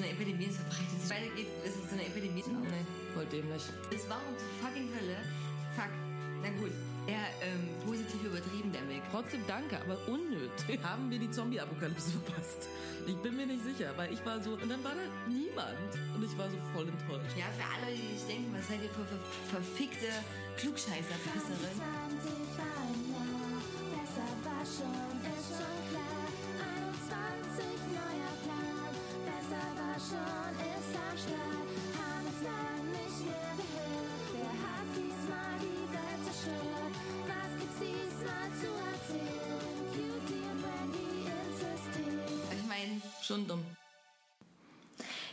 so eine Epidemie, es verbreitet sich weitergeht, ist es so eine Epidemie. Nee, voll dämlich. Es war um zur fucking Hölle. Fuck. Na gut, eher ähm, positiv übertrieben, der Weg. Trotzdem danke, aber unnötig. Haben wir die Zombie-Apokalypse verpasst? Ich bin mir nicht sicher, weil ich war so, und dann war da niemand. Und ich war so voll enttäuscht. Ja, für alle, die sich denken, was seid ihr für ver verfickte Klugscheißer-Pisserin?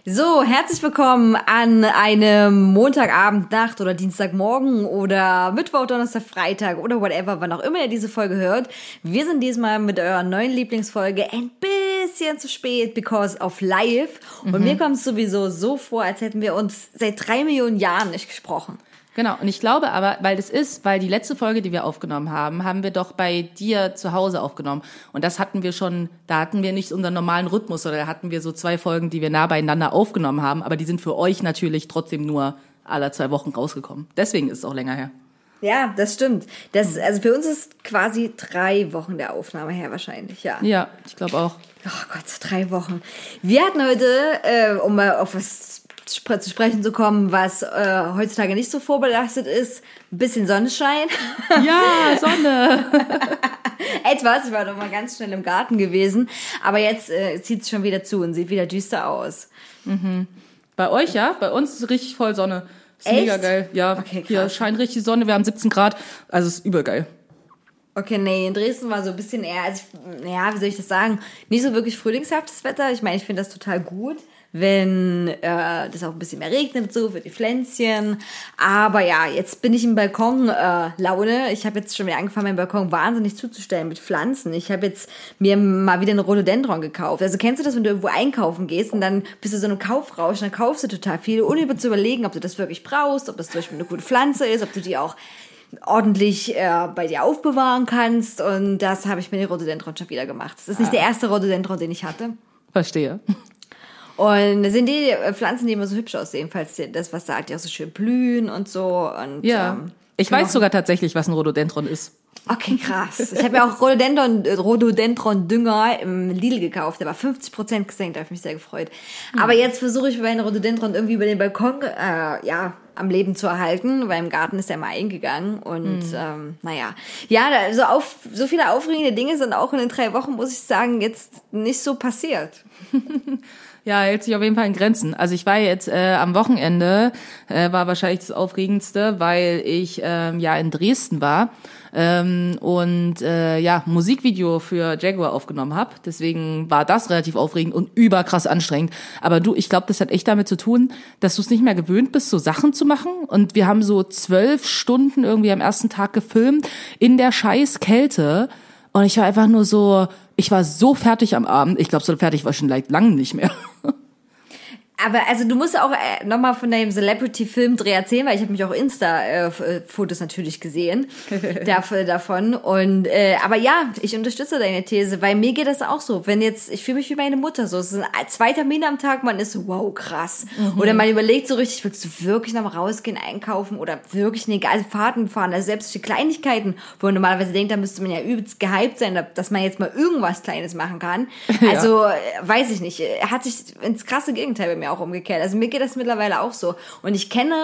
So, herzlich willkommen an einem Montagabend, Nacht oder Dienstagmorgen oder Mittwoch, Donnerstag, Freitag oder whatever, wann auch immer ihr diese Folge hört. Wir sind diesmal mit eurer neuen Lieblingsfolge ein bisschen zu spät because of live. Und mir kommt es sowieso so vor, als hätten wir uns seit drei Millionen Jahren nicht gesprochen. Genau, und ich glaube aber, weil das ist, weil die letzte Folge, die wir aufgenommen haben, haben wir doch bei dir zu Hause aufgenommen. Und das hatten wir schon, da hatten wir nicht unseren normalen Rhythmus, oder da hatten wir so zwei Folgen, die wir nah beieinander aufgenommen haben, aber die sind für euch natürlich trotzdem nur alle zwei Wochen rausgekommen. Deswegen ist es auch länger her. Ja, das stimmt. Das, also für uns ist quasi drei Wochen der Aufnahme her wahrscheinlich, ja. Ja, ich glaube auch. Oh Gott, drei Wochen. Wir hatten heute, äh, um mal auf was zu sprechen zu kommen, was äh, heutzutage nicht so vorbelastet ist, ein bisschen Sonnenschein. Ja, Sonne. Etwas, ich war doch mal ganz schnell im Garten gewesen, aber jetzt äh, zieht es schon wieder zu und sieht wieder düster aus. Bei euch, ja? Bei uns ist richtig voll Sonne. Ist Echt? mega geil. Ja, Okay, hier scheint richtig Sonne, wir haben 17 Grad, also ist übergeil. Okay, nee, in Dresden war so ein bisschen eher, also ich, ja, wie soll ich das sagen, nicht so wirklich frühlingshaftes Wetter. Ich meine, ich finde das total gut, wenn äh, das auch ein bisschen mehr regnet so für die Pflänzchen. Aber ja, jetzt bin ich im Balkon äh, Laune. Ich habe jetzt schon wieder angefangen, meinen Balkon wahnsinnig zuzustellen mit Pflanzen. Ich habe jetzt mir mal wieder einen Rhododendron gekauft. Also kennst du das, wenn du irgendwo einkaufen gehst und dann bist du so einem Kaufrausch, dann kaufst du total viel, ohne über zu überlegen, ob du das wirklich brauchst, ob das zum Beispiel eine gute Pflanze ist, ob du die auch ordentlich äh, bei dir aufbewahren kannst. Und das habe ich mit den Rhododendron schon wieder gemacht. Das ist nicht der erste Rhododendron, den ich hatte. Verstehe. Und das sind die äh, Pflanzen, die immer so hübsch aussehen, falls das was sagt, die auch so schön blühen und so. Und, Ja. ähm, Ich weiß sogar tatsächlich, was ein Rhododendron ist. Okay, krass. Ich habe ja auch Rhododendron, äh, Rhododendron Dünger im Lidl gekauft. Der war 50% gesenkt, da habe ich mich sehr gefreut. Aber jetzt versuche ich meinen Rhododendron irgendwie über den Balkon äh, ja, am Leben zu erhalten, weil im Garten ist der mal eingegangen. Und ähm, naja. Ja, da- so, auf, so viele aufregende Dinge sind auch in den drei Wochen, muss ich sagen, jetzt nicht so passiert. Ja, hält sich auf jeden Fall in Grenzen. Also ich war jetzt äh, am Wochenende, äh, war wahrscheinlich das Aufregendste, weil ich ähm, ja in Dresden war ähm, und äh, ja Musikvideo für Jaguar aufgenommen habe. Deswegen war das relativ aufregend und überkrass anstrengend. Aber du, ich glaube, das hat echt damit zu tun, dass du es nicht mehr gewöhnt bist, so Sachen zu machen. Und wir haben so zwölf Stunden irgendwie am ersten Tag gefilmt in der scheiß Kälte. Und ich war einfach nur so, ich war so fertig am Abend. Ich glaube, so fertig war ich schon seit langem nicht mehr. Aber also du musst auch äh, nochmal von deinem Celebrity-Filmdreh erzählen, weil ich habe mich auch Insta-Fotos natürlich gesehen davon. Und äh, aber ja, ich unterstütze deine These, weil mir geht das auch so. Wenn jetzt, ich fühle mich wie meine Mutter so. Es sind zwei Termine am Tag, man ist so, wow, krass. Oder man überlegt so richtig, willst du wirklich noch mal rausgehen, einkaufen oder wirklich eine geile Fahrten fahren? Also selbst für Kleinigkeiten, wo man normalerweise denkt, da müsste man ja übelst gehypt sein, dass man jetzt mal irgendwas Kleines machen kann. Also äh, weiß ich nicht. Er hat sich ins krasse Gegenteil bei mir auch umgekehrt. Also mir geht das mittlerweile auch so. Und ich kenne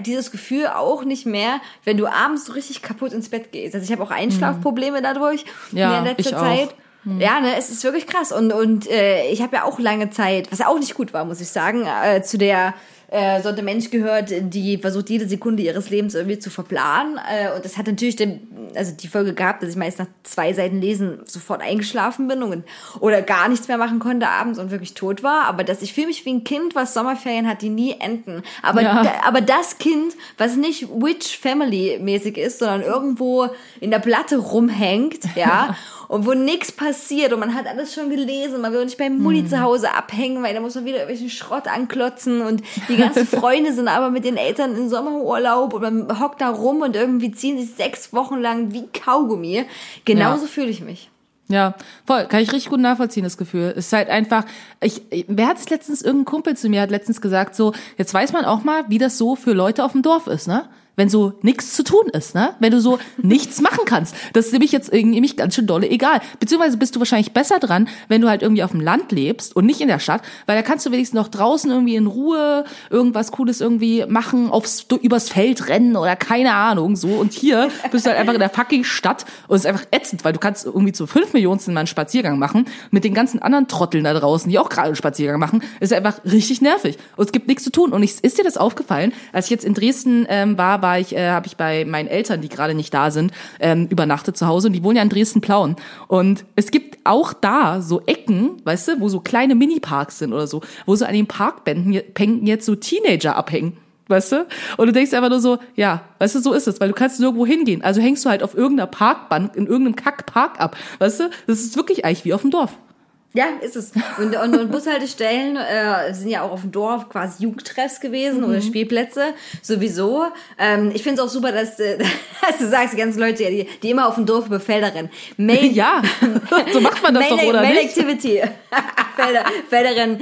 dieses Gefühl auch nicht mehr, wenn du abends so richtig kaputt ins Bett gehst. Also ich habe auch Einschlafprobleme dadurch Ja, in der letzten ich auch. Zeit. Ja, ne, es ist wirklich krass. Und, und äh, ich habe ja auch lange Zeit, was auch nicht gut war, muss ich sagen, äh, zu der äh, Sorte Mensch gehört, die versucht, jede Sekunde ihres Lebens irgendwie zu verplanen. Äh, und das hat natürlich den, also die Folge gehabt, dass ich meist nach zwei Seiten Lesen sofort eingeschlafen bin und, oder gar nichts mehr machen konnte abends und wirklich tot war. Aber dass ich fühle mich wie ein Kind, was Sommerferien hat, die nie enden. Aber, Ja. da, aber das Kind, was nicht Witch Family mäßig ist, sondern irgendwo in der Platte rumhängt, ja, und wo nichts passiert und man hat alles schon gelesen, man will nicht beim Mutti zu Hause abhängen, weil da muss man wieder irgendwelchen Schrott anklotzen und die ganzen Freunde sind aber mit den Eltern in Sommerurlaub und man hockt da rum und irgendwie ziehen sich sechs Wochen lang wie Kaugummi. Genauso Ja. fühle ich mich. Ja, voll, kann ich richtig gut nachvollziehen, das Gefühl. Es ist halt einfach, ich, wer hat es letztens, irgendein Kumpel zu mir hat letztens gesagt, so, jetzt weiß man auch mal, wie das so für Leute auf dem Dorf ist, ne? Wenn so nichts zu tun ist, ne? Wenn du so nichts machen kannst. Das ist nämlich jetzt irgendwie mich ganz schön dolle egal. Beziehungsweise bist du wahrscheinlich besser dran, wenn du halt irgendwie auf dem Land lebst und nicht in der Stadt, weil da kannst du wenigstens noch draußen irgendwie in Ruhe irgendwas Cooles irgendwie machen, aufs, übers Feld rennen oder keine Ahnung, so. Und hier bist du halt einfach in der fucking Stadt und es ist einfach ätzend, weil du kannst irgendwie zu fünf Millionsten mal einen Spaziergang machen mit den ganzen anderen Trotteln da draußen, die auch gerade einen Spaziergang machen. ist einfach richtig nervig. Und es gibt nichts zu tun. Und ich, ist dir das aufgefallen, als ich jetzt in Dresden ähm, war, war ich, äh, habe ich bei meinen Eltern, die gerade nicht da sind, ähm, übernachtet zu Hause und die wohnen ja in Dresden-Plauen. Und es gibt auch da so Ecken, weißt du, wo so kleine Mini-Parks sind oder so, wo so an den Parkbänken jetzt so Teenager abhängen. Weißt du? Und du denkst einfach nur so, ja, weißt du, so ist es, weil du kannst nirgendwo hingehen. Also hängst du halt auf irgendeiner Parkbank in irgendeinem Kackpark ab. Weißt du? Das ist wirklich eigentlich wie auf dem Dorf. Ja, ist es. Und, und, und Bushaltestellen äh, sind ja auch auf dem Dorf quasi Jugendtreffs gewesen oder Spielplätze sowieso. Ähm, ich finde es auch super, dass, äh, dass du sagst, die ganzen Leute, die, die immer auf dem Dorf über Felder rennen. Main, Ja, so macht man das Main, doch, oder Main nicht? Activity. Felder, Felderrennen.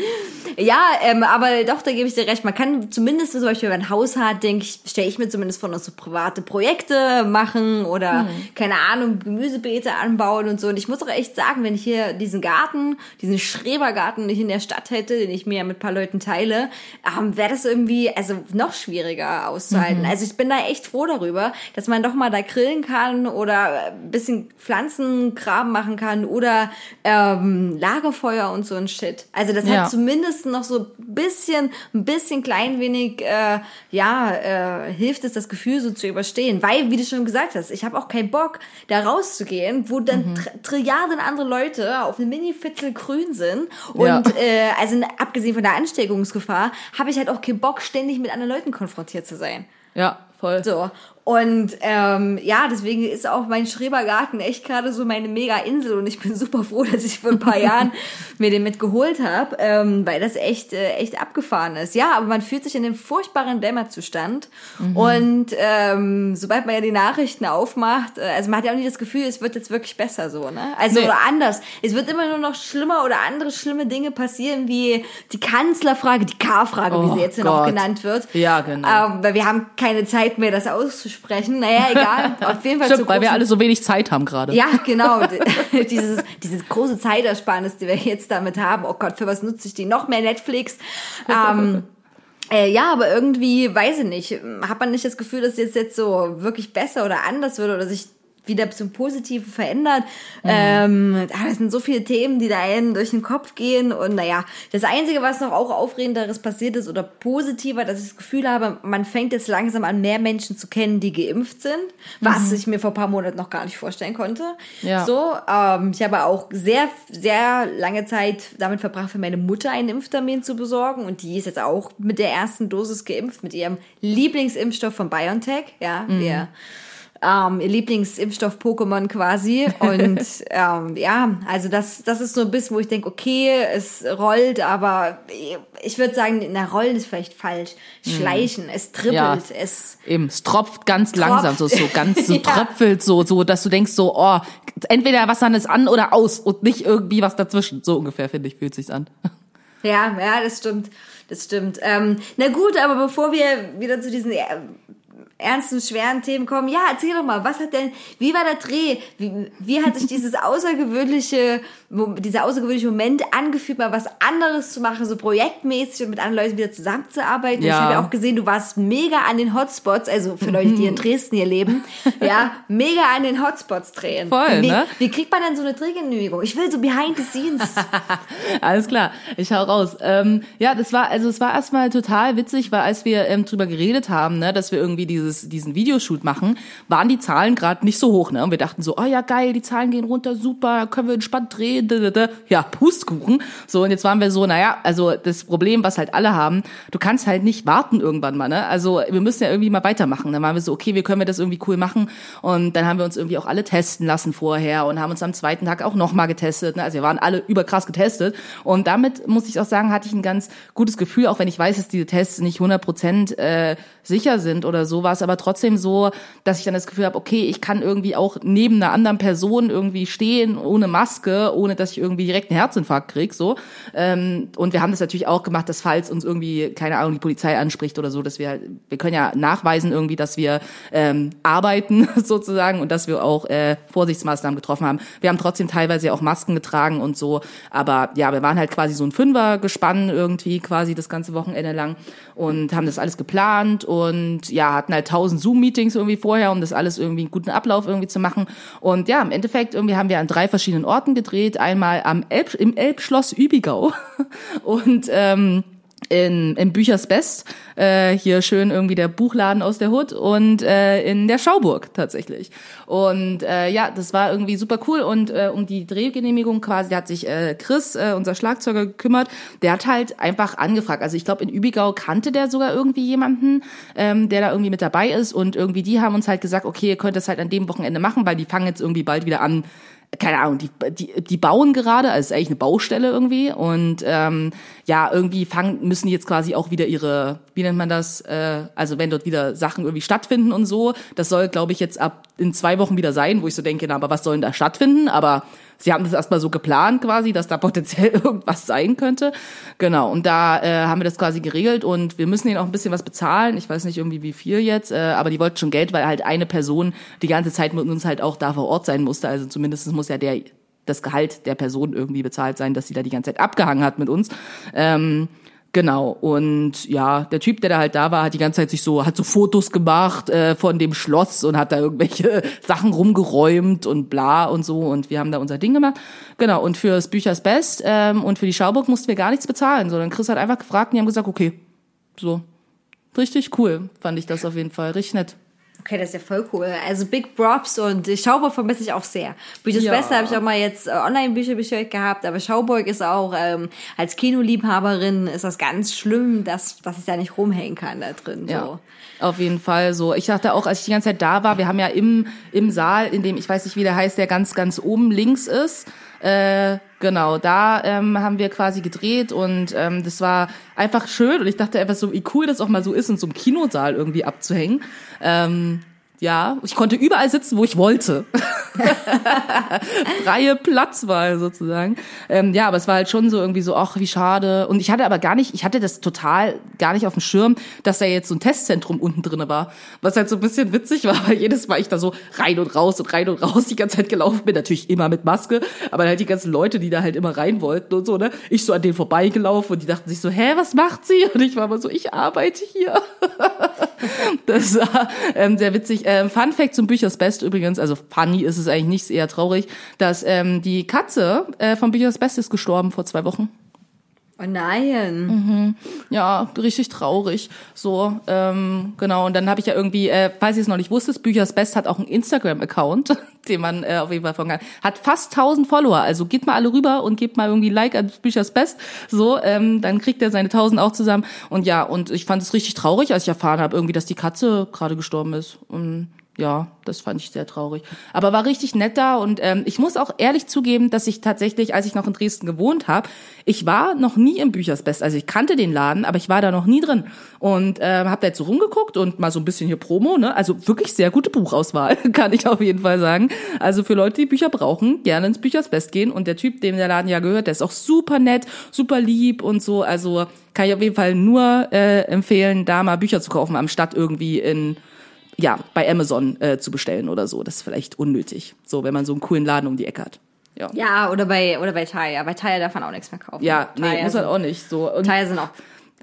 Ja, ähm, aber doch, da gebe ich dir recht. Man kann zumindest zum Beispiel, wenn man ein Haus hat, denke ich, stelle ich mir zumindest vor, noch so private Projekte machen oder, Mhm. keine Ahnung, Gemüsebeete anbauen und so. Und ich muss auch echt sagen, wenn ich hier diesen Garten, diesen Schrebergarten nicht in der Stadt hätte, den ich mir mit ein paar Leuten teile, ähm, wäre das irgendwie, also noch schwieriger auszuhalten. Mhm. Also ich bin da echt froh darüber, dass man doch mal da grillen kann oder ein bisschen Pflanzengraben machen kann oder ähm, Lagerfeuer und so ein Shit. Also das Ja. hat zumindest noch so ein bisschen, ein bisschen klein wenig, äh, ja, äh, hilft es, das Gefühl so zu überstehen. Weil, wie du schon gesagt hast, ich habe auch keinen Bock, da rauszugehen, wo dann Tr Trilliarden andere Leute auf einem Mini-Fitzel grün sind. Und Ja. äh, also abgesehen von der Ansteckungsgefahr, habe ich halt auch keinen Bock, ständig mit anderen Leuten konfrontiert zu sein. Ja, voll. So. Und ähm, ja, deswegen ist auch mein Schrebergarten echt gerade so meine Mega-Insel und ich bin super froh, dass ich vor ein paar Jahren mir den mitgeholt habe, ähm, weil das echt, äh, echt abgefahren ist. Ja, aber man fühlt sich in dem furchtbaren Dämmerzustand und ähm, sobald man ja die Nachrichten aufmacht, äh, also man hat ja auch nicht das Gefühl, es wird jetzt wirklich besser so, ne? Also Nee. oder anders. Es wird immer nur noch schlimmer oder andere schlimme Dinge passieren, wie die Kanzlerfrage, die K-Frage, wie Oh sie jetzt ja noch Gott. genannt wird. Ja, genau. Ähm, weil wir haben keine Zeit mehr, das auszusprechen. Naja, egal. Auf jeden Fall Stimmt, weil wir alle so wenig Zeit haben gerade. Ja, genau. Dieses, diese große Zeitersparnis, die wir jetzt damit haben. Oh Gott, für was nutze ich die? Noch mehr Netflix. Ähm, äh, ja, aber irgendwie, weiß ich nicht, hat man nicht das Gefühl, dass jetzt jetzt so wirklich besser oder anders wird oder sich wieder zum Positiven verändert. Ähm, ah, das sind so viele Themen, die da einen durch den Kopf gehen. Und naja, das Einzige, was noch auch aufregenderes passiert ist oder positiver, dass ich das Gefühl habe, man fängt jetzt langsam an, mehr Menschen zu kennen, die geimpft sind, was ich mir vor ein paar Monaten noch gar nicht vorstellen konnte. Ja. So, ähm, ich habe auch sehr, sehr lange Zeit damit verbracht, für meine Mutter einen Impftermin zu besorgen. Und die ist jetzt auch mit der ersten Dosis geimpft, mit ihrem Lieblingsimpfstoff von BioNTech. Ja, wir ähm, ihr Lieblingsimpfstoff Pokémon quasi. Und ähm, ja, also das, das ist so ein bisschen, wo ich denke, okay, es rollt, aber ich würde sagen, na, rollen ist vielleicht falsch. Schleichen, es trippelt, Ja. es Eben, es tropft ganz langsam, so, so ganz, so Ja. tröpfelt so, so, dass du denkst so, oh, entweder was dann ist an oder aus und nicht irgendwie was dazwischen. So ungefähr, finde ich, fühlt sich's an. Ja, ja, das stimmt. Das stimmt. Ähm, na gut, aber bevor wir wieder zu diesen äh, ernsten, schweren Themen kommen, ja, erzähl doch mal, was hat denn, wie war der Dreh? Wie, wie hat sich dieses außergewöhnliche, dieser außergewöhnliche Moment angefühlt, mal was anderes zu machen, so projektmäßig und mit anderen Leuten wieder zusammenzuarbeiten? Ja. Ich habe ja auch gesehen, du warst mega an den Hotspots, also für Leute, die in Dresden hier leben, ja, mega an den Hotspots drehen. Voll, wie, ne? Wie kriegt man denn so eine Drehgenehmigung? Ich will so behind the scenes. Alles klar, ich hau raus. Ähm, ja, das war, also es war erstmal total witzig, weil als wir ähm, drüber geredet haben, ne, dass wir irgendwie dieses, diesen Videoshoot machen, waren die Zahlen gerade nicht so hoch, ne? Und wir dachten so, oh ja, geil, die Zahlen gehen runter, super, können wir entspannt drehen, ja, Pustkuchen. So, und jetzt waren wir so, naja, also das Problem, was halt alle haben, du kannst halt nicht warten irgendwann mal, ne? Also wir müssen ja irgendwie mal weitermachen. Dann waren wir so, okay, wie können wir das irgendwie cool machen? Und dann haben wir uns irgendwie auch alle testen lassen vorher und haben uns am zweiten Tag auch nochmal getestet. Ne? Also wir waren alle überkrass getestet. Und damit muss ich auch sagen, hatte ich ein ganz gutes Gefühl, auch wenn ich weiß, dass diese Tests nicht 100 Prozent äh, sicher sind oder sowas, es aber trotzdem so, dass ich dann das Gefühl habe, okay, ich kann irgendwie auch neben einer anderen Person irgendwie stehen, ohne Maske, ohne dass ich irgendwie direkt einen Herzinfarkt krieg, so. Ähm, und wir haben das natürlich auch gemacht, dass falls uns irgendwie, keine Ahnung, die Polizei anspricht oder so, dass wir, wir können ja nachweisen irgendwie, dass wir ähm, arbeiten sozusagen und dass wir auch äh, Vorsichtsmaßnahmen getroffen haben. Wir haben trotzdem teilweise auch Masken getragen und so, aber ja, wir waren halt quasi so ein Fünfer-Gespann irgendwie quasi das ganze Wochenende lang und haben das alles geplant und ja, hatten halt tausend Zoom-Meetings irgendwie vorher, um das alles irgendwie einen guten Ablauf irgendwie zu machen. Und ja, im Endeffekt irgendwie haben wir an drei verschiedenen Orten gedreht. Einmal am Elb, im Elbschloss Übigau und ähm, in, in Büchers Best, äh, hier schön irgendwie der Buchladen aus der Hut und äh, in der Schauburg tatsächlich. Und äh, ja, das war irgendwie super cool und äh, um die Drehgenehmigung quasi hat sich äh, Chris, äh, unser Schlagzeuger, gekümmert. Der hat halt einfach angefragt. Also ich glaube, in Übigau kannte der sogar irgendwie jemanden, ähm, der da irgendwie mit dabei ist und irgendwie die haben uns halt gesagt, okay, ihr könnt das halt an dem Wochenende machen, weil die fangen jetzt irgendwie bald wieder an, keine Ahnung, die, die, die bauen gerade, also ist eigentlich eine Baustelle irgendwie und ähm, ja, irgendwie fangen, müssen die jetzt quasi auch wieder ihre, wie nennt man das, äh, also wenn dort wieder Sachen irgendwie stattfinden und so, das soll, glaube ich, jetzt ab in zwei Wochen wieder sein, wo ich so denke, na, aber was soll denn da stattfinden? Aber sie haben das erstmal so geplant quasi, dass da potenziell irgendwas sein könnte. Genau, und da äh, haben wir das quasi geregelt und wir müssen ihnen auch ein bisschen was bezahlen. Ich weiß nicht irgendwie wie viel jetzt, äh, aber die wollten schon Geld, weil halt eine Person die ganze Zeit mit uns halt auch da vor Ort sein musste. Also zumindest muss ja der das Gehalt der Person irgendwie bezahlt sein, dass sie da die ganze Zeit abgehangen hat mit uns. Ähm, Genau, und ja, der Typ, der da halt da war, hat die ganze Zeit sich so, hat so Fotos gemacht äh, von dem Schloss und hat da irgendwelche Sachen rumgeräumt und bla und so und wir haben da unser Ding gemacht. Genau, und fürs Büchers Best ähm, und für die Schauburg mussten wir gar nichts bezahlen, sondern Chris hat einfach gefragt und die haben gesagt, okay, so. Richtig cool, fand ich das auf jeden Fall, richtig nett. Okay, das ist ja voll cool. Also Big Props und Schauburg vermisse ich auch sehr. Büchers Ja. Beste habe ich auch mal jetzt äh, Online-Bücher bestellt gehabt, aber Schauburg ist auch, ähm, als Kinoliebhaberin ist das ganz schlimm, dass, dass ich da nicht rumhängen kann da drin. So. Ja, auf jeden Fall so. Ich dachte auch, als ich die ganze Zeit da war, wir haben ja im, im Saal, in dem, ich weiß nicht, wie der heißt, der ganz, ganz oben links ist, äh, genau, da ähm, haben wir quasi gedreht und ähm, das war einfach schön und ich dachte einfach so, wie cool das auch mal so ist, in so einem Kinosaal irgendwie abzuhängen. Ähm, ja, ich konnte überall sitzen, wo ich wollte. Freie Platzwahl sozusagen. Ähm, ja, aber es war halt schon so irgendwie so, ach, wie schade. Und ich hatte aber gar nicht, ich hatte das total gar nicht auf dem Schirm, dass da jetzt so ein Testzentrum unten drinne war. Was halt so ein bisschen witzig war, weil jedes Mal ich da so rein und raus und rein und raus die ganze Zeit gelaufen bin. Natürlich immer mit Maske, aber halt die ganzen Leute, die da halt immer rein wollten und so, ne? Ich so an denen vorbeigelaufen und die dachten sich so, hä, was macht sie? Und ich war immer so, ich arbeite hier. Das war ähm, sehr witzig. Ähm, Fun Fact zum Büchers Best übrigens, also funny ist es eigentlich nicht, eher traurig, dass ähm, die Katze äh, von Büchers Best ist gestorben vor zwei Wochen. Oh nein. Mhm. Ja, richtig traurig. So, ähm, genau. Und dann habe ich ja irgendwie, äh, falls ihr es noch nicht wusstet, Büchers Best hat auch einen Instagram-Account, den man äh, auf jeden Fall folgen kann. Hat fast 1000 Follower. Also geht mal alle rüber und gebt mal irgendwie Like an Büchers Best. So, ähm, dann kriegt er seine 1000 auch zusammen. Und ja, und ich fand es richtig traurig, als ich erfahren habe, irgendwie, dass die Katze gerade gestorben ist. Und ja, das fand ich sehr traurig. Aber war richtig nett da und ähm, ich muss auch ehrlich zugeben, dass ich tatsächlich, als ich noch in Dresden gewohnt habe, ich war noch nie im Büchersbest. Also ich kannte den Laden, aber ich war da noch nie drin und äh, habe da jetzt so rumgeguckt und mal so ein bisschen hier Promo. Ne? Also wirklich sehr gute Buchauswahl, kann ich auf jeden Fall sagen. Also für Leute, die Bücher brauchen, gerne ins Büchersbest gehen und der Typ, dem der Laden ja gehört, der ist auch super nett, super lieb und so. Also kann ich auf jeden Fall nur äh, empfehlen, da mal Bücher zu kaufen, anstatt irgendwie in ja, bei Amazon äh, zu bestellen oder so. Das ist vielleicht unnötig. So, wenn man so einen coolen Laden um die Ecke hat. Ja. Ja, oder bei, oder bei Taya. Bei Taya darf man auch nichts mehr kaufen. Ja, nee, Taya muss sind, halt auch nicht so. Und, Taya sind auch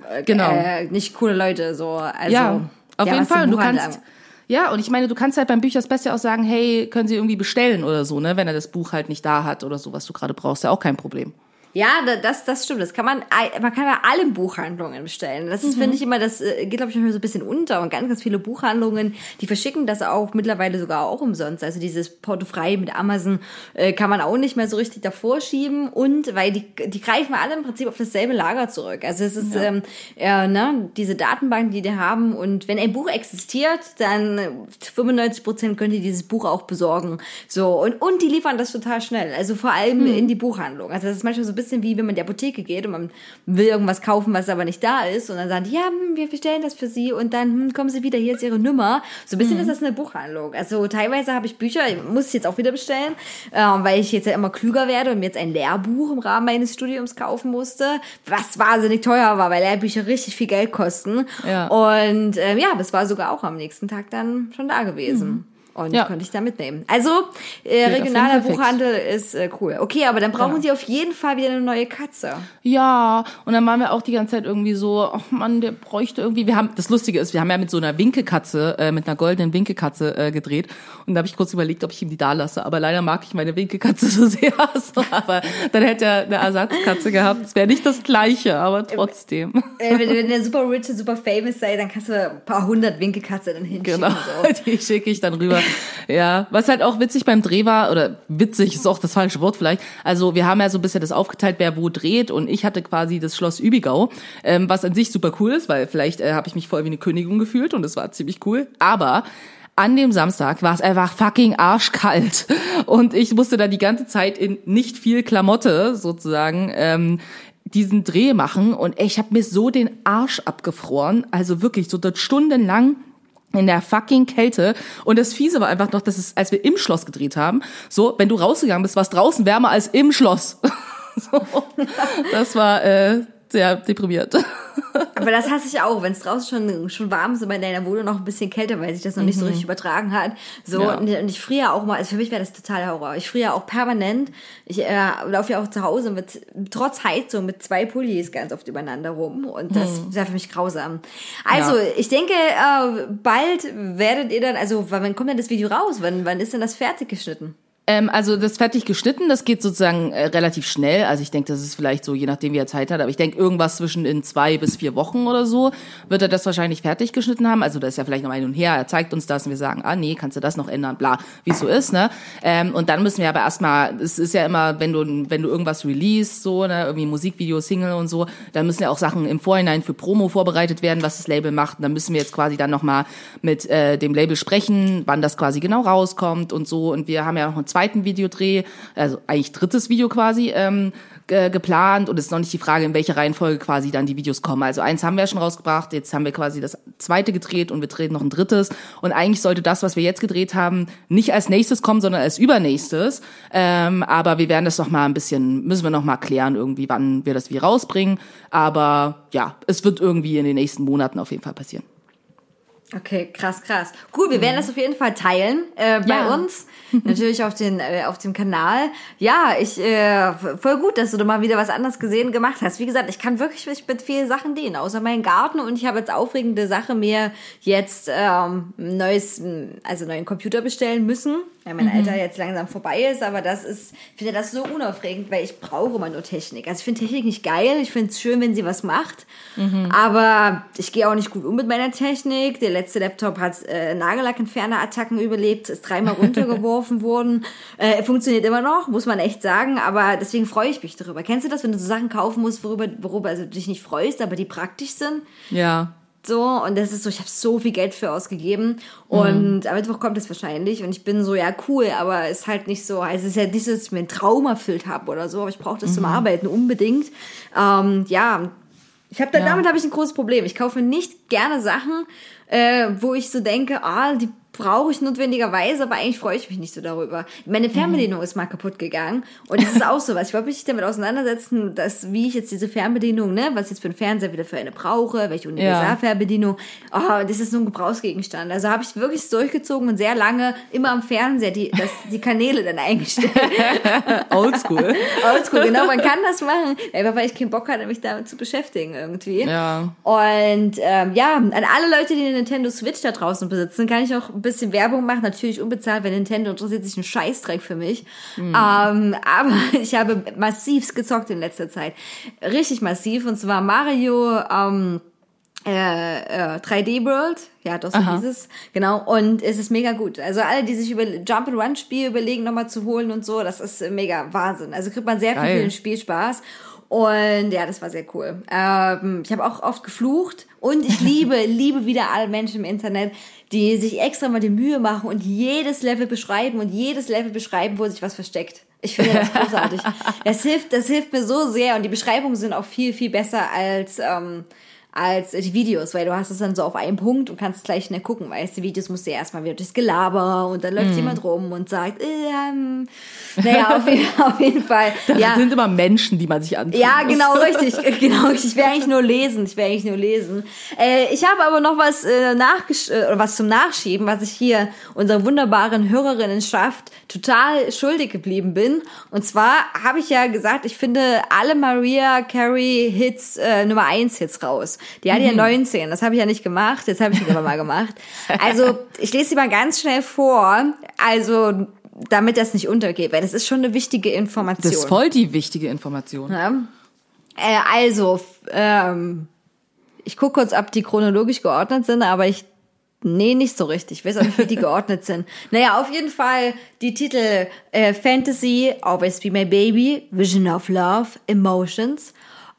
äh, Genau. äh, nicht coole Leute. So. Also, ja, auf ja, jeden Fall. Und du kannst, ja, und ich meine, du kannst halt beim Büchers Best ja auch sagen, hey, können Sie irgendwie bestellen oder so, ne, wenn er das Buch halt nicht da hat oder so, was du gerade brauchst, ja auch kein Problem. Ja, da- das, das stimmt. Das kann man, man kann bei allen Buchhandlungen bestellen. Das Mhm. ist, finde ich immer, das äh, geht, glaube ich, manchmal so ein bisschen unter. Und ganz, ganz viele Buchhandlungen, die verschicken das auch mittlerweile sogar auch umsonst. Also dieses Portofrei mit Amazon äh, kann man auch nicht mehr so richtig davor schieben. Und weil die, die greifen alle im Prinzip auf dasselbe Lager zurück. Also es ist, ähm, ja, ne, diese Datenbank, die die haben. Und wenn ein Buch existiert, dann 95 Prozent könnt ihr dieses Buch auch besorgen. So. Und, und die liefern das total schnell. Also vor allem in die Buchhandlung. Also das ist manchmal so ein bisschen bisschen wie wenn man in die Apotheke geht und man will irgendwas kaufen, was aber nicht da ist. Und dann sagen die, ja, hm, wir bestellen das für sie und dann hm, kommen sie wieder, hier ist ihre Nummer. So ein bisschen ist das eine Buchhandlung. Also teilweise habe ich Bücher, muss ich jetzt auch wieder bestellen, äh, weil ich jetzt ja immer klüger werde und mir jetzt ein Lehrbuch im Rahmen meines Studiums kaufen musste, was wahnsinnig teuer war, weil Lehrbücher richtig viel Geld kosten. Ja. Und ähm, ja, das war sogar auch am nächsten Tag dann schon da gewesen. Und Ja. konnte ich da mitnehmen. Also, äh, regionaler fix. Buchhandel ist äh, cool. Okay, aber dann brauchen Genau. sie auf jeden Fall wieder eine neue Katze. Ja, und dann waren wir auch die ganze Zeit irgendwie so, ach Mann, der bräuchte irgendwie, wir haben, das Lustige ist, wir haben ja mit so einer Winkekatze, äh, mit einer goldenen Winkekatze äh, gedreht und da habe ich kurz überlegt, ob ich ihm die da lasse, aber leider mag ich meine Winkekatze so sehr, so, aber dann hätte er eine Ersatzkatze gehabt, es wäre nicht das gleiche, aber trotzdem. Äh, wenn, wenn der super rich und super famous sei, dann kannst du ein paar hundert Winkelkatze dann hinschicken. Genau, So. die schicke ich dann rüber. Ja, was halt auch witzig beim Dreh war, oder witzig ist auch das falsche Wort vielleicht. Also wir haben ja so ein bisschen das aufgeteilt, wer wo dreht und ich hatte quasi das Schloss Übigau, ähm, was an sich super cool ist, weil vielleicht äh, habe ich mich voll wie eine Königin gefühlt und es war ziemlich cool. Aber an dem Samstag war es einfach fucking arschkalt und ich musste da die ganze Zeit in nicht viel Klamotte sozusagen ähm, diesen Dreh machen und ich habe mir so den Arsch abgefroren, also wirklich so dort stundenlang in der fucking Kälte. Und das Fiese war einfach noch, dass es, als wir im Schloss gedreht haben, so, wenn du rausgegangen bist, war es draußen wärmer als im Schloss. so, das war äh, sehr deprimiert. Aber das hasse ich auch, wenn es draußen schon, schon warm ist, aber in deiner Wohnung noch ein bisschen kälter, weil sich das noch nicht so richtig übertragen hat. So, Ja. und, und ich friere auch mal, also für mich wäre das total Horror. Ich friere auch permanent. Ich äh, laufe ja auch zu Hause mit, trotz Heizung, mit zwei Pullis ganz oft übereinander rum. Und das wäre für mich grausam. Also, Ja. ich denke, äh, bald werdet ihr dann, also wann kommt denn das Video raus? Wann, wann ist denn das fertig geschnitten? Ähm, also das fertig geschnitten, das geht sozusagen äh, relativ schnell. Also ich denke, das ist vielleicht so, je nachdem wie er Zeit hat, aber ich denke, irgendwas zwischen in zwei bis vier Wochen oder so wird er das wahrscheinlich fertig geschnitten haben. Also da ist ja vielleicht noch ein und her, er zeigt uns das und wir sagen, ah nee, kannst du das noch ändern, bla, wie es so ist, ne? Ähm, und dann müssen wir aber erstmal, es ist ja immer, wenn du, wenn du irgendwas release, so, ne, irgendwie Musikvideo, Single und so, dann müssen ja auch Sachen im Vorhinein für Promo vorbereitet werden, was das Label macht. Und dann müssen wir jetzt quasi dann nochmal mit äh, dem Label sprechen, wann das quasi genau rauskommt und so. Und wir haben ja noch einen zweiten Videodreh, also eigentlich drittes Video quasi, ähm, ge geplant und es ist noch nicht die Frage, in welcher Reihenfolge quasi dann die Videos kommen. Also eins haben wir ja schon rausgebracht, jetzt haben wir quasi das zweite gedreht und wir drehen noch ein drittes. Und eigentlich sollte das, was wir jetzt gedreht haben, nicht als nächstes kommen, sondern als übernächstes. Ähm, aber wir werden das noch mal ein bisschen, müssen wir noch mal klären irgendwie, wann wir das wie rausbringen. Aber ja, es wird irgendwie in den nächsten Monaten auf jeden Fall passieren. Okay, krass, krass. Cool, wir werden das auf jeden Fall teilen äh, bei Ja. uns. Natürlich auf, den, äh, auf dem Kanal. Ja, ich äh, voll gut, dass du da mal wieder was anderes gesehen gemacht hast. Wie gesagt, ich kann wirklich nicht mit vielen Sachen dienen, außer meinen Garten und ich habe jetzt aufregende Sache mir jetzt ähm, neues, also neuen Computer bestellen müssen, weil mein Alter jetzt langsam vorbei ist, aber das ist, ich finde das so unaufregend, weil ich brauche immer nur Technik. Also ich finde Technik nicht geil, ich finde es schön, wenn sie was macht, aber ich gehe auch nicht gut um mit meiner Technik. Der letzte Laptop hat äh, Nagellackentferner-Attacken überlebt, ist dreimal runtergeworfen worden. Äh, funktioniert immer noch, muss man echt sagen, aber deswegen freue ich mich darüber. Kennst du das, wenn du so Sachen kaufen musst, worüber, worüber also du dich nicht freust, aber die praktisch sind? Ja. So, und das ist so, ich habe so viel Geld für ausgegeben. Und am Mittwoch kommt es wahrscheinlich. Und ich bin so, ja, cool, aber es ist halt nicht so, also es ist ja nicht so, dass ich mir einen Traum erfüllt habe oder so, aber ich brauche das zum Arbeiten unbedingt. Ähm, ja, ich habe da, Ja. damit habe ich ein großes Problem. Ich kaufe nicht gerne Sachen, äh, wo ich so denke, ah, die brauche ich notwendigerweise, aber eigentlich freue ich mich nicht so darüber. Meine Fernbedienung ist mal kaputt gegangen und das ist auch so was. Ich wollte mich damit auseinandersetzen, dass wie ich jetzt diese Fernbedienung, ne, was ich jetzt für einen Fernseher wieder für eine brauche, welche Universalfernbedienung, oh, das ist nur ein Gebrauchsgegenstand. Also habe ich wirklich durchgezogen und sehr lange immer am Fernseher die, das, die Kanäle dann eingestellt. Oldschool. Oldschool, genau, man kann das machen, weil ich keinen Bock hatte, mich damit zu beschäftigen irgendwie. Ja. Und ähm, ja, an alle Leute, die eine Nintendo Switch da draußen besitzen, kann ich auch bisschen Werbung machen. Natürlich unbezahlt, weil Nintendo interessiert sich ein Scheißdreck für mich. Ähm, aber ich habe massiv gezockt in letzter Zeit. Richtig massiv. Und zwar Mario ähm, äh, äh, 3D World. Ja, doch so Aha. hieß es. Genau. Und es ist mega gut. Also alle, die sich über Jump-and-Run-Spiel überlegen, nochmal zu holen und so, das ist mega Wahnsinn. Also kriegt man sehr viel Geil. für den Spielspaß. Und ja, das war sehr cool. Ähm, ich habe auch oft geflucht und ich liebe, liebe wieder alle Menschen im Internet, die sich extra mal die Mühe machen und jedes Level beschreiben und jedes Level beschreiben, wo sich was versteckt. Ich finde das großartig. Das hilft, das hilft mir so sehr und die Beschreibungen sind auch viel, viel besser als, ähm, als die Videos, weil du hast es dann so auf einen Punkt und kannst gleich schnell gucken, weil die Videos musst du ja erstmal wieder durchs Gelaber und dann läuft Mhm. jemand rum und sagt, ähm, naja, auf jeden, auf jeden Fall. Das ja. sind immer Menschen, die man sich anschaut. Ja, genau, richtig. Genau, richtig. Ich will eigentlich nur lesen. Ich will eigentlich nur lesen. Äh, ich habe aber noch was, äh, nachgesch äh, oder was zum Nachschieben, was ich hier unserer wunderbaren Hörerinnenschaft total schuldig geblieben bin. Und zwar habe ich ja gesagt, ich finde alle Maria Carey Hits äh, Nummer 1 Hits raus. Die hatte ja 19. Das habe ich ja nicht gemacht. Jetzt habe ich es aber mal gemacht. Also, ich lese sie mal ganz schnell vor. Also, damit das nicht untergeht, weil das ist schon eine wichtige Information. Das ist voll die wichtige Information. Ja. Äh, also, ähm, ich gucke kurz, ob die chronologisch geordnet sind, aber ich, nee, nicht so richtig. Ich weiß auch nicht, wie die geordnet sind. Naja, auf jeden Fall die Titel äh, Fantasy, Always Be My Baby, Vision of Love, Emotions,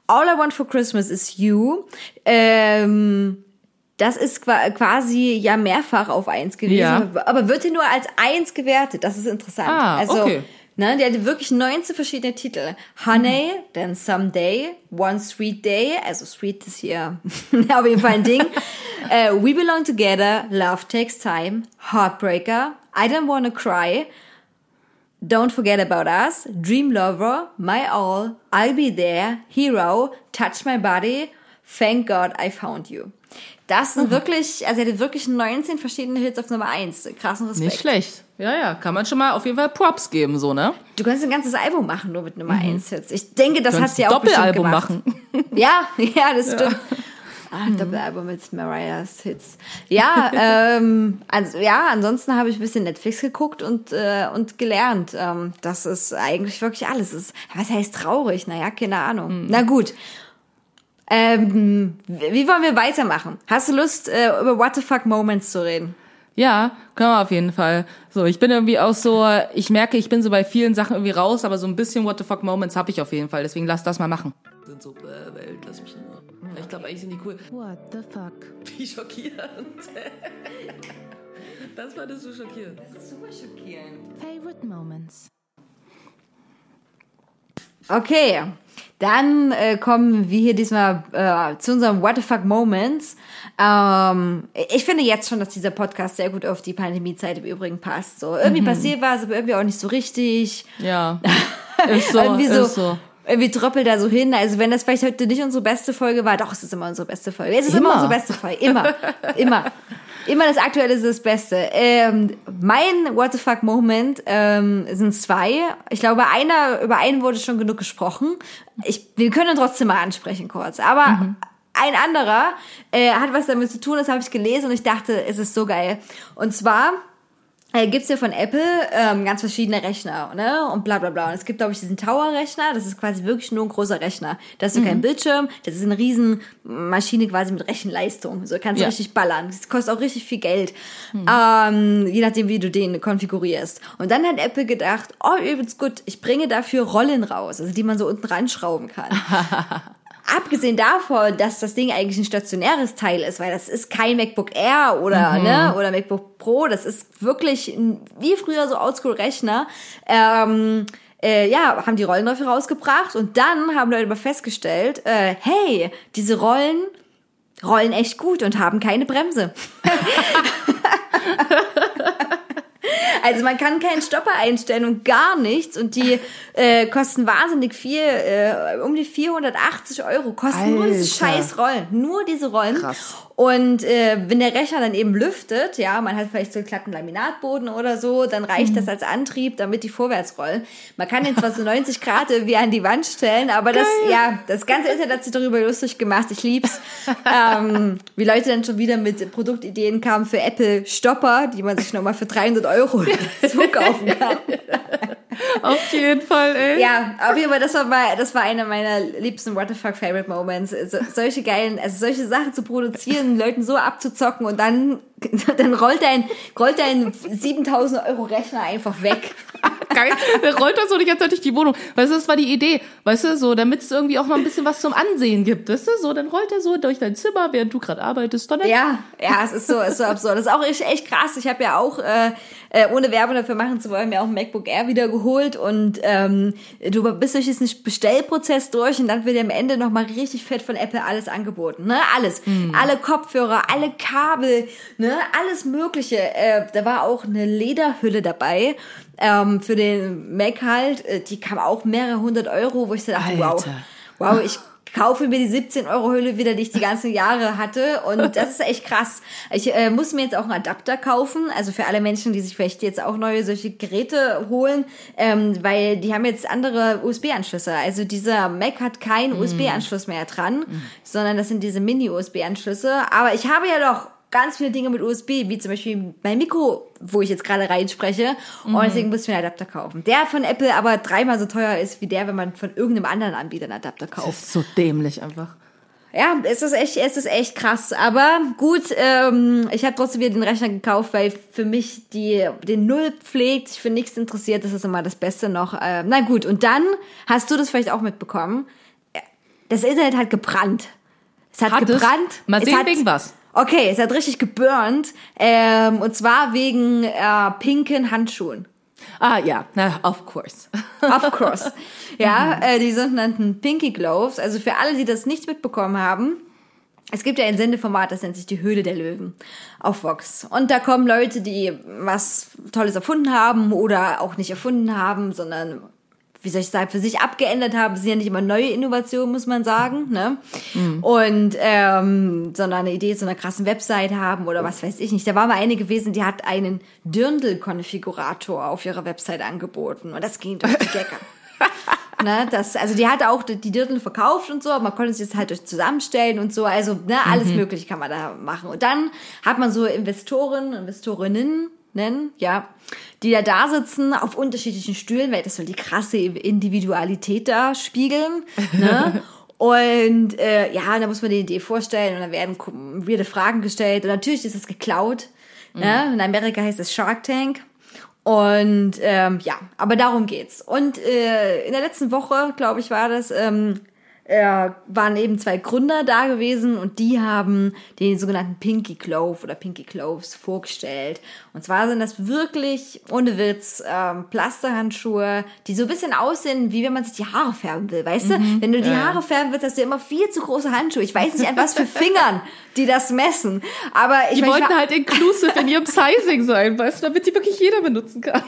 All I Want for Christmas is You. Ähm, das ist qua- quasi ja mehrfach auf eins gewesen, Ja. aber wird hier nur als eins gewertet. Das ist interessant. Ah, also, okay. Ne, der hatte wirklich 19 verschiedene Titel. Honey, then Someday, One Sweet Day, also Sweet ist hier auf jeden Fall ein Ding. äh, We Belong Together, Love Takes Time, Heartbreaker, I Don't Wanna Cry, Don't Forget About Us, Dream Lover, My All, I'll Be There, Hero, Touch My Body, Thank God I Found You. Das sind wirklich, also er hatte wirklich 19 verschiedene Hits auf Nummer 1. Krassen Respekt. Nicht schlecht. Ja, ja, kann man schon mal auf jeden Fall Props geben, so, ne? Du kannst ein ganzes Album machen, nur mit Nummer 1 Hits. Ich denke, das hat sie ein auch bestimmt Doppelalbum gemacht. machen. Ja, ja, das stimmt. Ah, Doppelalbum mit Mariah's Hits. Ja, ähm, also, ja, ansonsten habe ich ein bisschen Netflix geguckt und, äh, und gelernt. Ähm, das ist eigentlich wirklich alles. Ist, was heißt traurig? Naja, keine Ahnung. Na gut. Ähm, wie wollen wir weitermachen? Hast du Lust, äh, über What the fuck Moments zu reden? Ja, können wir auf jeden Fall. So, ich bin irgendwie auch so, ich merke, ich bin so bei vielen Sachen irgendwie raus, aber so ein bisschen What the fuck Moments habe ich auf jeden Fall. Deswegen lass das mal machen. Sind so, äh, Welt, lass mich nur. Ich glaube, eigentlich sind die cool. What the fuck? Wie schockierend. Das fandest du schockierend. Das ist super schockierend. Favorite moments. Okay, dann äh, kommen wir hier diesmal äh, zu unserem What the fuck Moments. Ähm, ich finde jetzt schon, dass dieser Podcast sehr gut auf die Pandemiezeit im Übrigen passt. So irgendwie passiert was, aber irgendwie auch nicht so richtig. Ja. Ist so, irgendwie so, ist so. Irgendwie tröppelt da so hin. Also wenn das vielleicht heute nicht unsere beste Folge war, doch, es ist immer unsere beste Folge. Es ist immer, Immer. unsere beste Folge. Immer. immer. Immer das Aktuelle ist das Beste. Ähm, mein What the fuck Moment ähm, sind zwei. Ich glaube, einer über einen wurde schon genug gesprochen. Ich, wir können ihn trotzdem mal ansprechen kurz. Aber ein anderer äh, hat was damit zu tun, das habe ich gelesen und ich dachte, es ist so geil. Und zwar äh, gibt's ja von Apple ähm, ganz verschiedene Rechner, ne? Und bla bla bla. Und es gibt, glaube ich, diesen Tower-Rechner, das ist quasi wirklich nur ein großer Rechner. Da hast du keinen Bildschirm, das ist eine riesen Maschine quasi mit Rechenleistung. So kannst du Ja. richtig ballern. Das kostet auch richtig viel Geld. Ähm, je nachdem, wie du den konfigurierst. Und dann hat Apple gedacht, oh, übelst gut, ich bringe dafür Rollen raus, also die man so unten ranschrauben kann. Abgesehen davon, dass das Ding eigentlich ein stationäres Teil ist, weil das ist kein MacBook Air oder, ne, oder MacBook Pro, das ist wirklich ein, wie früher so Oldschool-Rechner. Ähm, äh, ja, haben die Rollen dafür rausgebracht und dann haben Leute aber festgestellt, äh, hey, diese Rollen rollen echt gut und haben keine Bremse. Also man kann keinen Stopper einstellen und gar nichts und die äh, kosten wahnsinnig viel, äh, um die 480 Euro kosten nur diese Alter. scheiß Rollen, nur diese Rollen. Krass. Und äh, wenn der Rechner dann eben lüftet, ja, man hat vielleicht so einen glatten Laminatboden oder so, dann reicht Mhm. das als Antrieb, damit die vorwärts rollen. Man kann den zwar so 90 Grad irgendwie an die Wand stellen, aber das, ja, das ganze Internet hat sich darüber lustig gemacht. Ich lieb's. ähm, wie Leute dann schon wieder mit Produktideen kamen für Apple Stopper, die man sich nochmal für 300 Euro zukaufen kann. Auf jeden Fall, ey. Ja, auf jeden Fall, das war, mal, das war einer meiner liebsten What the fuck Favorite Moments. So, solche geilen, also solche Sachen zu produzieren, Leuten so abzuzocken und dann, dann rollt dein, rollt dein 7000 Euro Rechner einfach weg. Geil. Der rollt das so ganze Zeit durch die Wohnung. Weißt du, das war die Idee. Weißt du, so, damit es irgendwie auch noch ein bisschen was zum Ansehen gibt. Weißt du, so, dann rollt er so durch dein Zimmer, während du gerade arbeitest. Dann Ja, ja, es ist so, es ist so absurd. Das ist auch echt, echt krass. Ich habe ja auch, äh, äh, ohne Werbung dafür machen zu wollen, mir auch ein MacBook Air wieder geholt und ähm, du bist durch diesen Bestellprozess durch und dann wird dir am Ende nochmal richtig fett von Apple alles angeboten, ne? Alles. Alle Kopfhörer, alle Kabel, ne? Alles mögliche. Äh, da war auch eine Lederhülle dabei. Ähm, für den Mac halt, äh, die kam auch mehrere hundert Euro, wo ich so dachte, wow, Alter. wow, ich kaufe mir die 17 Euro Hülle wieder, die ich die ganzen Jahre hatte. Und das ist echt krass. Ich äh, muss mir jetzt auch einen Adapter kaufen. Also für alle Menschen, die sich vielleicht jetzt auch neue solche Geräte holen, ähm, weil die haben jetzt andere USB-Anschlüsse. Also dieser Mac hat keinen USB-Anschluss mehr dran, sondern das sind diese Mini-USB-Anschlüsse. Aber ich habe ja doch ganz viele Dinge mit USB, wie zum Beispiel mein Mikro, wo ich jetzt gerade reinspreche. Und deswegen muss ich mir einen Adapter kaufen. Der von Apple aber dreimal so teuer ist, wie der, wenn man von irgendeinem anderen Anbieter einen Adapter Das kauft. ist so dämlich einfach. Ja, es ist echt, es ist echt krass. Aber gut, ähm, ich habe trotzdem wieder den Rechner gekauft, weil für mich die den Null pflegt, sich für nichts interessiert, das ist immer das Beste noch. Äh, na gut, und dann hast du das vielleicht auch mitbekommen. Das Internet hat gebrannt. Es hat, Hat es? gebrannt. Mal es sehen, hat, wegen was. Okay, es hat richtig geburnt. Ähm, und zwar wegen äh, pinken Handschuhen. Ah ja, na, of course. Of course. ja, äh, die sogenannten Pinky Gloves. Also für alle, die das nicht mitbekommen haben, es gibt ja ein Sendeformat, das nennt sich die Höhle der Löwen auf Vox. Und da kommen Leute, die was Tolles erfunden haben oder auch nicht erfunden haben, sondern wie soll ich sagen, für sich abgeändert haben. Das sind ja nicht immer neue Innovationen, muss man sagen. Ne? Und ähm, sondern eine Idee zu einer krassen Website haben oder was weiß ich nicht. Da war mal eine gewesen, die hat einen Dirndl-Konfigurator auf ihrer Website angeboten. Und das ging durch die Decke. Ne, das, also die hat auch die Dirndl verkauft und so, aber man konnte es jetzt halt durch zusammenstellen und so. Also ne, alles mögliche kann man da machen. Und dann hat man so Investoren, Investorinnen, nennen, ja, die da da sitzen auf unterschiedlichen Stühlen, weil das soll die krasse Individualität da spiegeln. Ne? Und äh, ja, da muss man die Idee vorstellen und dann werden weirde Fragen gestellt. Und natürlich ist es geklaut. Ne? In Amerika heißt es Shark Tank. Und ähm, ja, aber darum geht's. Und äh, in der letzten Woche, glaube ich, war das, ähm, äh, waren eben zwei Gründer da gewesen und die haben den sogenannten Pinky Clove oder Pinky Cloves vorgestellt. Und zwar sind das wirklich, ohne Witz, ähm, Plasterhandschuhe, die so ein bisschen aussehen, wie wenn man sich die Haare färben will, weißt du? Wenn du die Haare färben willst, hast du immer viel zu große Handschuhe. Ich weiß nicht, an was für Fingern die das messen. Aber ich Die mein, wollten halt inclusive in ihrem Sizing sein, weißt du, damit die wirklich jeder benutzen kann.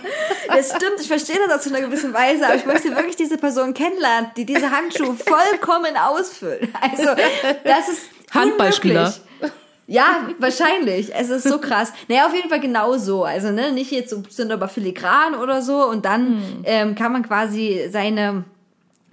Das stimmt, ich verstehe das auch zu einer gewissen Weise, aber ich möchte wirklich diese Person kennenlernen, die diese Handschuhe vollkommen ausfüllt. Also, das ist Handballspieler. unmöglich. Ja, wahrscheinlich. Es ist so krass. Naja, auf jeden Fall genau so. Also, ne, nicht jetzt so, sind aber filigran oder so und dann ähm, kann man quasi seine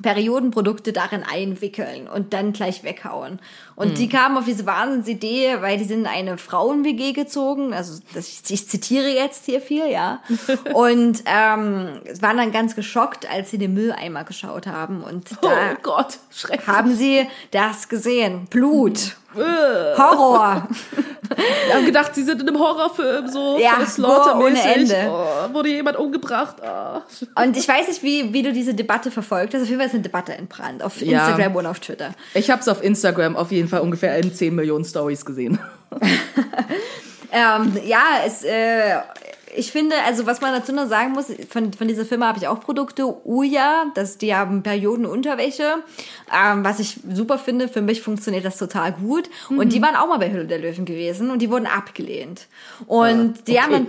Periodenprodukte darin einwickeln und dann gleich weghauen. Und die kamen auf diese Wahnsinnsidee, weil die sind in eine Frauen-WG gezogen. Also das, ich, zitiere jetzt hier viel, ja. Und ähm, waren dann ganz geschockt, als sie den Mülleimer geschaut haben. Und Oh da Gott, schrecklich. haben sie das gesehen. Blut. Horror. Wir haben gedacht, sie sind in einem Horrorfilm so Ja, ohne Ende. Oh, wurde jemand umgebracht. Ah. Und ich weiß nicht, wie, wie du diese Debatte verfolgt hast. Auf jeden Fall ist eine Debatte entbrannt. Auf Ja. Instagram und auf Twitter. Ich habe es auf Instagram auf jeden Fall ungefähr in 10 Millionen Stories gesehen. Ähm, ja, es, äh, ich finde, also was man dazu noch sagen muss, von, von dieser Firma habe ich auch Produkte, Uja, das, die haben Periodenunterwäsche, ähm, was ich super finde, für mich funktioniert das total gut. Und die waren auch mal bei Hülle der Löwen gewesen und die wurden abgelehnt. Und die okay. haben dann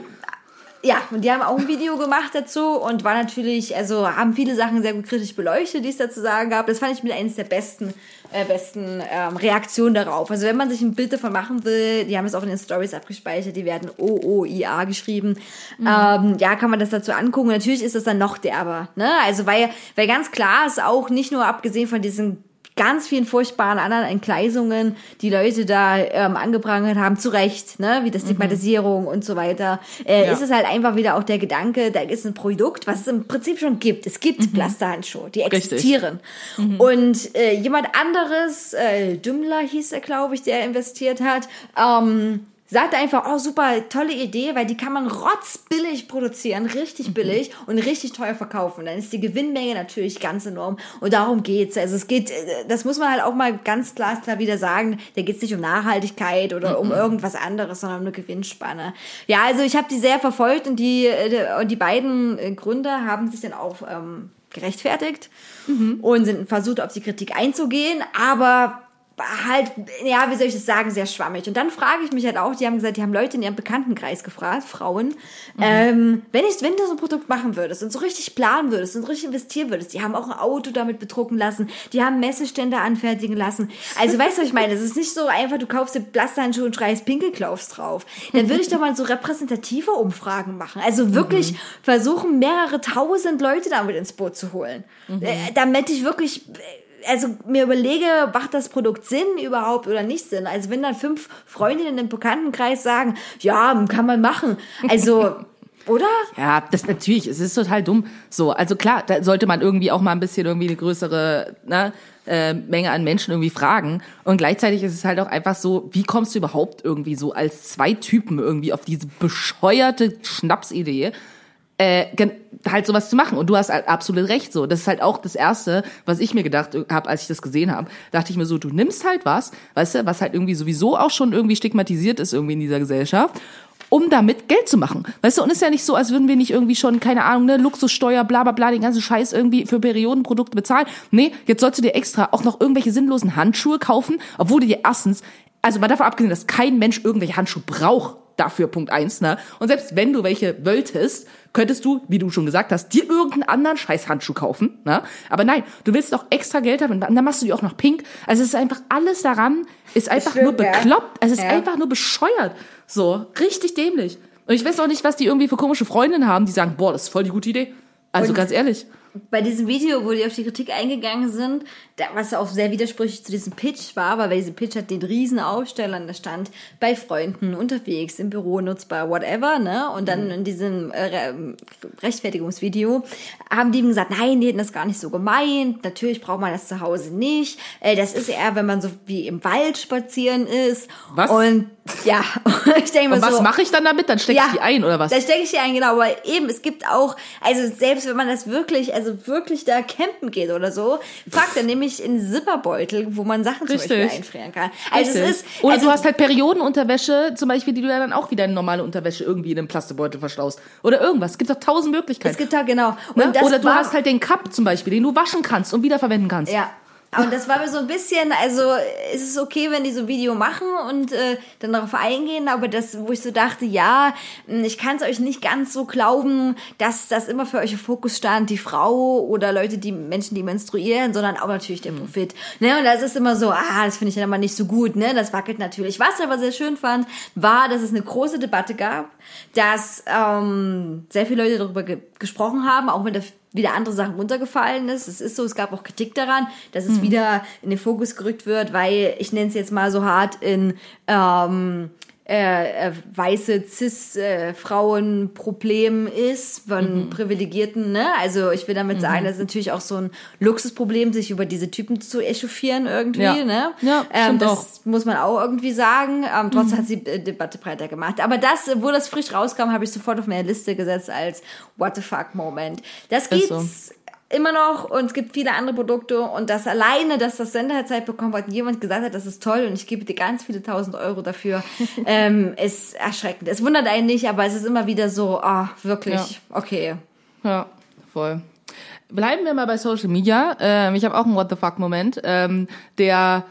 ja, und die haben auch ein Video gemacht dazu und war natürlich, also haben viele Sachen sehr gut kritisch beleuchtet, die es da zu sagen gab. Das fand ich mit eines der besten, äh, besten ähm, Reaktionen darauf. Also wenn man sich ein Bild davon machen will, die haben es auch in den Stories abgespeichert, die werden OOIA geschrieben. Ähm, ja, kann man das dazu angucken. Natürlich ist es dann noch derber, ne? Also weil, weil ganz klar ist auch nicht nur abgesehen von diesen ganz vielen furchtbaren anderen Entgleisungen, die Leute da ähm, angeprangert haben, zu Recht, ne, wie das Stigmatisierung und so weiter, äh, Ja. ist es halt einfach wieder auch der Gedanke, da ist ein Produkt, was es im Prinzip schon gibt. Es gibt Plasterhandschuhe, die existieren. Und äh, jemand anderes, äh, Dümmler hieß er, glaube ich, der investiert hat, ähm, sagte einfach, oh super, tolle Idee, weil die kann man rotzbillig produzieren, richtig billig und richtig teuer verkaufen. Dann ist die Gewinnmenge natürlich ganz enorm und darum geht's. Also es geht, äh, das muss man halt auch mal ganz klar, klar wieder sagen, da geht's nicht um Nachhaltigkeit oder um irgendwas anderes, sondern um eine Gewinnspanne. Ja, also ich habe die sehr verfolgt und die, äh, und die beiden äh, Gründer haben sich dann auch ähm, gerechtfertigt und sind versucht, auf die Kritik einzugehen, aber halt, ja, wie soll ich das sagen, sehr schwammig. Und dann frage ich mich halt auch, die haben gesagt, die haben Leute in ihrem Bekanntenkreis gefragt, Frauen, ähm, wenn ich, wenn du so ein Produkt machen würdest und so richtig planen würdest und richtig investieren würdest, die haben auch ein Auto damit bedrucken lassen, die haben Messestände anfertigen lassen. Also weißt du, was ich meine? Es ist nicht so einfach, du kaufst dir Plasterhandschuhe und schreist Pinkelklaus drauf. Dann würde ich doch mal so repräsentative Umfragen machen. Also wirklich versuchen, mehrere tausend Leute damit ins Boot zu holen. Äh, damit ich wirklich also mir überlege, macht das Produkt Sinn überhaupt oder nicht Sinn? Also wenn dann fünf Freundinnen im Bekanntenkreis sagen, ja, kann man machen. Also, oder? Ja, das natürlich, es ist total dumm. So, also klar, da sollte man irgendwie auch mal ein bisschen irgendwie eine größere ne, äh, Menge an Menschen irgendwie fragen. Und gleichzeitig ist es halt auch einfach so, wie kommst du überhaupt irgendwie so als zwei Typen irgendwie auf diese bescheuerte Schnapsidee? Äh, halt sowas zu machen. Und du hast halt absolut recht so. Das ist halt auch das Erste, was ich mir gedacht habe, als ich das gesehen habe. Dachte ich mir so, du nimmst halt was, weißt du, was halt irgendwie sowieso auch schon irgendwie stigmatisiert ist irgendwie in dieser Gesellschaft, um damit Geld zu machen. Weißt du, und ist ja nicht so, als würden wir nicht irgendwie schon, keine Ahnung, ne, Luxussteuer, bla bla bla, den ganzen Scheiß irgendwie für Periodenprodukte bezahlen. Nee, jetzt sollst du dir extra auch noch irgendwelche sinnlosen Handschuhe kaufen, obwohl du dir erstens, also mal davon abgesehen, dass kein Mensch irgendwelche Handschuhe braucht dafür, Punkt eins, ne? Und selbst wenn du welche wolltest, könntest du, wie du schon gesagt hast, dir irgendeinen anderen scheiß Handschuh kaufen, ne? Aber nein, du willst doch extra Geld haben und dann machst du die auch noch pink. Also es ist einfach alles daran, ist einfach stimmt, nur ja. bekloppt. Es ist Ja. einfach nur bescheuert. So, richtig dämlich. Und ich weiß auch nicht, was die irgendwie für komische Freundinnen haben, die sagen, boah, das ist voll die gute Idee. Also Und- ganz ehrlich. Bei diesem Video, wo die auf die Kritik eingegangen sind, was auch sehr widersprüchlich zu diesem Pitch war, weil bei diesem Pitch hat den riesen Aufstellern, da stand bei Freunden, unterwegs, im Büro nutzbar, whatever, ne? Und dann in diesem äh, Re- Rechtfertigungsvideo haben die ihm gesagt, nein, die hätten das gar nicht so gemeint, natürlich braucht man das zu Hause nicht, äh, das ist eher, wenn man so wie im Wald spazieren ist. Was? Und ja, ich denke mir Und was so, mache ich dann damit? Dann stecke ich die ein oder was? da stecke ich die ein, genau. Aber eben, es gibt auch, also selbst wenn man das wirklich, also wirklich da campen geht oder so, fragt er nämlich in Zipperbeutel, wo man Sachen zum Beispiel Richtig. einfrieren kann. Also Richtig. es ist, Oder also, du hast halt Periodenunterwäsche, zum Beispiel, die du ja dann auch wieder in normale Unterwäsche irgendwie in einem Plastikbeutel verstaust. Oder irgendwas. Es gibt doch tausend Möglichkeiten. es gibt da genau. Ne? Oder du hast halt den Cup zum Beispiel, den du waschen kannst und wiederverwenden kannst. Ja. Und das war mir so ein bisschen, also es ist okay, wenn die so ein Video machen und äh, dann darauf eingehen, aber das, wo ich so dachte, ja, mh, ich kann es euch nicht ganz so glauben, dass das immer für euch im Fokus stand, die Frau oder Leute, die Menschen, die menstruieren, sondern auch natürlich der Profit. Ne? Und das ist immer so, ah, das finde ich dann immer nicht so gut, ne? Das wackelt natürlich. Was ich aber sehr schön fand, war, dass es eine große Debatte gab, dass ähm, sehr viele Leute darüber ge gesprochen haben, auch wenn da wieder andere Sachen runtergefallen ist. Es ist so, es gab auch Kritik daran, dass es wieder in den Fokus gerückt wird, weil ich nenne es jetzt mal so hart in ähm, äh, äh, weiße Cis-Frauen Problem ist von Privilegierten. Ne? Also ich will damit sagen, das ist natürlich auch so ein Luxusproblem, sich über diese Typen zu echauffieren irgendwie. Ja. Ne? Ja, ähm, das auch. muss man auch irgendwie sagen. Ähm, trotzdem hat sie die Debatte breiter gemacht. Aber das, wo das frisch rauskam, habe ich sofort auf meine Liste gesetzt als What the fuck Moment. Das gibt's. Immer noch und es gibt viele andere Produkte und das alleine, dass das Senderzeit bekommen hat und jemand gesagt hat, das ist toll und ich gebe dir ganz viele tausend Euro dafür, ähm, ist erschreckend. Es wundert einen nicht, aber es ist immer wieder so, ah, wirklich, Ja. okay. Ja, voll. Bleiben wir mal bei Social Media. Ähm, ich habe auch einen What the fuck Moment, ähm, der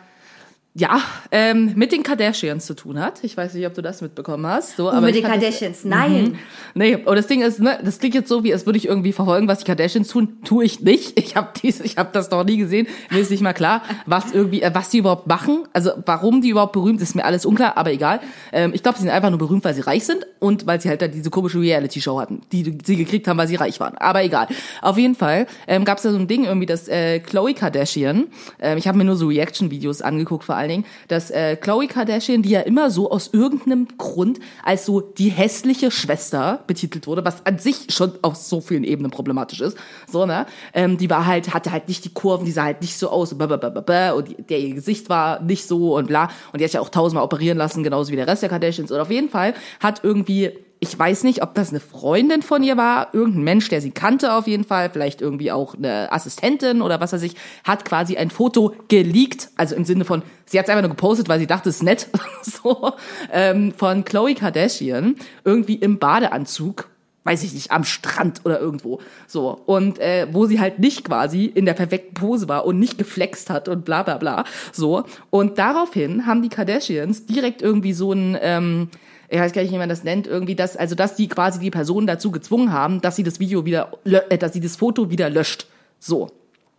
ja ähm, mit den Kardashians zu tun hat. Ich weiß nicht, ob du das mitbekommen hast. So, Und mit ich den fand das- Kardashians, nein. Nee, und das Ding ist, ne, das klingt jetzt so, wie als würde ich irgendwie verfolgen, was die Kardashians tun. Tue ich nicht. Ich habe dies, ich habe das noch nie gesehen. Mir ist nicht mal klar, was irgendwie, äh, was die überhaupt machen. Also warum die überhaupt berühmt, ist mir alles unklar, aber egal. Ähm, ich glaube, sie sind einfach nur berühmt, weil sie reich sind und weil sie halt da diese komische Reality-Show hatten, die sie gekriegt haben, weil sie reich waren. Aber egal. Auf jeden Fall ähm, gab es da so ein Ding irgendwie, dass äh, Chloe Kardashian, ähm, ich habe mir nur so Reaction-Videos angeguckt vor allem, allen Dingen, dass äh, Chloe Kardashian, die ja immer so aus irgendeinem Grund als so die hässliche Schwester betitelt wurde, was an sich schon auf so vielen Ebenen problematisch ist, so, ne, ähm, die war halt, hatte halt nicht die Kurven, die sah halt nicht so aus, und, blablabla, und der ihr Gesicht war nicht so und bla, und die hat ja auch tausendmal operieren lassen, genauso wie der Rest der Kardashians, und auf jeden Fall hat irgendwie ich weiß nicht, ob das eine Freundin von ihr war, irgendein Mensch, der sie kannte auf jeden Fall, vielleicht irgendwie auch eine Assistentin oder was weiß ich, hat quasi ein Foto geleakt, also im Sinne von, sie hat es einfach nur gepostet, weil sie dachte, es ist nett, so, ähm, von Chloe Kardashian, irgendwie im Badeanzug, weiß ich nicht, am Strand oder irgendwo. So. Und äh, wo sie halt nicht quasi in der perfekten Pose war und nicht geflext hat und bla bla bla. So. Und daraufhin haben die Kardashians direkt irgendwie so ein, ähm, ich weiß gar nicht, wie man das nennt, irgendwie das, also dass die quasi die Person dazu gezwungen haben, dass sie das Video wieder, äh, dass sie das Foto wieder löscht. So.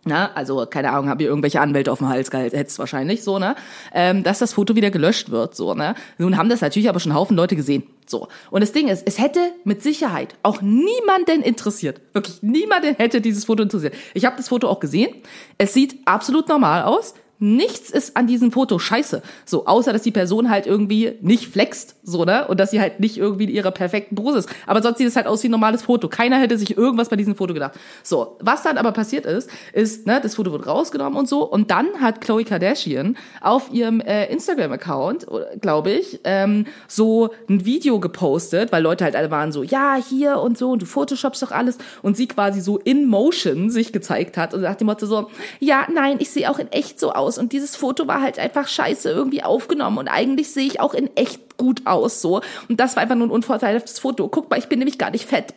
Na, also, keine Ahnung, haben ihr irgendwelche Anwälte auf dem Hals gehetzt wahrscheinlich, so, ne? Ähm, dass das Foto wieder gelöscht wird, so, ne? Nun haben das natürlich aber schon Haufen Leute gesehen, so. Und das Ding ist, es hätte mit Sicherheit auch niemanden interessiert. Wirklich niemanden hätte dieses Foto interessiert. Ich habe das Foto auch gesehen. Es sieht absolut normal aus. Nichts ist an diesem Foto scheiße. So, außer dass die Person halt irgendwie nicht flext, so, ne? Und dass sie halt nicht irgendwie in ihrer perfekten Pose ist. Aber sonst sieht es halt aus wie ein normales Foto. Keiner hätte sich irgendwas bei diesem Foto gedacht. So, was dann aber passiert ist, ist, ne, das Foto wird rausgenommen und so. Und dann hat Chloe Kardashian auf ihrem äh, Instagram-Account, glaube ich, ähm, so ein Video gepostet, weil Leute halt alle waren so, ja, hier und so, und du photoshopst doch alles. Und sie quasi so in Motion sich gezeigt hat und nach dem Motto so, ja, nein, ich sehe auch in echt so aus. Und dieses Foto war halt einfach scheiße irgendwie aufgenommen. Und eigentlich sehe ich auch in echt gut aus, so. Und das war einfach nur ein unvorteilhaftes Foto. Guck mal, ich bin nämlich gar nicht fett.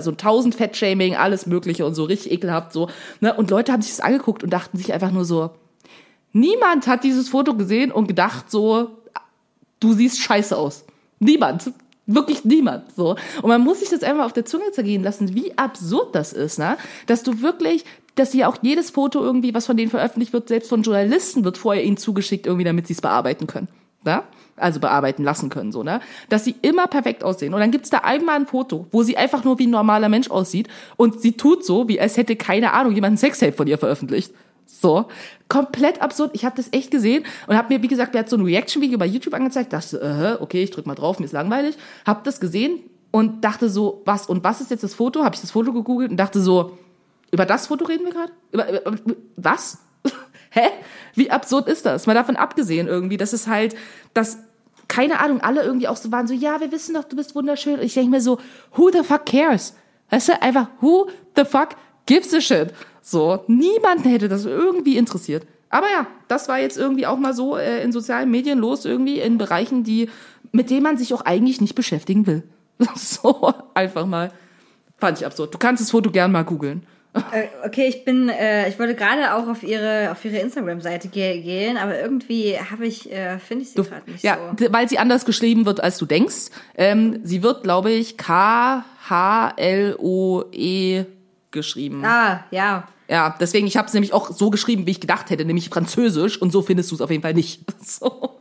So ein tausend Fettshaming, alles mögliche und so richtig ekelhaft, so. Ne? Und Leute haben sich das angeguckt und dachten sich einfach nur so, niemand hat dieses Foto gesehen und gedacht so, du siehst scheiße aus. Niemand. Wirklich niemand, so. Und man muss sich das einfach auf der Zunge zergehen lassen, wie absurd das ist, ne? Dass du wirklich, dass sie auch jedes Foto irgendwie, was von denen veröffentlicht wird, selbst von Journalisten wird vorher ihnen zugeschickt, irgendwie, damit sie es bearbeiten können, ne? Also bearbeiten lassen können, so, ne? Dass sie immer perfekt aussehen. Und dann gibt's da einmal ein Foto, wo sie einfach nur wie ein normaler Mensch aussieht und sie tut so, wie als hätte, keine Ahnung, jemand ein Sextape von ihr veröffentlicht. So, komplett absurd. Ich habe das echt gesehen und habe mir, wie gesagt, wer hat so ein Reaction-Video bei YouTube angezeigt, dachte, äh, okay, ich drück mal drauf, mir ist langweilig, habe das gesehen und dachte so, was und was ist jetzt das Foto? Habe ich das Foto gegoogelt und dachte so, über das Foto reden wir gerade? Über, über, über, was? Hä? Wie absurd ist das? Mal davon abgesehen irgendwie, dass es halt, dass keine Ahnung, alle irgendwie auch so waren so, ja, wir wissen doch, du bist wunderschön. Und ich denke mir so, who the fuck cares? Weißt du, einfach, who the fuck gives a shit? So, niemanden hätte das irgendwie interessiert. Aber ja, das war jetzt irgendwie auch mal so äh, in sozialen Medien los, irgendwie in Bereichen, die, mit denen man sich auch eigentlich nicht beschäftigen will. So, einfach mal. Fand ich absurd. Du kannst das Foto gern mal googeln. Äh, okay, ich bin, äh, ich wollte gerade auch auf ihre, auf ihre Instagram-Seite ge gehen, aber irgendwie habe ich, äh, finde ich sie gerade nicht Ja, so. weil sie anders geschrieben wird, als du denkst. Ähm, sie wird, glaube ich, K-H-L-O-E geschrieben. Ah, ja. Ja, deswegen, ich habe es nämlich auch so geschrieben, wie ich gedacht hätte, nämlich französisch. Und so findest du es auf jeden Fall nicht. So.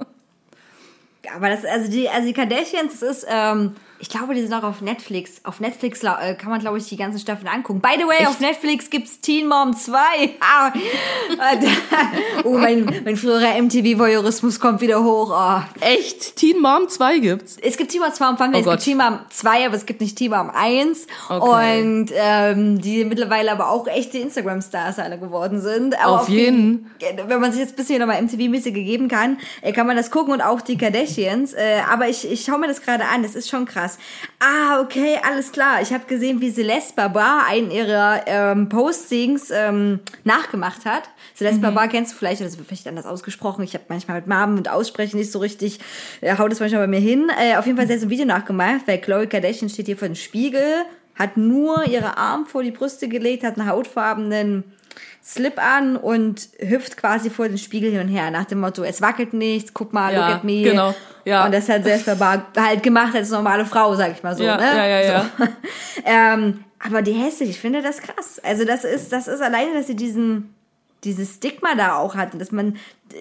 Aber das, also die, also die Kardashians, das ist, ähm, ich glaube, die sind auch auf Netflix. Auf Netflix äh, kann man, glaube ich, die ganzen Staffeln angucken. By the way, auf Netflix gibt's Teen Mom 2. Ah, oh, mein, mein früherer MTV-Voyeurismus kommt wieder hoch. Oh. Echt? Teen Mom 2 gibt's? Es gibt Teen Mom 2 am Anfang, Oh es Gott. gibt Teen Mom 2, aber es gibt nicht Teen Mom 1. Okay. Und ähm, die mittlerweile aber auch echte Instagram-Stars alle geworden sind. Aber Auf jeden. Wenn man sich jetzt ein bisschen nochmal MTV-mäßig gegeben kann, äh, kann man das gucken und auch die Kardashians. Äh, aber ich, ich schaue mir das gerade an, das ist schon krass. Ah, okay, alles klar. Ich habe gesehen, wie Celeste Barbar einen ihrer ähm, Postings ähm, nachgemacht hat. Celeste Mhm. Barbar kennst du vielleicht, oder das wird vielleicht anders ausgesprochen. Ich habe manchmal mit Namen und Aussprechen nicht so richtig, äh, haut es manchmal bei mir hin. Äh, auf jeden Fall, sie hat so ein Video nachgemacht, weil Chloe Kardashian steht hier vor dem Spiegel, hat nur ihre Arme vor die Brüste gelegt, hat einen hautfarbenen Slip an und hüpft quasi vor den Spiegel hin und her, nach dem Motto, es wackelt nichts, guck mal, Ja, look at me. genau, ja. Und das hat Celeste Barbar halt gemacht als normale Frau, sag ich mal so. Ja, ne? ja, ja, ja. So. ähm, aber die hässlich, ich finde das krass. Also das ist, das ist alleine, dass sie diesen, dieses Stigma da auch hat und dass man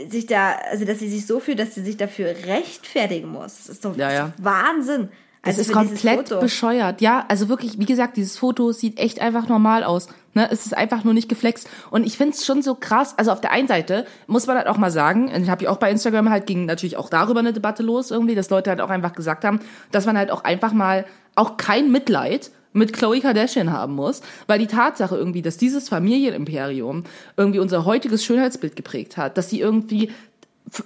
sich da, also dass sie sich so fühlt, dass sie sich dafür rechtfertigen muss. Das ist doch, Ja, ja. doch Wahnsinn. Es ist komplett bescheuert. Ja, also wirklich, wie gesagt, dieses Foto sieht echt einfach normal aus. Ne? Es ist einfach nur nicht geflext. Und ich finde es schon so krass. Also auf der einen Seite muss man halt auch mal sagen, ich habe ja auch bei Instagram halt ging natürlich auch darüber eine Debatte los irgendwie, dass Leute halt auch einfach gesagt haben, dass man halt auch einfach mal auch kein Mitleid mit Chloe Kardashian haben muss, weil die Tatsache irgendwie, dass dieses Familienimperium irgendwie unser heutiges Schönheitsbild geprägt hat, dass sie irgendwie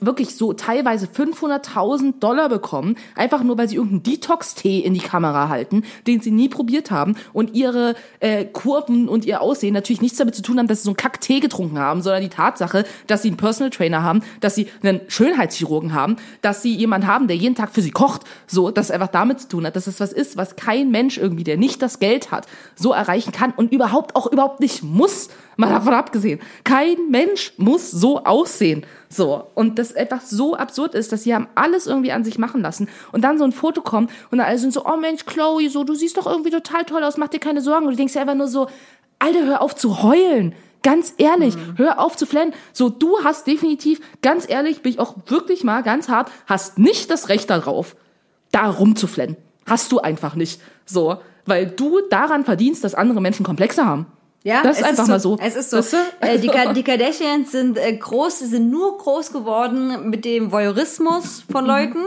wirklich so teilweise 500.000 Dollar bekommen, einfach nur weil sie irgendeinen Detox-Tee in die Kamera halten, den sie nie probiert haben und ihre äh, Kurven und ihr Aussehen natürlich nichts damit zu tun haben, dass sie so einen Kack-Tee getrunken haben, sondern die Tatsache, dass sie einen Personal Trainer haben, dass sie einen Schönheitschirurgen haben, dass sie jemanden haben, der jeden Tag für sie kocht, so, dass einfach damit zu tun hat, dass es was ist, was kein Mensch irgendwie, der nicht das Geld hat, so erreichen kann und überhaupt auch überhaupt nicht muss, mal davon abgesehen. Kein Mensch muss so aussehen. So. Und das einfach so absurd ist, dass sie haben alles irgendwie an sich machen lassen. Und dann so ein Foto kommt und dann alle sind so, oh Mensch, Chloe, so, du siehst doch irgendwie total toll aus, mach dir keine Sorgen. Und du denkst dir einfach nur so, Alter, hör auf zu heulen. Ganz ehrlich, hör auf zu flennen. So, du hast definitiv, ganz ehrlich, bin ich auch wirklich mal ganz hart, hast nicht das Recht darauf, da rumzuflennen. Hast du einfach nicht. So. Weil du daran verdienst, dass andere Menschen Komplexe haben. Ja, das ist es einfach mal so. Es ist so. Weißt du? Äh, die, Ka- die Kardashians sind äh, groß, sie sind nur groß geworden mit dem Voyeurismus von Mhm. Leuten.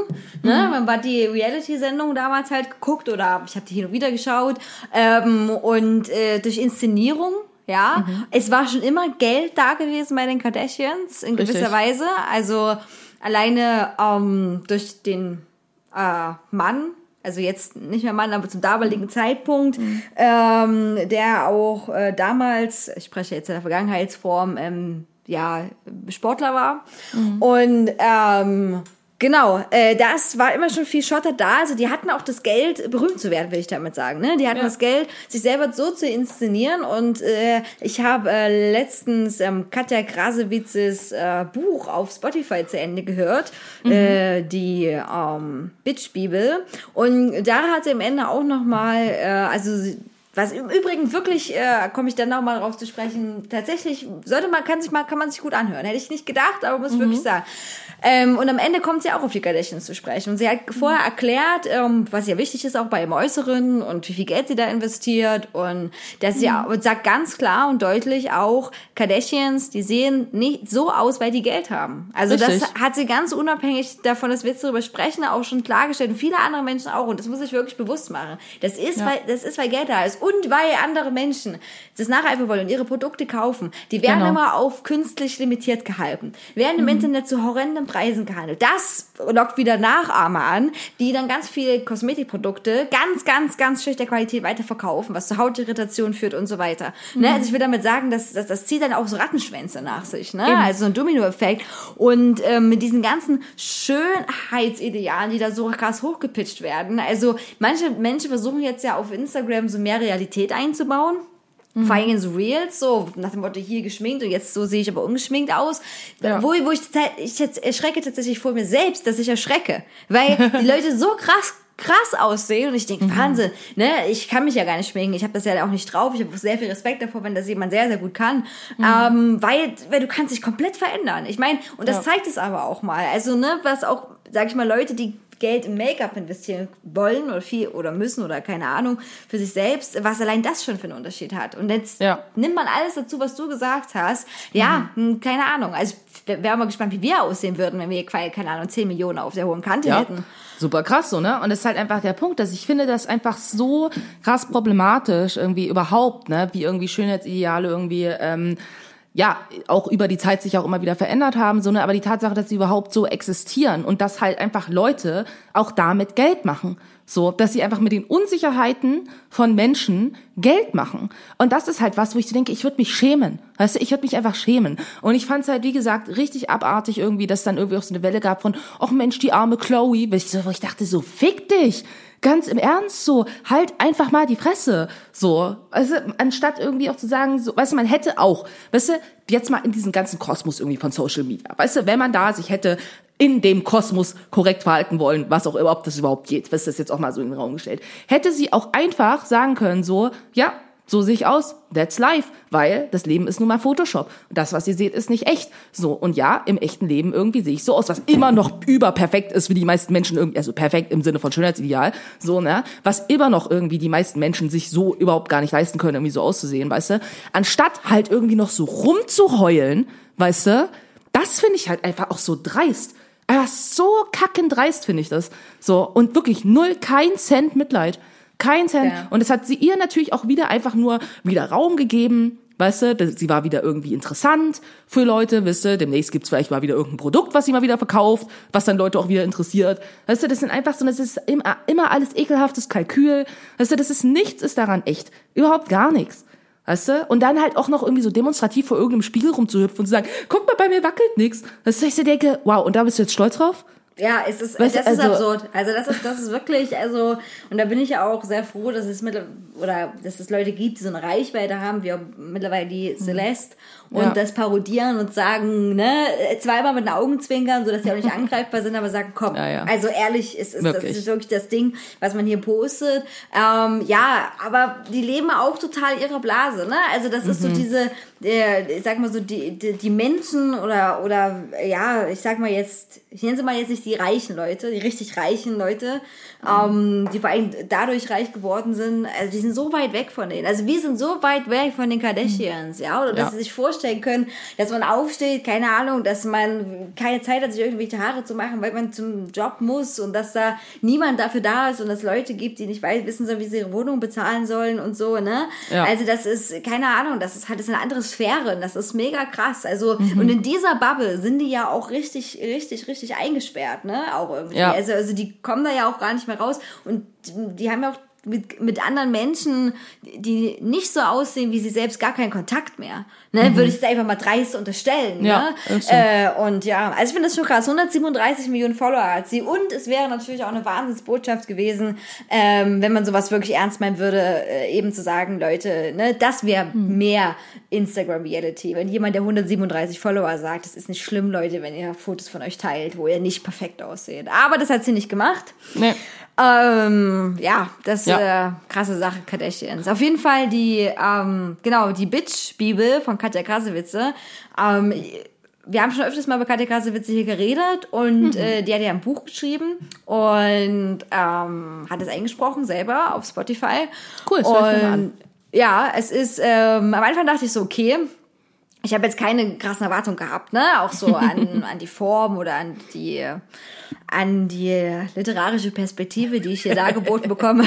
Ne? Man hat die Reality-Sendung damals halt geguckt oder ich habe die hin und wieder geschaut. Ähm, und äh, durch Inszenierung. Ja, Mhm. es war schon immer Geld da gewesen bei den Kardashians in Richtig. gewisser Weise. Also alleine ähm, durch den äh, Mann, also jetzt nicht mehr Mann, aber zum damaligen Zeitpunkt, ähm, der auch äh, damals, ich spreche jetzt in der Vergangenheitsform, ähm, ja, Sportler war. Und ähm, Genau, äh, das war immer schon viel Schotter da. Also die hatten auch das Geld, berühmt zu werden, will ich damit sagen. Ne? Die hatten das Geld, sich selber so zu inszenieren. Und äh, ich habe äh, letztens ähm, Katja Krasavitzes äh, Buch auf Spotify zu Ende gehört, äh, die ähm, Bitch-Bibel. Und da hat sie am Ende auch nochmal, äh, also sie- was im Übrigen wirklich, äh, komme ich dann noch mal drauf zu sprechen, tatsächlich sollte man, kann sich mal, kann man sich gut anhören. Hätte ich nicht gedacht, aber muss ich wirklich sagen. Ähm, und am Ende kommt sie auch auf die Kardashians zu sprechen. Und sie hat vorher erklärt, ähm, was ja wichtig ist auch bei ihrem Äußeren und wie viel Geld sie da investiert. Und dass sie auch, sagt ganz klar und deutlich auch, Kardashians, die sehen nicht so aus, weil die Geld haben. Also Richtig. das hat sie ganz unabhängig davon, dass wir jetzt darüber sprechen, auch schon klargestellt. Und viele andere Menschen auch. Und das muss ich wirklich bewusst machen. Das ist, weil, das ist, weil Geld da ist. Und weil andere Menschen das nacheifern wollen und ihre Produkte kaufen. Die werden Genau. immer auf künstlich limitiert gehalten. Werden im Internet zu horrenden Preisen gehandelt. Das lockt wieder Nachahmer an, die dann ganz viele Kosmetikprodukte ganz, ganz, ganz schlechter Qualität weiterverkaufen, was zu Hautirritation führt und so weiter. Ne? Also ich will damit sagen, dass, dass das zieht dann auch so Rattenschwänze nach sich. Ne? Also so ein Dominoeffekt. Und ähm, mit diesen ganzen Schönheitsidealen, die da so krass hochgepitcht werden. Also manche Menschen versuchen jetzt ja auf Instagram so mehr Realität einzubauen. Vor allem in so Reels, so nach dem Motto hier geschminkt und jetzt so sehe ich aber ungeschminkt aus. Ja. Wo, wo ich, ich jetzt erschrecke tatsächlich vor mir selbst, dass ich erschrecke. Weil die Leute so krass krass aussehen und ich denke, Wahnsinn, ne, ich kann mich ja gar nicht schminken, ich habe das ja auch nicht drauf, ich habe sehr viel Respekt davor, wenn das jemand sehr, sehr gut kann, ähm, weil, weil du kannst dich komplett verändern. Ich meine, und das Ja. zeigt es aber auch mal, also, ne, was auch, sag ich mal, Leute, die Geld in Make-up investieren wollen oder viel oder müssen oder keine Ahnung für sich selbst, was allein das schon für einen Unterschied hat. Und jetzt Ja. nimmt man alles dazu, was du gesagt hast. Ja, hm, keine Ahnung. Also ich wäre mal gespannt, wie wir aussehen würden, wenn wir, keine Ahnung, 10 Millionen auf der hohen Kante Ja. hätten. Super krass so, ne? Und das ist halt einfach der Punkt, dass ich finde das einfach so krass problematisch irgendwie überhaupt, ne? Wie irgendwie Schönheitsideale irgendwie, ähm, ja, auch über die Zeit sich auch immer wieder verändert haben, so, ne? Aber die Tatsache, dass sie überhaupt so existieren und dass halt einfach Leute auch damit Geld machen. So, dass sie einfach mit den Unsicherheiten von Menschen Geld machen. Und das ist halt was, wo ich denke, ich würde mich schämen. Weißt du, ich würde mich einfach schämen. Und ich fand es halt, wie gesagt, richtig abartig irgendwie, dass dann irgendwie auch so eine Welle gab von, ach Mensch, die arme Chloe. Wo ich dachte so, fick dich. Ganz im Ernst so, halt einfach mal die Fresse. So, also anstatt irgendwie auch zu sagen, so, weißt du, man hätte auch, weißt du, jetzt mal in diesen ganzen Kosmos irgendwie von Social Media. Weißt du, wenn man da sich hätte in dem Kosmos korrekt verhalten wollen, was auch ob das überhaupt geht, was das jetzt auch mal so in den Raum gestellt, hätte sie auch einfach sagen können, so, ja, So sehe ich aus. That's life. Weil das Leben ist nun mal Photoshop. Das, was ihr seht, ist nicht echt. So. Und ja, im echten Leben irgendwie sehe ich so aus, was immer noch überperfekt ist, wie die meisten Menschen irgendwie, also perfekt im Sinne von Schönheitsideal. So, ne? Was immer noch irgendwie die meisten Menschen sich so überhaupt gar nicht leisten können, irgendwie so auszusehen, weißt du? Anstatt halt irgendwie noch so rumzuheulen, weißt du? Das finde ich halt einfach auch so dreist. Einfach so kacken dreist finde ich das. So. Und wirklich null, kein Cent Mitleid. Kein Cent. Ja. Und es hat sie ihr natürlich auch wieder einfach nur wieder Raum gegeben. Weißt du, das- sie war wieder irgendwie interessant für Leute, wisst ihr, demnächst gibt's vielleicht mal wieder irgendein Produkt, was sie mal wieder verkauft, was dann Leute auch wieder interessiert. Weißt du, das sind einfach so, das ist immer, immer alles ekelhaftes Kalkül. Weißt du, das ist nichts ist daran echt. Überhaupt gar nichts. Weißt du? Und dann halt auch noch irgendwie so demonstrativ vor irgendeinem Spiegel rumzuhüpfen und zu sagen, guck mal, bei mir wackelt nix. Dass ich so denke, wow, und da bist du jetzt stolz drauf? Ja, es ist, Weißt das ist also- absurd. Also das ist, das ist wirklich, also, und da bin ich ja auch sehr froh, dass es mit, oder dass es Leute gibt, die so eine Reichweite haben, wie auch mittlerweile die Celeste, und Ja. das parodieren und sagen, ne, zweimal mit den Augen zwinkern, sodass sie auch nicht angreifbar sind, aber sagen, komm, Ja, ja. also ehrlich, es ist, das Wirklich. ist wirklich das Ding, was man hier postet. Ähm, ja, aber die leben auch total ihre Blase, ne? Also das Mhm. ist so diese, der, ich sag mal so, die, die, die Menschen oder, oder, ja, ich sag mal jetzt, ich nenne sie mal jetzt nicht die reichen Leute, die richtig reichen Leute, ähm, die vor allem dadurch reich geworden sind, also die sind so weit weg von denen. Also wir sind so weit weg von den Kardashians, ja, oder dass Ja. sie sich vorstellen können, dass man aufsteht, keine Ahnung, dass man keine Zeit hat, sich irgendwelche Haare zu machen, weil man zum Job muss und dass da niemand dafür da ist und dass es Leute gibt, die nicht wei- wissen sollen, wie sie ihre Wohnung bezahlen sollen und so, ne? Ja. Also das ist, keine Ahnung, das ist halt das ist eine andere Sphäre und das ist mega krass. Also, Mhm. und in dieser Bubble sind die ja auch richtig, richtig, richtig eingesperrt, ne? Auch irgendwie. Ja. Also, also die kommen da ja auch gar nicht mehr raus und die, die haben ja auch mit, mit anderen Menschen, die nicht so aussehen wie sie selbst, gar keinen Kontakt mehr. Ne? Würde ich jetzt einfach mal dreist unterstellen. Mhm. Ja, ist so. ne? äh, und ja, also ich finde das schon krass. 137 Millionen Follower hat sie. Und es wäre natürlich auch eine Wahnsinnsbotschaft gewesen, ähm, wenn man sowas wirklich ernst meinen würde, äh, eben zu sagen, Leute, ne, das wäre Mhm. mehr Instagram-Reality. Wenn jemand, der 137 Follower sagt, es ist nicht schlimm, Leute, wenn ihr Fotos von euch teilt, wo ihr nicht perfekt ausseht. Aber das hat sie nicht gemacht. Nee. Ähm, ja, das ist Ja. äh, krasse Sache, Kardashians. Auf jeden Fall die, ähm, genau, die Bitch-Bibel von Katja Krasewitze. Ähm, wir haben schon öfters mal über Katja Krasewitze hier geredet und Mhm. äh, die hat ja ein Buch geschrieben und ähm, hat es eingesprochen selber auf Spotify. Cool, das hör ich mir mal an. Und ja, es ist, ähm, am Anfang dachte ich so, okay, ich habe jetzt keine krassen Erwartungen gehabt, ne? Auch so an, an die Form oder an die an die literarische Perspektive, die ich hier dargeboten bekomme.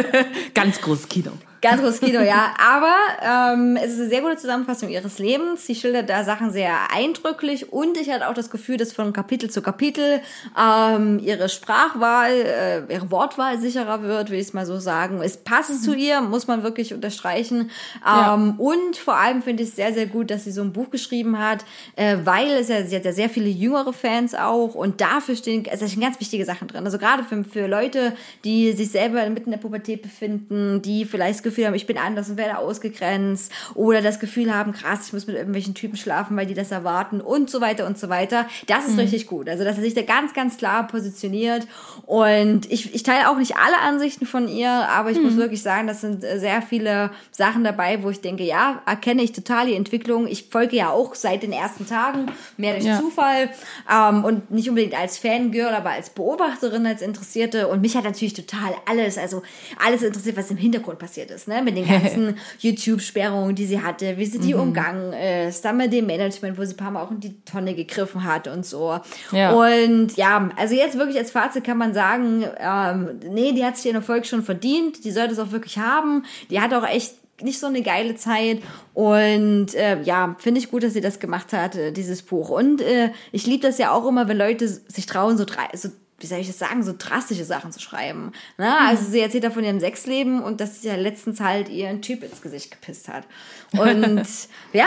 Ganz großes Kino. Ganz großes Kino, ja. Aber ähm, es ist eine sehr gute Zusammenfassung ihres Lebens. Sie schildert da Sachen sehr eindrücklich und ich hatte auch das Gefühl, dass von Kapitel zu Kapitel ähm, ihre Sprachwahl, äh, ihre Wortwahl sicherer wird, will ich es mal so sagen. Es passt zu ihr, muss man wirklich unterstreichen. Ja. Ähm, und vor allem finde ich es sehr, sehr gut, dass sie so ein Buch geschrieben hat, äh, weil es ja, sie hat ja sehr viele jüngere Fans auch und dafür stehen, also da stehen ganz wichtige Sachen drin. Also gerade für, für Leute, die sich selber mitten in der Pubertät befinden, die vielleicht Gefühl haben, ich bin anders und werde ausgegrenzt oder das Gefühl haben, krass, ich muss mit irgendwelchen Typen schlafen, weil die das erwarten und so weiter und so weiter. Das ist richtig gut. Also, dass er sich da ganz, ganz klar positioniert und ich, ich teile auch nicht alle Ansichten von ihr, aber ich muss wirklich sagen, das sind äh, sehr viele Sachen dabei, wo ich denke, ja, erkenne ich total die Entwicklung. Ich folge ja auch seit den ersten Tagen, mehr durch Ja. Zufall ähm, und nicht unbedingt als Fangirl, aber als Beobachterin, als Interessierte. Und mich hat natürlich total alles, also alles interessiert, was im Hintergrund passiert ist, ne? Mit den ganzen YouTube-Sperrungen, die sie hatte, wie sie die umgangen ist, dann mit dem Management, wo sie ein paar Mal auch in die Tonne gegriffen hat und so. Ja. Und ja, also jetzt wirklich als Fazit kann man sagen, ähm, nee, die hat sich ihren Erfolg schon verdient, die sollte es auch wirklich haben. Die hat auch echt nicht so eine geile Zeit und äh, ja, finde ich gut, dass sie das gemacht hat, äh, dieses Buch. Und äh, ich liebe das ja auch immer, wenn Leute sich trauen, so, drei, so wie soll ich das sagen, so drastische Sachen zu schreiben. Ne? Also sie erzählt da von ihrem Sexleben und dass sie ja letztens halt ihren Typ ins Gesicht gepisst hat. Und ja,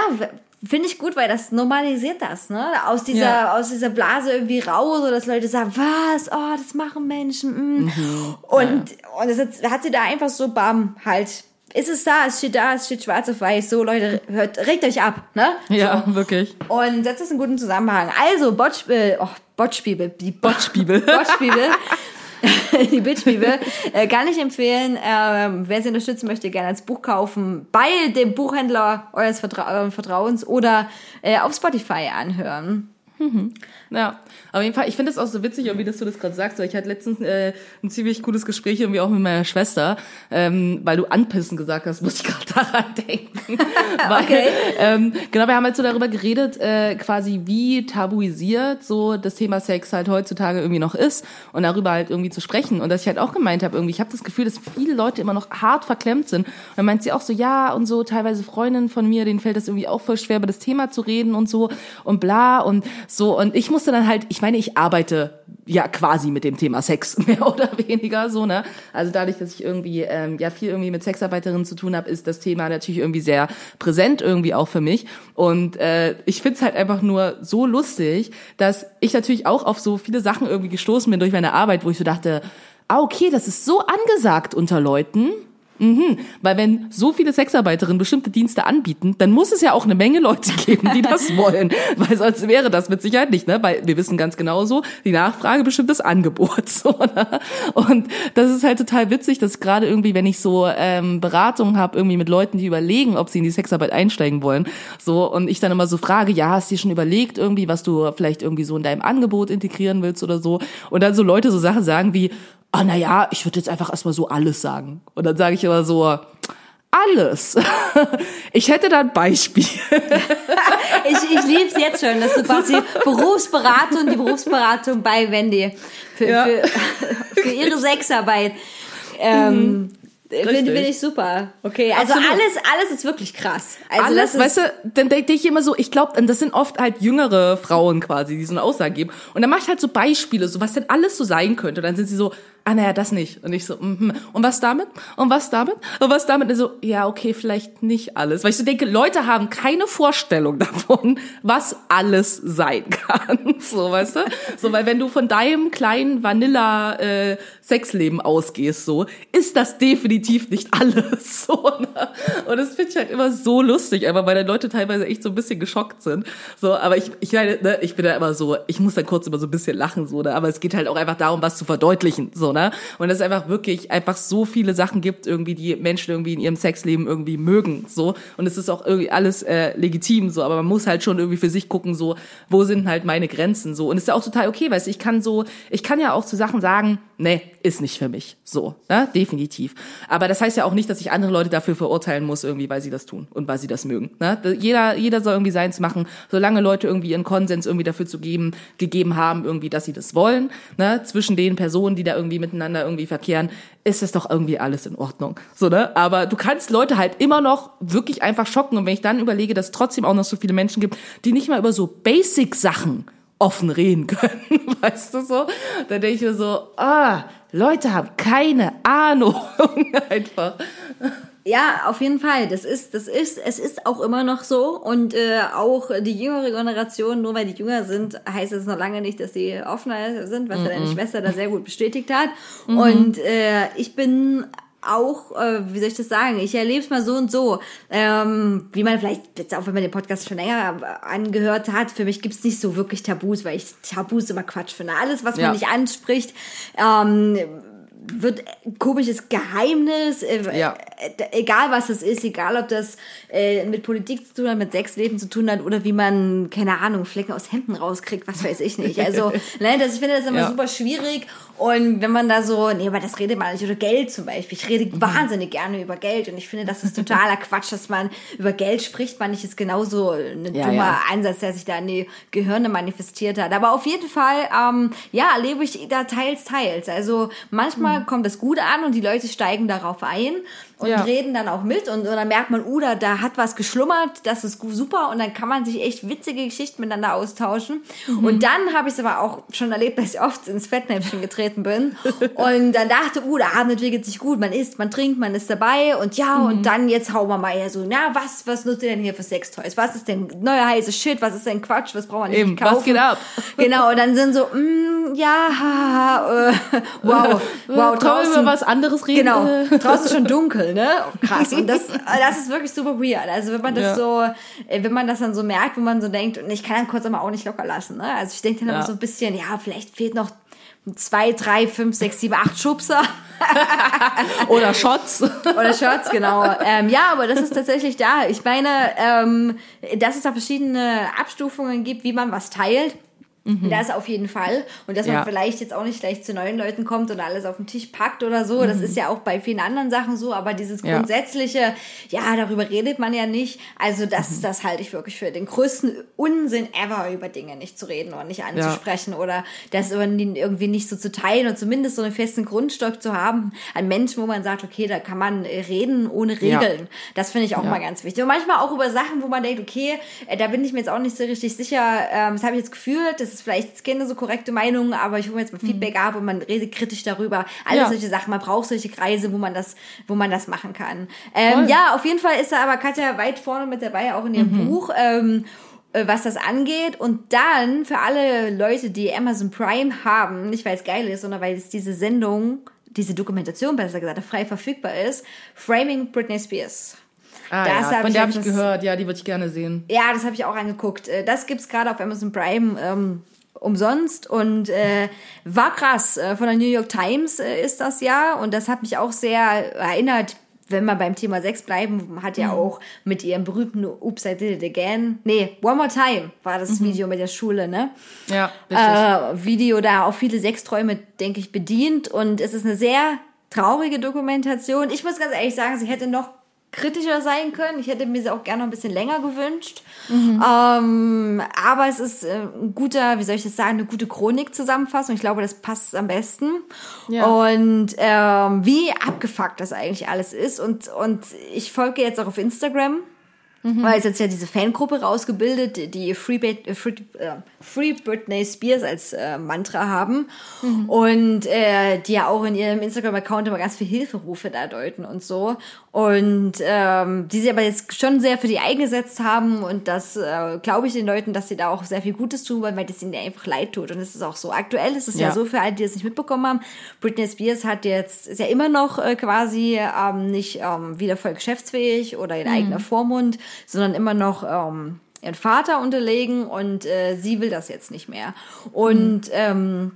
finde ich gut, weil das normalisiert das, ne? Aus dieser, Ja. aus dieser Blase irgendwie raus, so dass Leute sagen, was, oh, das machen Menschen. Mm. Und, und das hat, sie da einfach so, bam, halt, ist es da, es steht da, es steht schwarz auf weiß, so Leute, hört, regt euch ab, ne? Ja, wirklich. Und setzt es in guten Zusammenhang. Also, Botsch, äh, oh, Botschbibel, die Botschbibel. Botschbibel. die Bitchbibel. Äh, kann ich empfehlen. Ähm, wer sie unterstützen möchte, gerne als Buch kaufen. Bei dem Buchhändler eures Vertra euren Vertrauens oder äh, auf Spotify anhören. Ja, auf jeden Fall, ich finde es auch so witzig, irgendwie, dass du das gerade sagst, weil ich hatte letztens äh, ein ziemlich cooles Gespräch irgendwie auch mit meiner Schwester, ähm, weil du anpissen gesagt hast, muss ich gerade daran denken. weil, Okay. ähm, genau, wir haben halt so darüber geredet, äh, quasi wie tabuisiert so das Thema Sex halt heutzutage irgendwie noch ist und darüber halt irgendwie zu sprechen. Und dass ich halt auch gemeint habe, irgendwie, ich habe das Gefühl, dass viele Leute immer noch hart verklemmt sind. Und dann meint sie auch so, ja, und so teilweise Freundinnen von mir, denen fällt das irgendwie auch voll schwer, über das Thema zu reden und so und bla und so. Und ich musste dann halt, ich meine, ich arbeite ja quasi mit dem Thema Sex, mehr oder weniger so, ne? Also dadurch, dass ich irgendwie ähm, ja viel irgendwie mit Sexarbeiterinnen zu tun habe, ist das Thema natürlich irgendwie sehr präsent irgendwie auch für mich. Und äh, ich find's halt einfach nur so lustig, dass ich natürlich auch auf so viele Sachen irgendwie gestoßen bin durch meine Arbeit, wo ich so dachte, ah, okay, das ist so angesagt unter Leuten. Mhm, weil wenn so viele Sexarbeiterinnen bestimmte Dienste anbieten, dann muss es ja auch eine Menge Leute geben, die das wollen, weil sonst wäre das mit Sicherheit nicht, ne? Weil wir wissen ganz genau so, die Nachfrage bestimmt das Angebot, so, ne? Und das ist halt total witzig, dass gerade irgendwie, wenn ich so ähm, Beratungen habe, irgendwie mit Leuten, die überlegen, ob sie in die Sexarbeit einsteigen wollen, so und ich dann immer so frage, ja, hast du dir schon überlegt irgendwie, was du vielleicht irgendwie so in deinem Angebot integrieren willst oder so, und dann so Leute so Sachen sagen wie ah, na ja, ich würde jetzt einfach erstmal so alles sagen. Und dann sage ich immer so, alles. Ich hätte da ein Beispiel. Ich, ich liebe es jetzt schon, dass du quasi Berufsberatung, die Berufsberatung bei Wendy für, Ja. für, für ihre Sexarbeit. Ähm, Finde Richtig. find ich super. Okay, also Absolut. alles, alles ist wirklich krass. Also Alles, weißt du, dann denke ich immer so, ich glaube, das sind oft halt jüngere Frauen quasi, die so eine Aussage geben. Und dann mache ich halt so Beispiele, so was denn alles so sein könnte. Und dann sind sie so, ah naja, das nicht. Und ich so, mhm. und was damit? Und was damit? Und was damit? Und so, ja, okay, vielleicht nicht alles. Weil ich so denke, Leute haben keine Vorstellung davon, was alles sein kann. So, weißt du? So, weil wenn du von deinem kleinen Vanilla äh, ausgehst, so, ist das definitiv nicht alles. So, ne? Und das finde ich halt immer so lustig, einfach weil die Leute teilweise echt so ein bisschen geschockt sind. So, aber ich, ich meine, ne, ich bin da immer so, ich muss dann kurz immer so ein bisschen lachen, so, ne? Aber es geht halt auch einfach darum, was zu verdeutlichen, so, ne? Und es einfach wirklich einfach so viele Sachen gibt, irgendwie, die Menschen irgendwie in ihrem Sexleben irgendwie mögen, so. Und es ist auch irgendwie alles äh, legitim, so, aber man muss halt schon irgendwie für sich gucken, so, wo sind halt meine Grenzen, so. Und es ist ja auch total okay, weißt ich kann so, ich kann ja auch zu Sachen sagen, nee, ist nicht für mich, so, ne? Definitiv. Aber das heißt ja auch nicht, dass ich andere Leute dafür verurteilen muss, irgendwie, weil sie das tun und weil sie das mögen, ne? Jeder, jeder soll irgendwie seins machen, solange Leute irgendwie ihren Konsens irgendwie dafür zu geben, gegeben haben, irgendwie, dass sie das wollen, ne? Zwischen den Personen, die da irgendwie miteinander irgendwie verkehren, ist das doch irgendwie alles in Ordnung, so, ne? Aber du kannst Leute halt immer noch wirklich einfach schocken und wenn ich dann überlege, dass es trotzdem auch noch so viele Menschen gibt, die nicht mal über so Basic-Sachen offen reden können, weißt du so? Da denke ich mir so, ah, Leute haben keine Ahnung einfach. Ja, auf jeden Fall. Das ist, das ist, es ist auch immer noch so. Und äh, auch die jüngere Generation, nur weil die jünger sind, heißt es noch lange nicht, dass sie offener sind, was ja deine Schwester da sehr gut bestätigt hat. Und äh, ich bin auch, äh, wie soll ich das sagen, ich erlebe es mal so und so. Ähm, wie man vielleicht, jetzt auch wenn man den Podcast schon länger angehört hat, für mich gibt's nicht so wirklich Tabus, weil ich Tabus immer Quatsch finde. Alles, was Ja. man nicht anspricht, ähm, wird komisches Geheimnis, äh, Ja. äh, egal was es ist, egal ob das äh, mit Politik zu tun hat, mit Sexleben zu tun hat oder wie man, keine Ahnung, Flecken aus Hemden rauskriegt, was weiß ich nicht. Also, ne, das, ich finde das immer Ja. super schwierig und wenn man da so, nee, aber das redet man nicht, oder Geld zum Beispiel, ich rede wahnsinnig gerne über Geld und ich finde, das ist totaler Quatsch, dass man über Geld spricht, man nicht ist genauso ein Ja, dummer. Einsatz, der sich da in die Gehirne manifestiert hat. Aber auf jeden Fall, ähm, ja, erlebe ich da teils, teils. Also manchmal kommt das gut an und die Leute steigen darauf ein und Ja. reden dann auch mit und, und dann merkt man, uh, da, da hat was geschlummert, das ist super und dann kann man sich echt witzige Geschichten miteinander austauschen. Und dann habe ich es aber auch schon erlebt, dass ich oft ins Fettnäpfchen getreten bin und dann dachte, uh, der Abend entwickelt sich gut, man isst, man trinkt, man ist dabei und ja, und dann jetzt hauen wir mal ja so, na, was, was nutzt ihr denn hier für Sextoys? Was ist denn neuer heiße Shit? Was ist denn Quatsch? Was braucht man nicht Eben, kaufen? was geht ab? Genau, und dann sind so, mm, ja, haha, äh, wow, wow, Wollen wir draußen, über was anderes reden? Genau, Äh, draußen schon dunkel, ne? Krass. Und das, das ist wirklich super weird. Also wenn man das Ja. so, äh, wenn man das dann so merkt, wo man so denkt, und ich kann dann kurz aber auch nicht locker lassen, ne? Also ich denke dann Ja. immer so ein bisschen, ja, vielleicht fehlt noch zwei, drei, fünf, sechs, sieben, acht Schubser. Oder Shots. Oder Shirts, genau. Ähm, ja, aber das ist tatsächlich da. Ich meine, ähm, dass es da verschiedene Abstufungen gibt, wie man was teilt. Das auf jeden Fall. Und dass man Ja. vielleicht jetzt auch nicht gleich zu neuen Leuten kommt und alles auf den Tisch packt oder so. Das ist ja auch bei vielen anderen Sachen so. Aber dieses Ja. grundsätzliche, ja, darüber redet man ja nicht. Also das, das halte ich wirklich für den größten Unsinn ever, über Dinge nicht zu reden und nicht anzusprechen oder das irgendwie nicht so zu teilen und zumindest so einen festen Grundstock zu haben an Menschen, wo man sagt, okay, da kann man äh, reden ohne Ja. Regeln. Das finde ich auch Ja. mal ganz wichtig. Und manchmal auch über Sachen, wo man denkt, okay, äh, da bin ich mir jetzt auch nicht so richtig sicher, ähm, das habe ich jetzt gefühlt, das ist vielleicht keine so korrekte Meinung, aber ich hole mir jetzt mal Feedback ab und man redet kritisch darüber. Alles Mhm. Ja. solche Sachen. Man braucht solche Kreise, wo man das, wo man das machen kann. Ähm, ja, auf jeden Fall ist da aber Katja weit vorne mit dabei, auch in ihrem Mhm. Buch. Ähm, äh, was das angeht. Und dann für alle Leute, die Amazon Prime haben, nicht weil es geil ist, sondern weil es diese Sendung, diese Dokumentation besser gesagt, frei verfügbar ist, Framing Britney Spears. Ah, Das ja, von der habe ich gehört. Ja, die würde ich gerne sehen. Ja, das habe ich auch angeguckt. Äh, Das gibt's gerade auf Amazon Prime ähm, umsonst und äh, war krass. Äh, Von der New York Times äh, ist das ja und das hat mich auch sehr erinnert. Wenn wir beim Thema Sex bleiben, hat Mhm. ja auch mit ihrem berühmten Oops, I Did It Again. Nee, One More Time war das Mhm. Video mit der Schule, ne? Ja, richtig. äh, Video da auch viele Sexträume, denke ich, bedient. Und es ist eine sehr traurige Dokumentation. Ich muss ganz ehrlich sagen, sie hätte noch kritischer sein können. Ich hätte mir sie auch gerne noch ein bisschen länger gewünscht. Ähm, aber es ist äh, ein guter, wie soll ich das sagen, eine gute Chronik-Zusammenfassung. Ich glaube, das passt am besten. Ja. Und ähm, wie abgefuckt das eigentlich alles ist. Und, und ich folge jetzt auch auf Instagram. Weil es jetzt ja diese Fangruppe rausgebildet, die Free, Brit- äh, Free, äh, Free Britney Spears als äh, Mantra haben und äh, die ja auch in ihrem Instagram-Account immer ganz viel Hilferufe da deuten und so. Und ähm, die sie aber jetzt schon sehr für die eingesetzt haben und das äh, glaube ich den Leuten, dass sie da auch sehr viel Gutes tun wollen, weil das ihnen ja einfach leid tut. Und es ist auch so. Aktuell ist es ja, Ja. so für alle, die es nicht mitbekommen haben. Britney Spears hat jetzt, ist ja immer noch äh, quasi ähm, nicht ähm, wieder voll geschäftsfähig oder in eigener Vormund, sondern immer noch ähm, ihren Vater unterlegen und äh, sie will das jetzt nicht mehr. Und ähm,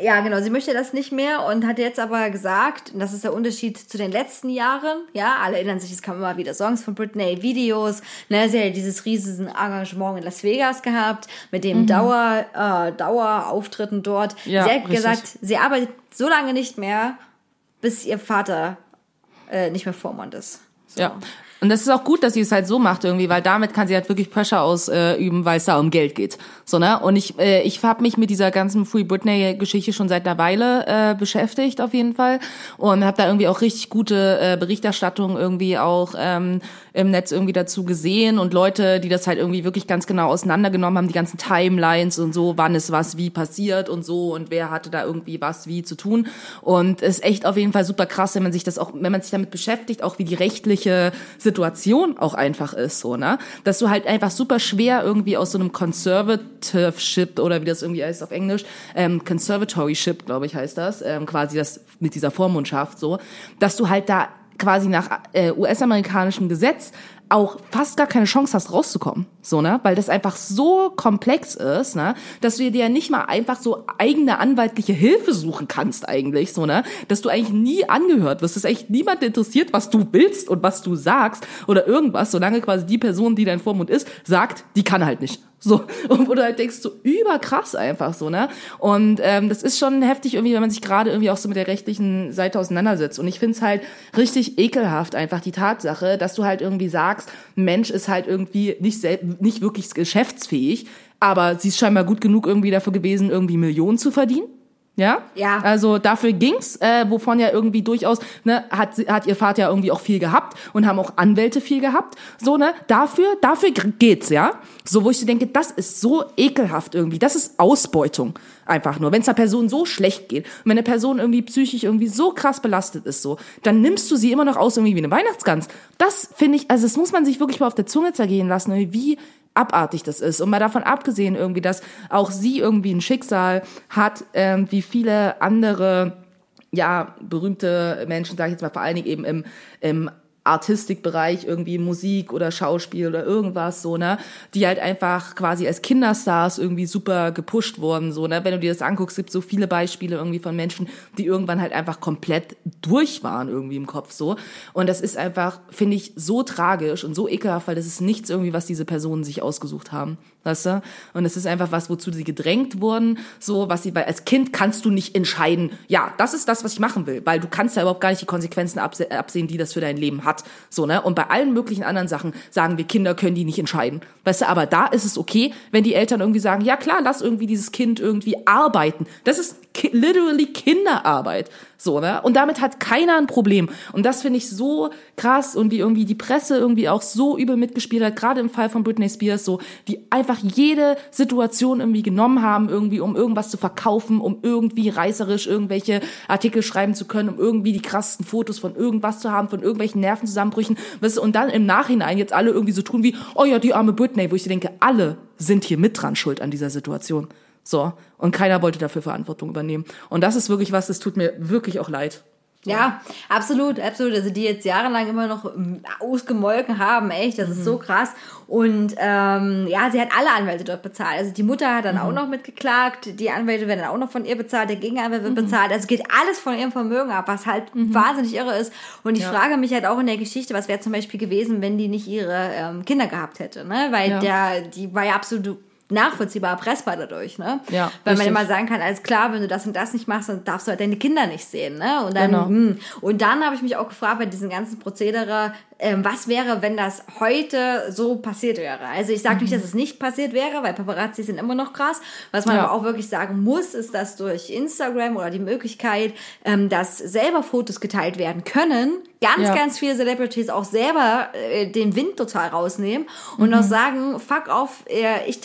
ja, genau, sie möchte das nicht mehr und hat jetzt aber gesagt, und das ist der Unterschied zu den letzten Jahren, ja, alle erinnern sich, es kamen immer wieder Songs von Britney, Videos, ne, sie hat dieses riesen Engagement in Las Vegas gehabt, mit dem Dauer, äh, Dauerauftritten dort. Ja, sie hat richtig. gesagt, sie arbeitet so lange nicht mehr, bis ihr Vater äh, nicht mehr Vormund ist. So. Ja. Und das ist auch gut, dass sie es halt so macht irgendwie, weil damit kann sie halt wirklich Pressure ausüben, äh, weil es da um Geld geht. So, ne? Und ich, äh, ich habe mich mit dieser ganzen Free Britney-Geschichte schon seit einer Weile äh, beschäftigt, auf jeden Fall. Und habe da irgendwie auch richtig gute äh, Berichterstattung irgendwie auch ähm, im Netz irgendwie dazu gesehen und Leute, die das halt irgendwie wirklich ganz genau auseinandergenommen haben, die ganzen Timelines und so, wann ist was wie passiert und so und wer hatte da irgendwie was wie zu tun. Und ist echt auf jeden Fall super krass, wenn man sich das auch, wenn man sich damit beschäftigt, auch wie die rechtliche Situation auch einfach ist, so, ne? Dass du halt einfach super schwer irgendwie aus so einem Conservative-Ship oder wie das irgendwie heißt auf Englisch, ähm, Conservatory-Ship, glaube ich, heißt das, ähm, quasi das mit dieser Vormundschaft so, dass du halt da quasi nach äh, US-amerikanischem Gesetz auch fast gar keine Chance hast rauszukommen, so ne, weil das einfach so komplex ist, ne, dass du dir ja nicht mal einfach so eigene anwaltliche Hilfe suchen kannst eigentlich, so ne, dass du eigentlich nie angehört wirst, dass echt niemand interessiert, was du willst und was du sagst oder irgendwas, solange quasi die Person, die dein Vormund ist, sagt, die kann halt nicht. So, wo du halt denkst, so überkrass einfach so, ne? Und ähm, das ist schon heftig irgendwie, wenn man sich gerade irgendwie auch so mit der rechtlichen Seite auseinandersetzt. Und ich find's halt richtig ekelhaft, einfach die Tatsache, dass du halt irgendwie sagst, Mensch ist halt irgendwie nicht, nicht wirklich geschäftsfähig, aber sie ist scheinbar gut genug irgendwie dafür gewesen, irgendwie Millionen zu verdienen. Ja? Ja. Also dafür ging's, äh, wovon ja irgendwie durchaus, ne, hat, hat ihr Vater ja irgendwie auch viel gehabt und haben auch Anwälte viel gehabt. So, ne, dafür, dafür geht's, ja. So, wo ich so denke, das ist so ekelhaft irgendwie. Das ist Ausbeutung. Einfach nur. Wenn es einer Person so schlecht geht und wenn eine Person irgendwie psychisch irgendwie so krass belastet ist, so, dann nimmst du sie immer noch aus irgendwie wie eine Weihnachtsgans. Das finde ich, also das muss man sich wirklich mal auf der Zunge zergehen lassen, wie abartig das ist. Und mal davon abgesehen irgendwie, dass auch sie irgendwie ein Schicksal hat, ähm, wie viele andere, ja, berühmte Menschen, sage ich jetzt mal vor allen Dingen eben im, im Artistikbereich, irgendwie Musik oder Schauspiel oder irgendwas, so, ne, die halt einfach quasi als Kinderstars irgendwie super gepusht wurden, so, ne, wenn du dir das anguckst, gibt so viele Beispiele irgendwie von Menschen, die irgendwann halt einfach komplett durch waren irgendwie im Kopf, so. Und das ist einfach, finde ich, so tragisch und so ekelhaft, weil das ist nichts irgendwie, was diese Personen sich ausgesucht haben. Weißt du? Und es ist einfach was, wozu sie gedrängt wurden, so, was sie, weil als Kind kannst du nicht entscheiden, ja, das ist das, was ich machen will, weil du kannst ja überhaupt gar nicht die Konsequenzen abse absehen, die das für dein Leben hat. So, ne? Und bei allen möglichen anderen Sachen sagen wir, Kinder können die nicht entscheiden. Weißt du, aber da ist es okay, wenn die Eltern irgendwie sagen, ja klar, lass irgendwie dieses Kind irgendwie arbeiten. Das ist literally Kinderarbeit. So, ne? Und damit hat keiner ein Problem. Und das finde ich so krass und wie irgendwie die Presse irgendwie auch so übel mitgespielt hat, gerade im Fall von Britney Spears, so, die einfach jede Situation irgendwie genommen haben, irgendwie, um irgendwas zu verkaufen, um irgendwie reißerisch irgendwelche Artikel schreiben zu können, um irgendwie die krassesten Fotos von irgendwas zu haben, von irgendwelchen Nervenzusammenbrüchen, weißt du, und dann im Nachhinein jetzt alle irgendwie so tun wie, oh ja, die arme Britney, wo ich denke, alle sind hier mit dran schuld an dieser Situation. So. Und keiner wollte dafür Verantwortung übernehmen. Und das ist wirklich was, das tut mir wirklich auch leid. Ja, absolut, absolut. Also die jetzt jahrelang immer noch ähm, ausgemolken haben, echt, das ist so krass. Und ähm, ja, sie hat alle Anwälte dort bezahlt. Also die Mutter hat dann auch noch mitgeklagt, die Anwälte werden dann auch noch von ihr bezahlt, der Gegenanwalt wird bezahlt. Also geht alles von ihrem Vermögen ab, was halt wahnsinnig irre ist. Und ich frage mich halt auch in der Geschichte, was wäre zum Beispiel gewesen, wenn die nicht ihre ähm, Kinder gehabt hätte, ne? Weil Ja. der, die war ja absolut nachvollziehbar erpressbar dadurch, ne? Ja, Weil man richtig. immer sagen kann, alles klar, wenn du das und das nicht machst, dann darfst du halt deine Kinder nicht sehen, ne? Und dann, Genau. hm. und dann habe ich mich auch gefragt bei diesem ganzen Prozedere, ähm, was wäre, wenn das heute so passiert wäre? Also ich sage Mhm. nicht, dass es nicht passiert wäre, weil Paparazzi sind immer noch krass. Was man Ja. aber auch wirklich sagen muss, ist, dass durch Instagram oder die Möglichkeit, ähm, dass selber Fotos geteilt werden können, ganz, Ja. ganz viele Celebrities auch selber äh, den Wind total rausnehmen und Mhm. auch sagen, fuck off, äh, ich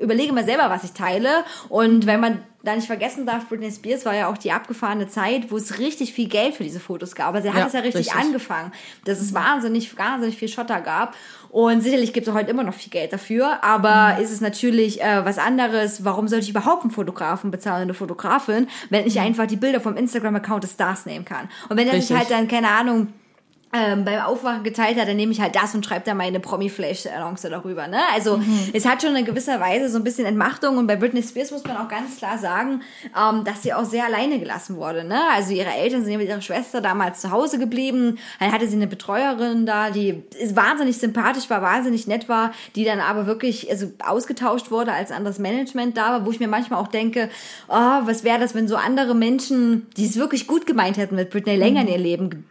überlege mal selber, was ich teile. Und wenn man da nicht vergessen darf, Britney Spears war ja auch die abgefahrene Zeit, wo es richtig viel Geld für diese Fotos gab. Aber sie hat Ja, es ja richtig, richtig. angefangen, dass es wahnsinnig, wahnsinnig viel Schotter gab. Und sicherlich gibt es heute immer noch viel Geld dafür, aber Mhm. ist es natürlich äh, was anderes. Warum sollte ich überhaupt einen Fotografen bezahlen, eine Fotografin, wenn ich einfach die Bilder vom Instagram-Account des Stars nehmen kann? Und wenn er sich Mhm. Halt dann, keine Ahnung, ähm, beim Aufwachen geteilt hat, dann nehme ich halt das und schreibe da meine Promi-Flash-Annonce darüber. Ne? Also Mhm. es hat schon in gewisser Weise so ein bisschen Entmachtung und bei Britney Spears muss man auch ganz klar sagen, ähm, dass sie auch sehr alleine gelassen wurde. Ne? Also ihre Eltern sind ja mit ihrer Schwester damals zu Hause geblieben, dann hatte sie eine Betreuerin da, die wahnsinnig sympathisch war, wahnsinnig nett war, die dann aber wirklich also ausgetauscht wurde, als anderes Management da war, wo ich mir manchmal auch denke, oh, was wäre das, wenn so andere Menschen, die es wirklich gut gemeint hätten mit Britney, länger in ihr Leben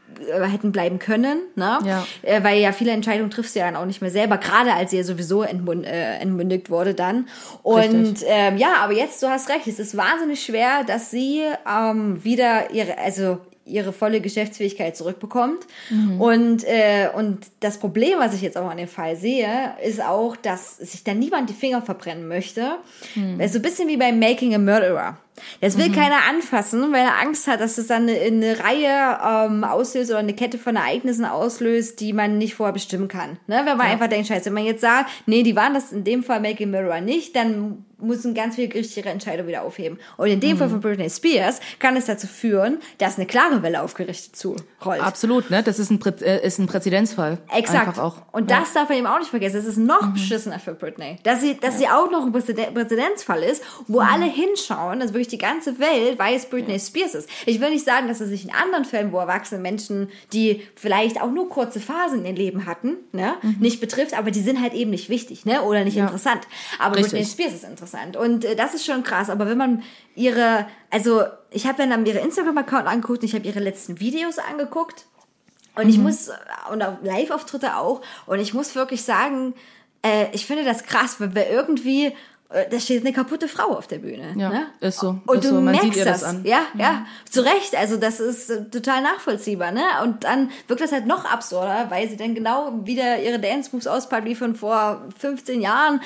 hätten bleiben können, ne? Ja. Äh, weil ja viele Entscheidungen triffst du ja dann auch nicht mehr selber, gerade als sie ja sowieso entmund, äh, entmündigt wurde dann. Und ähm, ja, aber jetzt, du hast recht, es ist wahnsinnig schwer, dass sie ähm, wieder ihre, also ihre volle Geschäftsfähigkeit zurückbekommt. Und, äh, und das Problem, was ich jetzt auch an dem Fall sehe, ist auch, dass sich da niemand die Finger verbrennen möchte. Ist so ein bisschen wie bei Making a Murderer. Das will keiner anfassen, weil er Angst hat, dass es dann eine, eine Reihe ähm, auslöst oder eine Kette von Ereignissen auslöst, die man nicht vorher bestimmen kann. Ne? Wenn man einfach denkt, scheiße, wenn man jetzt sagt, nee, die waren das in dem Fall a Murderer nicht, dann müssen ganz viele gerichtliche Entscheidungen wieder aufheben. Und in dem Fall von Britney Spears kann es dazu führen, dass eine klare Welle aufgerichtet zurollt. Absolut, ne? Das ist ein, Prä äh, ist ein Präzedenzfall. Exakt. Einfach auch. Und Ja. das darf man eben auch nicht vergessen. Es ist noch beschissener für Britney. Dass sie, dass sie auch noch ein Präzeden- Präzedenzfall ist, wo alle hinschauen, dass wirklich die ganze Welt weiß, Britney Spears ist. Ich will nicht sagen, dass es sich in anderen Fällen, wo erwachsene Menschen, die vielleicht auch nur kurze Phasen in ihrem Leben hatten, ne, nicht betrifft, aber die sind halt eben nicht wichtig, ne, oder nicht Ja. interessant. Aber Richtig. Britney Spears ist interessant. Und äh, das ist schon krass. Aber wenn man ihre, also ich habe dann ihre Instagram-Account angeguckt und ich habe ihre letzten Videos angeguckt. Und Mhm. ich muss, und auch Live-Auftritte auch, und ich muss wirklich sagen, äh, ich finde das krass, weil wir irgendwie, äh, da steht eine kaputte Frau auf der Bühne. Ja, ne? ist so, Und ist du so. Man merkst sieht ihr das. das an. Ja, ja, zu Recht. Also das ist äh, total nachvollziehbar, ne? Und dann wirkt das halt noch absurder, weil sie dann genau wieder ihre Dance-Moves auspackt wie von vor 15 Jahren,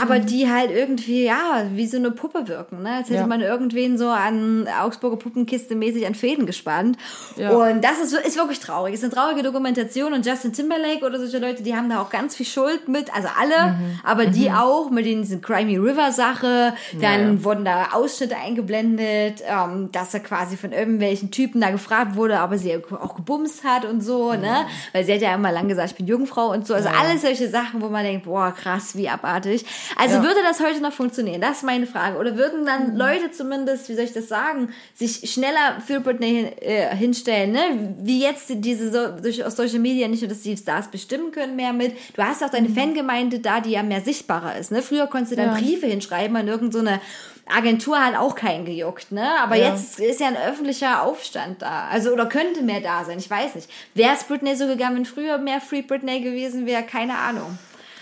aber Mhm. die halt irgendwie, ja, wie so eine Puppe wirken, ne? Als hätte Ja. man irgendwen so an Augsburger Puppenkiste mäßig an Fäden gespannt. Ja. Und das ist, ist wirklich traurig. Es ist eine traurige Dokumentation und Justin Timberlake oder solche Leute, die haben da auch ganz viel Schuld mit, also alle, Mhm. aber die auch, mit diesen Crimey River-Sache, dann ja. wurden da Ausschnitte eingeblendet, ähm, dass er quasi von irgendwelchen Typen da gefragt wurde, aber sie auch gebumst hat und so, ne? Weil sie hat ja immer lang gesagt, ich bin Jungfrau und so. Also alles solche Sachen, wo man denkt, boah, krass, wie abartig. Also Ja. würde das heute noch funktionieren? Das ist meine Frage. Oder würden dann Leute zumindest, wie soll ich das sagen, sich schneller für Britney hin, äh, hinstellen, ne? Wie jetzt diese so, durch, aus Social Media nicht nur, dass die Stars bestimmen können mehr mit. Du hast auch deine Fangemeinde da, die ja mehr sichtbarer ist, ne? Früher konntest du dann Ja. Briefe hinschreiben an irgendeine so Agentur hat auch keinen gejuckt, ne? Aber Ja. jetzt ist ja ein öffentlicher Aufstand da. Also, oder könnte mehr da sein, ich weiß nicht. Wäre es Britney so gegangen, wenn früher mehr Free Britney gewesen wäre? Keine Ahnung.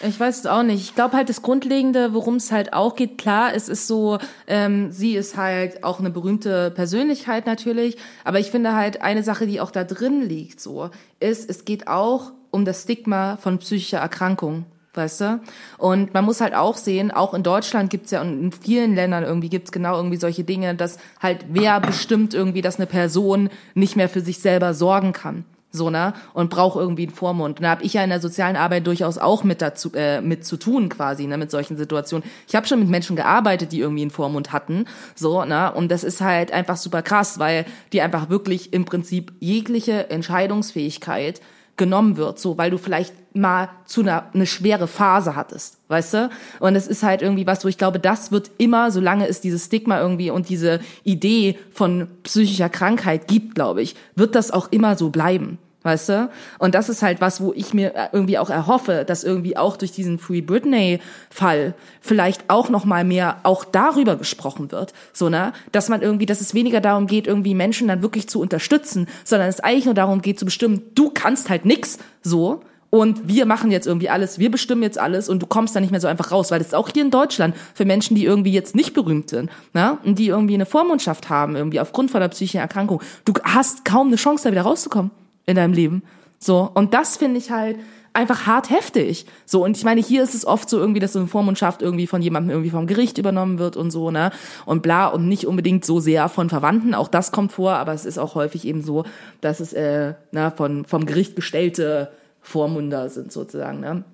Ich weiß es auch nicht. Ich glaube halt das Grundlegende, worum es halt auch geht, klar, es ist so, ähm, sie ist halt auch eine berühmte Persönlichkeit natürlich, aber ich finde halt eine Sache, die auch da drin liegt, so, ist, es geht auch um das Stigma von psychischer Erkrankung. Weißt du? Und man muss halt auch sehen, auch in Deutschland gibt's ja und in vielen Ländern irgendwie gibt's genau irgendwie solche Dinge, dass halt wer bestimmt irgendwie, dass eine Person nicht mehr für sich selber sorgen kann so ne und braucht irgendwie einen Vormund. Und da habe ich ja in der sozialen Arbeit durchaus auch mit dazu äh, mit zu tun quasi ne mit solchen Situationen. Ich habe schon mit Menschen gearbeitet, die irgendwie einen Vormund hatten, so ne und das ist halt einfach super krass, weil die einfach wirklich im Prinzip jegliche Entscheidungsfähigkeit genommen wird, so weil du vielleicht mal zu einer eine schwere Phase hattest, weißt du? Und es ist halt irgendwie was, wo ich glaube, das wird immer, solange es dieses Stigma irgendwie und diese Idee von psychischer Krankheit gibt, glaube ich, wird das auch immer so bleiben. Weißt du? Und das ist halt was, wo ich mir irgendwie auch erhoffe, dass irgendwie auch durch diesen Free Britney Fall vielleicht auch noch mal mehr auch darüber gesprochen wird, so ne, dass man irgendwie, dass es weniger darum geht, irgendwie Menschen dann wirklich zu unterstützen, sondern es eigentlich nur darum geht zu bestimmen, du kannst halt nix, so. Und wir machen jetzt irgendwie alles, wir bestimmen jetzt alles und du kommst da nicht mehr so einfach raus, weil das ist auch hier in Deutschland für Menschen, die irgendwie jetzt nicht berühmt sind, ne, und die irgendwie eine Vormundschaft haben, irgendwie aufgrund von einer psychischen Erkrankung, du hast kaum eine Chance da wieder rauszukommen in deinem Leben. So. Und das finde ich halt einfach hart heftig. So. Und ich meine, hier ist es oft so irgendwie, dass so eine Vormundschaft irgendwie von jemandem irgendwie vom Gericht übernommen wird und so, ne? Und bla. Und nicht unbedingt so sehr von Verwandten. Auch das kommt vor, aber es ist auch häufig eben so, dass es, äh, na, von, vom Gericht gestellte Vormunder sind sozusagen, ne?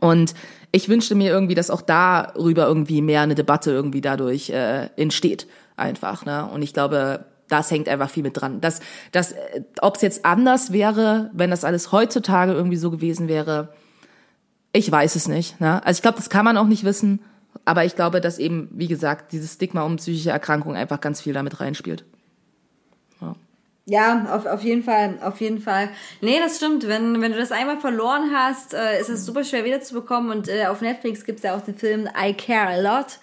Und ich wünschte mir irgendwie, dass auch darüber irgendwie mehr eine Debatte irgendwie dadurch äh, entsteht. Einfach, ne? Und ich glaube, das hängt einfach viel mit dran. Das, das, ob es jetzt anders wäre, wenn das alles heutzutage irgendwie so gewesen wäre, ich weiß es nicht. Ne? Also ich glaube, das kann man auch nicht wissen. Aber ich glaube, dass eben, wie gesagt, dieses Stigma um psychische Erkrankungen einfach ganz viel damit reinspielt. Ja, auf, auf jeden Fall, auf jeden Fall. Nee, das stimmt. Wenn, wenn du das einmal verloren hast, äh, ist es super schwer wiederzubekommen. Und äh, auf Netflix gibt's ja auch den Film I Care a Lot,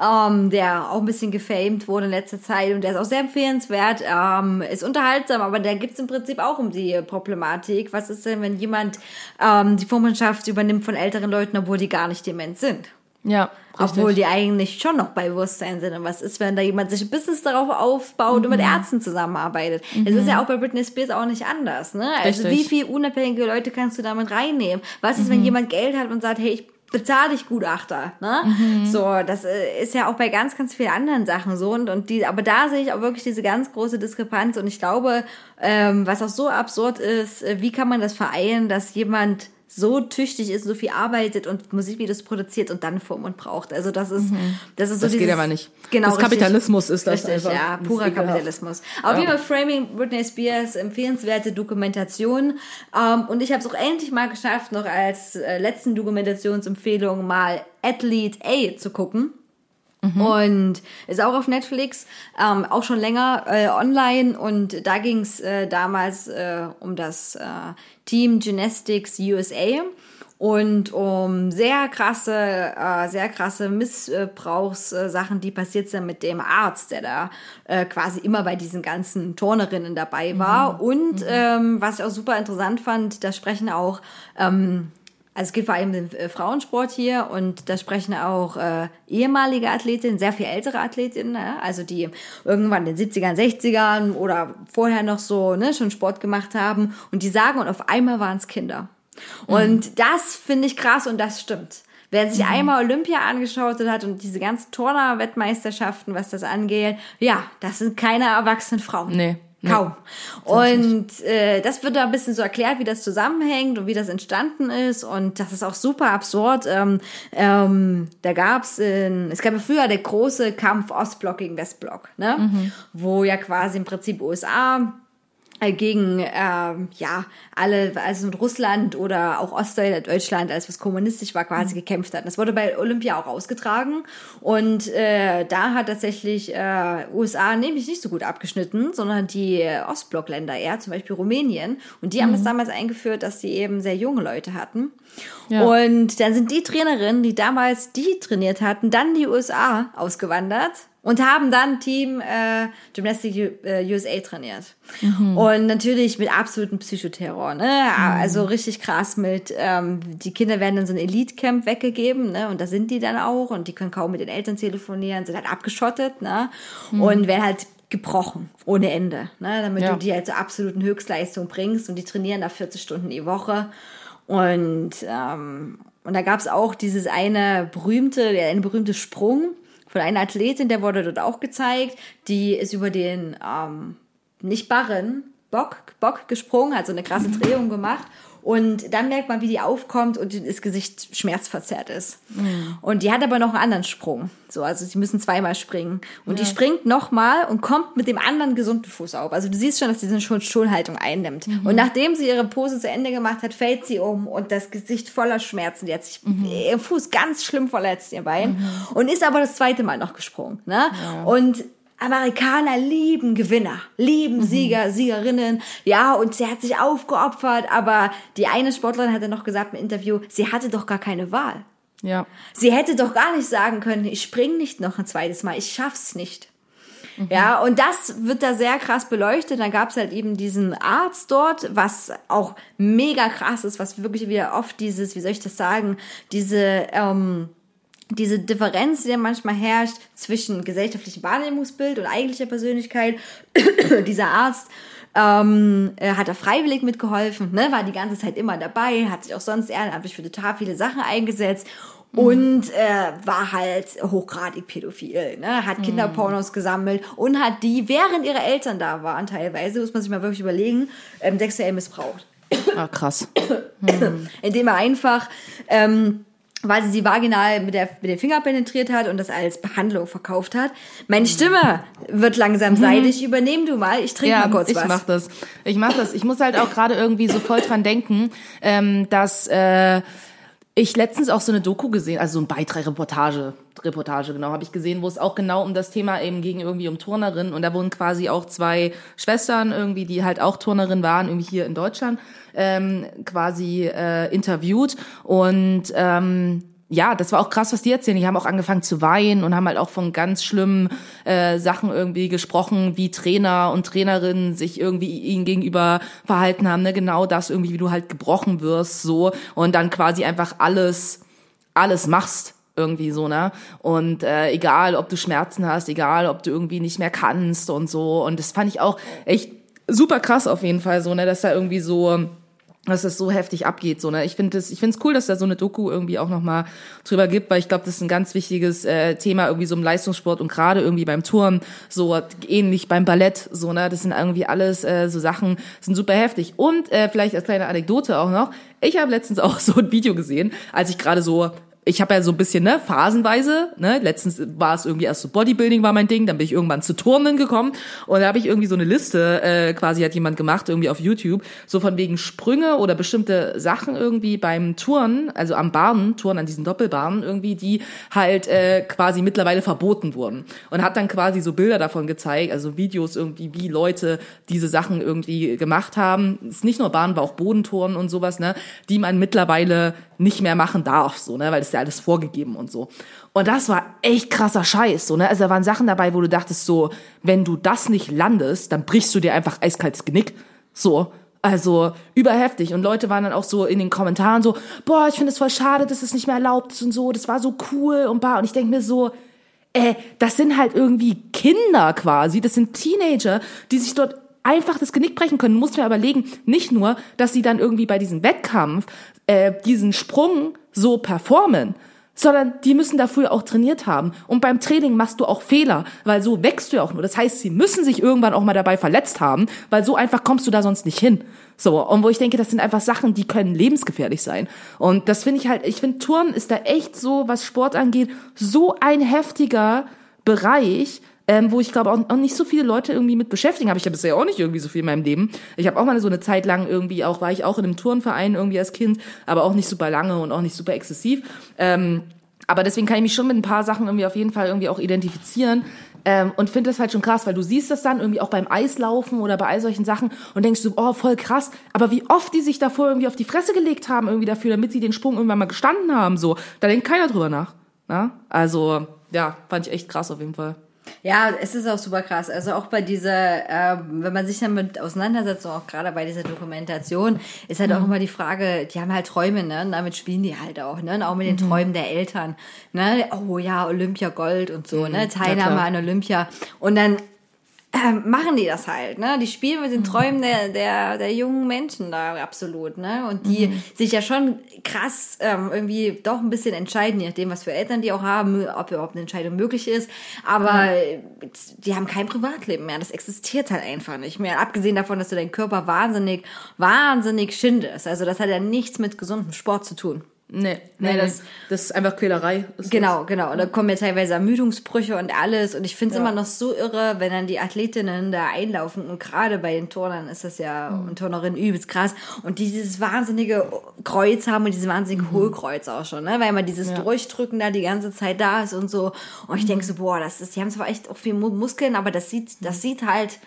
ähm, der auch ein bisschen gefamed wurde in letzter Zeit. Und der ist auch sehr empfehlenswert. Ähm, ist unterhaltsam, aber da gibt's im Prinzip auch um die Problematik. Was ist denn, wenn jemand ähm, die Vormundschaft übernimmt von älteren Leuten, obwohl die gar nicht dement sind? Ja, richtig. Obwohl die eigentlich schon noch bei Bewusstsein sind. Und was ist, wenn da jemand sich ein Business darauf aufbaut und mit Ärzten zusammenarbeitet? Es ist ja auch bei Britney Spears auch nicht anders, ne? Also wie viel unabhängige Leute kannst du damit reinnehmen? Was ist, wenn jemand Geld hat und sagt, hey, ich bezahle dich Gutachter, ne? So, das äh, ist ja auch bei ganz, ganz vielen anderen Sachen so und, und die, aber da sehe ich auch wirklich diese ganz große Diskrepanz und ich glaube, ähm, was auch so absurd ist, äh, wie kann man das vereinen, dass jemand so tüchtig ist, so viel arbeitet und Musikvideos produziert und dann Vormund braucht. Also das ist, das ist so Das geht dieses, aber nicht. Genau, Das richtig. Kapitalismus ist das Richtig, einfach. ja, purer. Kapitalismus. Auf jeden Fall Framing Britney Spears, empfehlenswerte Dokumentation. Ähm, und ich habe es auch endlich mal geschafft, noch als äh, letzten Dokumentationsempfehlung mal Athlete A zu gucken. Und ist auch auf Netflix, ähm, auch schon länger äh, online. Und da ging es äh, damals äh, um das äh, Team Gymnastics USA und um sehr krasse, äh, sehr krasse Missbrauchssachen, die passiert sind mit dem Arzt, der da äh, quasi immer bei diesen ganzen Turnerinnen dabei war. Und ähm, was ich auch super interessant fand, da sprechen auch ähm, also es geht vor allem um den äh, Frauensport hier und da sprechen auch äh, ehemalige Athletinnen, sehr viel ältere Athletinnen, ne? also die irgendwann in den 70ern, 60ern oder vorher noch so ne, schon Sport gemacht haben und die sagen, und auf einmal waren es Kinder. Und das finde ich krass und das stimmt. Wer sich einmal Olympia angeschaut hat und diese ganzen Turner-Wettmeisterschaften, was das angeht, ja, das sind keine erwachsenen Frauen. Nee. Kaum. Und äh, das wird da ein bisschen so erklärt, wie das zusammenhängt und wie das entstanden ist. Und das ist auch super absurd. Ähm, ähm, da gab's in, es gab ja früher der große Kampf Ostblock gegen Westblock, ne? Wo ja quasi im Prinzip USA gegen ähm, ja alle also mit Russland oder auch Ostdeutschland alles was kommunistisch war quasi gekämpft hat. Das wurde bei Olympia auch ausgetragen und äh, da hat tatsächlich äh, USA nämlich nicht so gut abgeschnitten, sondern die äh, Ostblockländer eher, zum Beispiel Rumänien und die haben es damals eingeführt, dass die eben sehr junge Leute hatten. Ja. Und dann sind die Trainerinnen, die damals die trainiert hatten, dann die USA ausgewandert und haben dann Team äh, Gymnastic U- äh, USA trainiert. Und natürlich mit absolutem Psychoterror, ne? Also richtig krass mit, ähm, die Kinder werden in so ein Elite-Camp weggegeben, ne? Und da sind die dann auch und die können kaum mit den Eltern telefonieren, sind halt abgeschottet, ne? Und werden halt gebrochen, ohne Ende, ne? Damit Ja. du die halt zur absoluten Höchstleistung bringst und die trainieren da 40 Stunden die Woche. Und, ähm, und da gab es auch dieses eine berühmte, eine berühmte Sprung von einer Athletin, der wurde dort auch gezeigt, die ist über den ähm, nicht Barren, Bock, Bock gesprungen, hat so eine krasse Drehung gemacht. Und dann merkt man, wie die aufkommt und das Gesicht schmerzverzerrt ist. Und die hat aber noch einen anderen Sprung. So, also sie müssen zweimal springen. Und die springt nochmal und kommt mit dem anderen gesunden Fuß auf. Also du siehst schon, dass sie eine Schul- Schulhaltung einnimmt. Und nachdem sie ihre Pose zu Ende gemacht hat, fällt sie um und das Gesicht voller Schmerzen. Die hat sich ihr Fuß ganz schlimm verletzt, ihr Bein. Und ist aber das zweite Mal noch gesprungen. Ne? Und Amerikaner lieben Gewinner, lieben Sieger, Siegerinnen. Ja, und sie hat sich aufgeopfert, aber die eine Sportlerin hatte noch gesagt im Interview, sie hatte doch gar keine Wahl. Ja. Sie hätte doch gar nicht sagen können, ich spring nicht noch ein zweites Mal, ich schaff's nicht. Ja, und das wird da sehr krass beleuchtet. Dann gab's halt eben diesen Arzt dort, was auch mega krass ist, was wirklich wieder oft dieses, wie soll ich das sagen, diese, ähm, diese Differenz, die ja manchmal herrscht zwischen gesellschaftlichem Wahrnehmungsbild und eigentlicher Persönlichkeit. Dieser Arzt ähm, äh, hat da freiwillig mitgeholfen, ne? war die ganze Zeit immer dabei, hat sich auch sonst ehrenamtlich für total viele Sachen eingesetzt und äh, war halt hochgradig pädophil, ne? hat Kinderpornos gesammelt und hat die, während ihre Eltern da waren, teilweise, muss man sich mal wirklich überlegen, ähm, sexuell missbraucht Ah, krass. indem er einfach ähm, weil sie sie vaginal mit, der, mit dem Finger penetriert hat und das als Behandlung verkauft hat. Meine Stimme wird langsam seidig. Übernehm du mal. Ich trinke Ja, mal kurz ich was. mach das. Ich mach das. Ich muss halt auch gerade irgendwie so voll dran denken, ähm, dass äh, ich letztens auch so eine Doku gesehen, also so ein Beitrag, Reportage, Reportage genau, habe ich gesehen, wo es auch genau um das Thema eben ging, irgendwie um Turnerinnen. Und da wurden quasi auch zwei Schwestern irgendwie, die halt auch Turnerin waren, irgendwie hier in Deutschland, ähm, quasi äh, interviewt. Und ähm, ja, das war auch krass, was die erzählen. Die haben auch angefangen zu weinen und haben halt auch von ganz schlimmen äh, Sachen irgendwie gesprochen, wie Trainer und Trainerinnen sich irgendwie ihnen gegenüber verhalten haben. Ne? Genau das irgendwie, wie du halt gebrochen wirst, so und dann quasi einfach alles, alles machst irgendwie so, ne? Und äh, egal, ob du Schmerzen hast, egal, ob du irgendwie nicht mehr kannst und so. Und das fand ich auch echt super krass auf jeden Fall so, ne, dass da irgendwie so dass das so heftig abgeht. So, ne? Ich finde es ich find's cool, dass da so eine Doku irgendwie auch nochmal drüber gibt, weil ich glaube, das ist ein ganz wichtiges äh, Thema irgendwie so im Leistungssport und gerade irgendwie beim Turnen, so ähnlich beim Ballett, so, ne? Das sind irgendwie alles äh, so Sachen, sind super heftig. Und äh, vielleicht als kleine Anekdote auch noch, ich habe letztens auch so ein Video gesehen, als ich gerade so ich habe ja so ein bisschen, ne, phasenweise, ne, letztens war es irgendwie erst so Bodybuilding war mein Ding, dann bin ich irgendwann zu Turnen gekommen und da habe ich irgendwie so eine Liste, äh, quasi hat jemand gemacht, irgendwie auf YouTube, so von wegen Sprünge oder bestimmte Sachen irgendwie beim Touren, also am Bahnen, Touren an diesen Doppelbahnen irgendwie, die halt äh, quasi mittlerweile verboten wurden und hat dann quasi so Bilder davon gezeigt, also Videos irgendwie, wie Leute diese Sachen irgendwie gemacht haben. Ist nicht nur Bahn, war auch Bodentouren und sowas, ne, die man mittlerweile nicht mehr machen darf, so, ne, weil das ja alles vorgegeben und so. Und das war echt krasser Scheiß, so, ne, also da waren Sachen dabei, wo du dachtest so, wenn du das nicht landest, dann brichst du dir einfach eiskaltes Genick, so. Also überheftig. Und Leute waren dann auch so in den Kommentaren so, boah, ich finde es voll schade, dass es nicht mehr erlaubt ist und so, das war so cool und bar. Und ich denke mir so, äh, das sind halt irgendwie Kinder quasi, das sind Teenager, die sich dort einfach das Genick brechen können. Du musst mir überlegen, nicht nur, dass sie dann irgendwie bei diesem Wettkampf äh, diesen Sprung so performen, sondern die müssen dafür auch trainiert haben. Und beim Training machst du auch Fehler, weil so wächst du ja auch nur. Das heißt, sie müssen sich irgendwann auch mal dabei verletzt haben, weil so einfach kommst du da sonst nicht hin. So, und wo ich denke, das sind einfach Sachen, die können lebensgefährlich sein. Und das finde ich halt, ich finde, Turnen ist da echt so, was Sport angeht, so ein heftiger Bereich, ähm, wo ich glaube auch, auch nicht so viele Leute irgendwie mit beschäftigen. Habe ich ja bisher auch nicht irgendwie so viel in meinem Leben. Ich habe auch mal so eine Zeit lang irgendwie auch, war ich auch in einem Turnverein irgendwie als Kind, aber auch nicht super lange und auch nicht super exzessiv. Ähm, aber deswegen kann ich mich schon mit ein paar Sachen irgendwie auf jeden Fall irgendwie auch identifizieren. Ähm, und finde das halt schon krass, weil du siehst das dann irgendwie auch beim Eislaufen oder bei all solchen Sachen und denkst du, oh, voll krass. Aber wie oft die sich davor irgendwie auf die Fresse gelegt haben, irgendwie dafür, damit sie den Sprung irgendwann mal gestanden haben, so. Da denkt keiner drüber nach. Ja? Also, ja, fand ich echt krass auf jeden Fall. Ja, es ist auch super krass. Also auch bei dieser, äh, wenn man sich damit auseinandersetzt, auch gerade bei dieser Dokumentation, ist halt auch immer die Frage, die haben halt Träume, ne? Und damit spielen die halt auch, ne? Und auch mit den Träumen der Eltern, ne? Oh ja, Olympia Gold und so, ne? Teilnahme klar. an Olympia. Und dann ähm, machen die das halt, ne? Die spielen mit den Träumen der, der, der jungen Menschen da absolut, ne? Und die sich ja schon krass ähm, irgendwie doch ein bisschen entscheiden, je nachdem, was für Eltern die auch haben, ob überhaupt eine Entscheidung möglich ist. Aber äh, die haben kein Privatleben mehr. Das existiert halt einfach nicht mehr. Abgesehen davon, dass du deinen Körper wahnsinnig, wahnsinnig schindest. Also das hat ja nichts mit gesundem Sport zu tun. Nee, nee, Nee, das, das- das ist einfach Quälerei. Ist Genau, genau. Und da kommen ja teilweise Ermüdungsbrüche und alles. Und ich finde es Ja. immer noch so irre, wenn dann die Athletinnen da einlaufen. Und gerade bei den Turnern ist das ja, Mhm. und Turnerinnen übelst krass. Und die dieses wahnsinnige Kreuz haben und dieses wahnsinnige Hohlkreuz auch schon, ne? Weil immer dieses Mhm. Ja. Durchdrücken da die ganze Zeit da ist und so. Und ich denke so, boah, das ist, die haben zwar echt auch viel Mu- Muskeln, aber das sieht, das sieht halt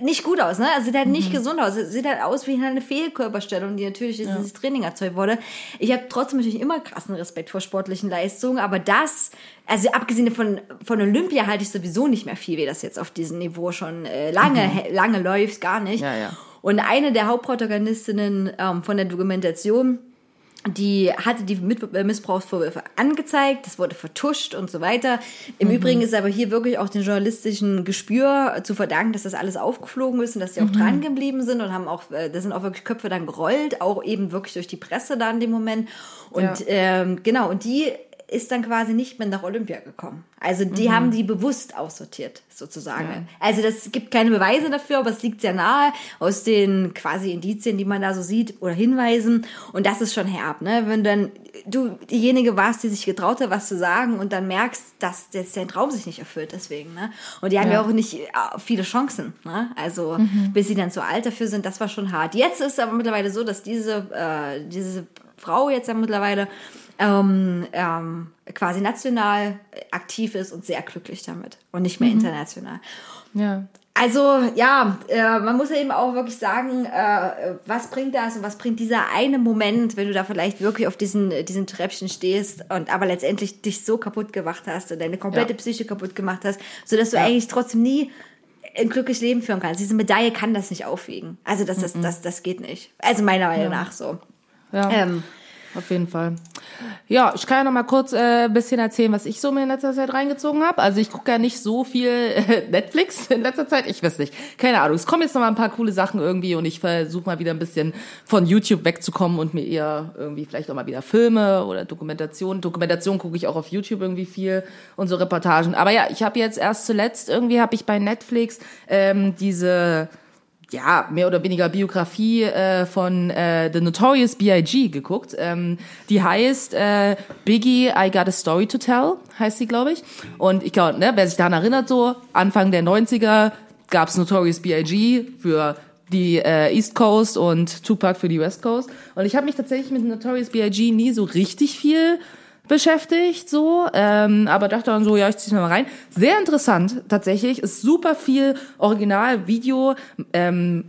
nicht gut aus, ne? Also sieht halt Mhm. nicht gesund aus. Sieht halt aus wie eine Fehlkörperstellung, die natürlich durch dieses Training erzeugt wurde. Ich habe trotzdem natürlich immer krassen Respekt vor sportlichen Leistungen, aber das, also abgesehen von, von Olympia halte ich sowieso nicht mehr viel, wie das jetzt auf diesem Niveau schon äh, lange, lange läuft, gar nicht. Mhm. Ja, ja. Und eine der Hauptprotagonistinnen ähm, von der Dokumentation, die hatte die äh, Missbrauchsvorwürfe angezeigt, das wurde vertuscht und so weiter. Im Übrigen ist aber hier wirklich auch dem journalistischen Gespür zu verdanken, dass das alles aufgeflogen ist und dass sie auch dran geblieben sind und haben auch, äh, da sind auch wirklich Köpfe dann gerollt, auch eben wirklich durch die Presse da in dem Moment. Und Ja. ähm, genau, und die ist dann quasi nicht mehr nach Olympia gekommen. Also die haben die bewusst aussortiert, sozusagen. Also das gibt keine Beweise dafür, aber es liegt sehr nahe aus den quasi Indizien, die man da so sieht oder Hinweisen. Und das ist schon herb, ne? Wenn dann du diejenige warst, die sich getraut hat, was zu sagen und dann merkst, dass jetzt dein Traum sich nicht erfüllt deswegen, ne? Und die haben ja, Ja. auch nicht äh, viele Chancen, ne? Also bis sie dann zu alt dafür sind, das war schon hart. Jetzt ist aber mittlerweile so, dass diese, äh, diese Frau jetzt ja mittlerweile ähm, ähm, quasi national aktiv ist und sehr glücklich damit und nicht mehr international. Ja. Also ja, äh, man muss ja eben auch wirklich sagen, äh, was bringt das und was bringt dieser eine Moment, wenn du da vielleicht wirklich auf diesen, diesen Treppchen stehst und aber letztendlich dich so kaputt gemacht hast und deine komplette Ja. Psyche kaputt gemacht hast, sodass du eigentlich trotzdem nie ein glückliches Leben führen kannst. Diese Medaille kann das nicht aufwiegen. Also das, das, das, das geht nicht. Also meiner Meinung nach so. Ja. Ähm, Auf jeden Fall. Ja, ich kann ja noch mal kurz äh, ein bisschen erzählen, was ich so mir in letzter Zeit reingezogen habe. Also ich gucke ja nicht so viel äh, Netflix in letzter Zeit. Ich weiß nicht. Keine Ahnung. Es kommen jetzt noch mal ein paar coole Sachen irgendwie und ich versuche mal wieder ein bisschen von YouTube wegzukommen und mir eher irgendwie vielleicht auch mal wieder Filme oder Dokumentation. Dokumentation gucke ich auch auf YouTube irgendwie viel und so Reportagen. Aber ja, ich habe jetzt erst zuletzt irgendwie habe ich bei Netflix ähm, diese ja, mehr oder weniger Biografie äh, von äh, The Notorious B.I.G. geguckt. Ähm, die heißt äh, Biggie, I Got a Story to Tell, heißt sie, glaube ich. Und ich glaube, ne, wer sich daran erinnert, so Anfang der 90er gab's Notorious B.I.G. für die äh, East Coast und Tupac für die West Coast. Und ich habe mich tatsächlich mit Notorious B.I.G. nie so richtig viel beschäftigt, so, ähm, aber dachte dann so, ja, ich zieh's mir mal rein. Sehr interessant, tatsächlich, ist super viel Original-Video, ähm,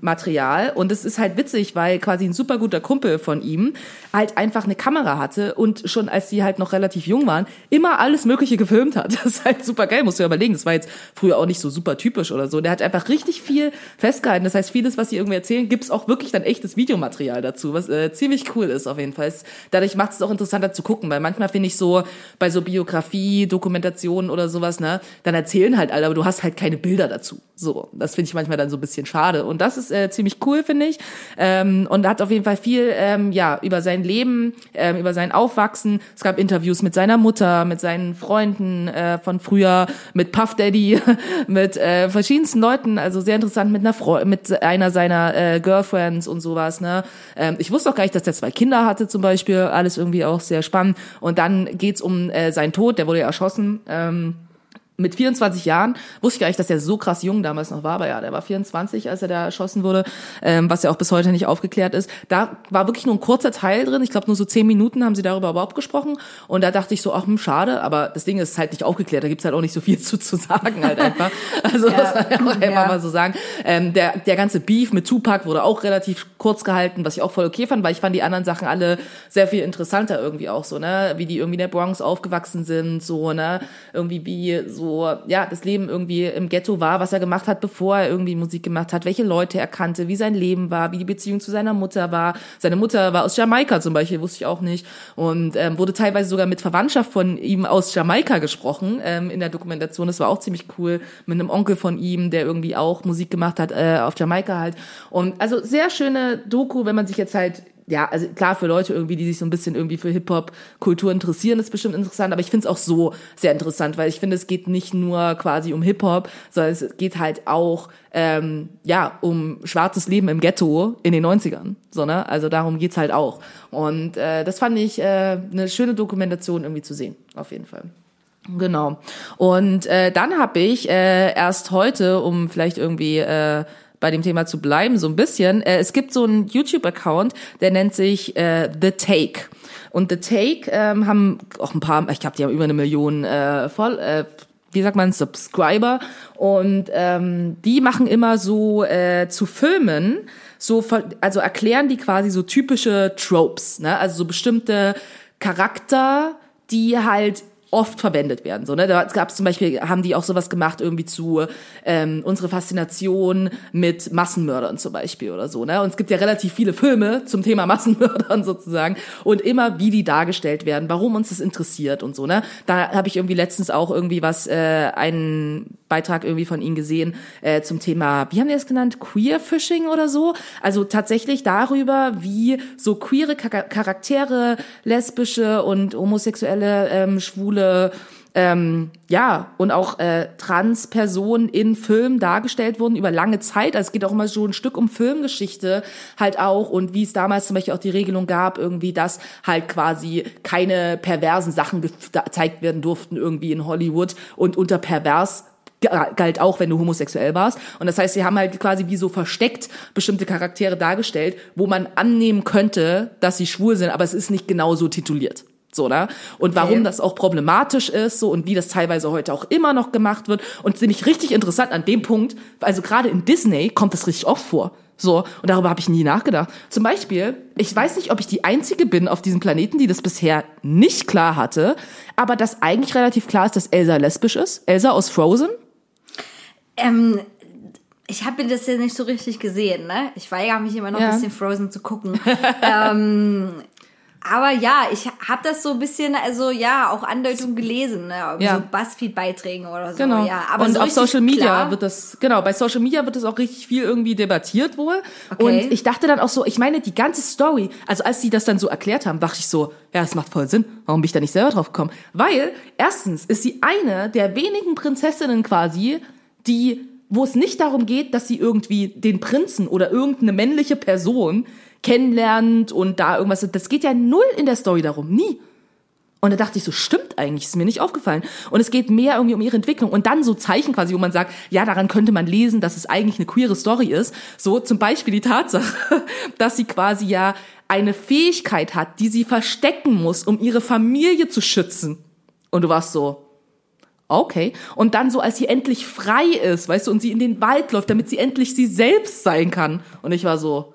und es ist halt witzig, weil quasi ein super guter Kumpel von ihm halt einfach eine Kamera hatte und schon als die halt noch relativ jung waren, immer alles Mögliche gefilmt hat. Das ist halt super geil, musst du dir überlegen, das war jetzt früher auch nicht so super typisch oder so. Der hat einfach richtig viel festgehalten, das heißt, vieles, was sie irgendwie erzählen, gibt's auch wirklich dann echtes Videomaterial dazu, was äh, ziemlich cool ist auf jeden Fall. Dadurch macht es auch interessanter zu gucken, weil manchmal finde kenne ich so bei so Biografie, Dokumentationen oder sowas, ne, dann erzählen halt alle, aber du hast halt keine Bilder dazu. So, das finde ich manchmal dann so ein bisschen schade. Und das ist äh, ziemlich cool, finde ich. Ähm, und hat auf jeden Fall viel, ähm, ja, über sein Leben, ähm, über sein Aufwachsen. Es gab Interviews mit seiner Mutter, mit seinen Freunden äh, von früher, mit Puff Daddy, mit äh, verschiedensten Leuten. Also sehr interessant mit einer Freu mit einer seiner äh, Girlfriends und sowas. Ne, ähm, ich wusste auch gar nicht, dass der zwei Kinder hatte zum Beispiel. Alles irgendwie auch sehr spannend. Und dann geht's um äh, seinen Tod. Der wurde ja erschossen. Ähm, mit 24 Jahren, wusste ich gar nicht, dass er so krass jung damals noch war, aber ja, der war 24, als er da erschossen wurde, ähm, was ja auch bis heute nicht aufgeklärt ist. Da war wirklich nur ein kurzer Teil drin, ich glaube nur so zehn Minuten haben sie darüber überhaupt gesprochen und da dachte ich so, ach, hm, schade, aber das Ding ist halt nicht aufgeklärt, da gibt's halt auch nicht so viel zu, zu sagen halt einfach. Also das muss man ja auch einfach Ja. mal so sagen. Ähm, der, der ganze Beef mit Tupac wurde auch relativ kurz gehalten, was ich auch voll okay fand, weil ich fand die anderen Sachen alle sehr viel interessanter irgendwie auch so, ne, wie die irgendwie in der Bronx aufgewachsen sind, so, ne, irgendwie wie so, ja, das Leben irgendwie im Ghetto war, was er gemacht hat, bevor er irgendwie Musik gemacht hat, welche Leute er kannte, wie sein Leben war, wie die Beziehung zu seiner Mutter war. Seine Mutter war aus Jamaika zum Beispiel, wusste ich auch nicht. Und ähm, wurde teilweise sogar mit Verwandtschaft von ihm aus Jamaika gesprochen ähm, in der Dokumentation. Das war auch ziemlich cool. Mit einem Onkel von ihm, der irgendwie auch Musik gemacht hat äh, auf Jamaika halt. Und also sehr schöne Doku, wenn man sich jetzt halt ja, also klar, für Leute irgendwie, die sich so ein bisschen irgendwie für Hip-Hop-Kultur interessieren, ist bestimmt interessant, aber ich finde es auch so sehr interessant, weil ich finde, es geht nicht nur quasi um Hip-Hop, sondern es geht halt auch, ähm, ja, um schwarzes Leben im Ghetto in den 90ern, so, ne? Also darum geht's halt auch. Und äh, das fand ich äh, eine schöne Dokumentation irgendwie zu sehen, auf jeden Fall. Genau. Und äh, dann habe ich äh, erst heute, um vielleicht irgendwie äh, bei dem Thema zu bleiben, so ein bisschen, äh, es gibt so einen YouTube-Account, der nennt sich äh, The Take. Und The Take ähm, haben auch ein paar, ich glaube, die haben über eine Million äh, voll, äh, wie sagt man, Subscriber. Und ähm, die machen immer so äh, zu Filmen, so, also erklären die quasi so typische Tropes, ne? Also so bestimmte Charakter, die halt oft verwendet werden. So, ne? Da gab es zum Beispiel, haben die auch sowas gemacht, irgendwie zu ähm, unsere Faszination mit Massenmördern zum Beispiel oder so. Ne? Und es gibt ja relativ viele Filme zum Thema Massenmördern sozusagen und immer, wie die dargestellt werden, warum uns das interessiert und so. Ne? Da habe ich irgendwie letztens auch irgendwie was, äh, einen Beitrag irgendwie von ihnen gesehen äh, zum Thema, wie haben die das genannt, Queer-Fishing oder so? Also tatsächlich darüber, wie so queere Char- Charaktere, lesbische und homosexuelle, ähm, schwule ähm, ja, und auch äh, Trans-Personen in Filmen dargestellt wurden über lange Zeit. Also es geht auch immer so ein Stück um Filmgeschichte halt auch und wie es damals zum Beispiel auch die Regelung gab, irgendwie, dass halt quasi keine perversen Sachen gezeigt werden durften irgendwie in Hollywood und unter pervers galt auch, wenn du homosexuell warst. Und das heißt, sie haben halt quasi wie so versteckt bestimmte Charaktere dargestellt, wo man annehmen könnte, dass sie schwul sind, aber es ist nicht genau so tituliert. So, ne? Und warum das auch problematisch ist, so und wie das teilweise heute auch immer noch gemacht wird. Und nämlich richtig interessant an dem Punkt, also gerade in Disney kommt das richtig oft vor. So, und darüber habe ich nie nachgedacht. Zum Beispiel, ich weiß nicht, ob ich die Einzige bin auf diesem Planeten, die das bisher nicht klar hatte, aber dass eigentlich relativ klar ist, dass Elsa lesbisch ist. Elsa aus Frozen. Ähm, ich habe das ja nicht so richtig gesehen, ne? Ich weigere mich immer noch Ja. ein bisschen Frozen zu gucken. ähm, aber ja, ich habe das so ein bisschen, also ja, auch Andeutungen gelesen, ne? Ja. So Buzzfeed-Beiträgen oder so. Genau. Ja, aber und so auf Social Media klar, wird das, genau, bei Social Media wird das auch richtig viel irgendwie debattiert wohl. Okay. Und ich dachte dann auch so, ich meine, die ganze Story, also als die das dann so erklärt haben, dachte ich so, ja, das macht voll Sinn. Warum bin ich da nicht selber drauf gekommen? Weil, erstens ist sie eine der wenigen Prinzessinnen quasi, die, wo es nicht darum geht, dass sie irgendwie den Prinzen oder irgendeine männliche Person kennenlernt und da irgendwas, das geht ja null in der Story darum, nie. Und da dachte ich so, stimmt eigentlich, ist mir nicht aufgefallen. Und es geht mehr irgendwie um ihre Entwicklung. Und dann so Zeichen quasi, wo man sagt, ja, daran könnte man lesen, dass es eigentlich eine queere Story ist. So zum Beispiel die Tatsache, dass sie quasi ja eine Fähigkeit hat, die sie verstecken muss, um ihre Familie zu schützen. Und du warst so, okay. Und dann so, als sie endlich frei ist, weißt du, und sie in den Wald läuft, damit sie endlich sie selbst sein kann. Und ich war so,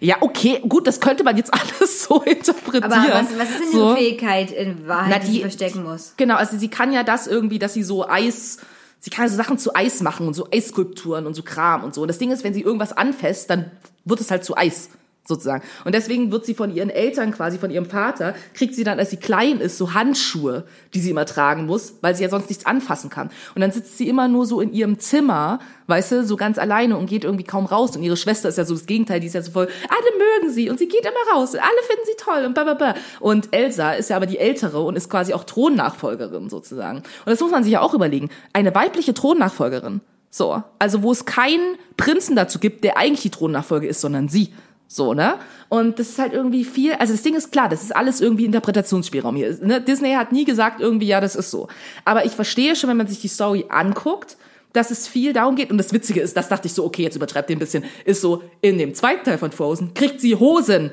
ja, okay, gut, das könnte man jetzt alles so interpretieren. Aber was, was ist denn so. Fähigkeit in Wahrheit, Na, die, die- sie verstecken muss? Genau, also sie kann ja das irgendwie, dass sie so Eis, sie kann so Sachen zu Eis machen und so Eisskulpturen und so Kram und so. Und das Ding ist, wenn sie irgendwas anfasst, dann wird es halt zu Eis. Sozusagen. Und deswegen wird sie von ihren Eltern quasi, von ihrem Vater, kriegt sie dann, als sie klein ist, so Handschuhe, die sie immer tragen muss, weil sie ja sonst nichts anfassen kann. Und dann sitzt sie immer nur so in ihrem Zimmer, weißt du, so ganz alleine und geht irgendwie kaum raus. Und ihre Schwester ist ja so das Gegenteil, die ist ja so voll, alle mögen sie und sie geht immer raus alle finden sie toll und bla bla bla. Und Elsa ist ja aber die Ältere und ist quasi auch Thronnachfolgerin sozusagen. Und das muss man sich ja auch überlegen. Eine weibliche Thronnachfolgerin. So, also wo es keinen Prinzen dazu gibt, der eigentlich die Thronnachfolge ist, sondern sie. So, ne? Und das ist halt irgendwie viel, also das Ding ist klar, das ist alles irgendwie Interpretationsspielraum hier. Ne? Disney hat nie gesagt irgendwie, ja, das ist so. Aber ich verstehe schon, wenn man sich die Story anguckt, dass es viel darum geht. Und das Witzige ist, das dachte ich so, okay, jetzt übertreibt ihr ein bisschen, ist so, in dem zweiten Teil von Frozen kriegt sie Hosen.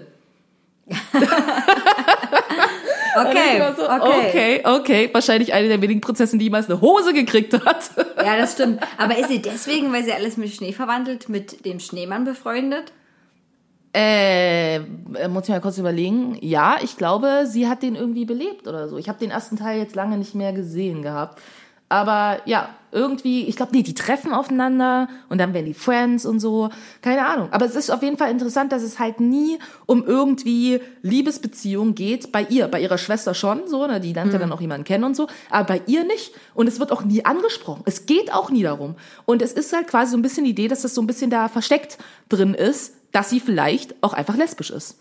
Okay, so, okay. okay, okay. Wahrscheinlich eine der wenigen Prinzessin, die jemals eine Hose gekriegt hat. Ja, das stimmt. Aber ist sie deswegen, weil sie alles mit Schnee verwandelt, mit dem Schneemann befreundet? Äh, muss ich mal kurz überlegen. Ja, ich glaube, sie hat den irgendwie belebt oder so. Ich habe den ersten Teil jetzt lange nicht mehr gesehen gehabt. Aber ja, irgendwie, ich glaube, nee, die treffen aufeinander und dann werden die Friends und so. Keine Ahnung. Aber es ist auf jeden Fall interessant, dass es halt nie um irgendwie Liebesbeziehungen geht. Bei ihr, bei ihrer Schwester schon, so, ne, die lernt ja dann auch jemanden kennen und so. Aber bei ihr nicht. Und es wird auch nie angesprochen. Es geht auch nie darum. Und es ist halt quasi so ein bisschen die Idee, dass das so ein bisschen da versteckt drin ist, dass sie vielleicht auch einfach lesbisch ist.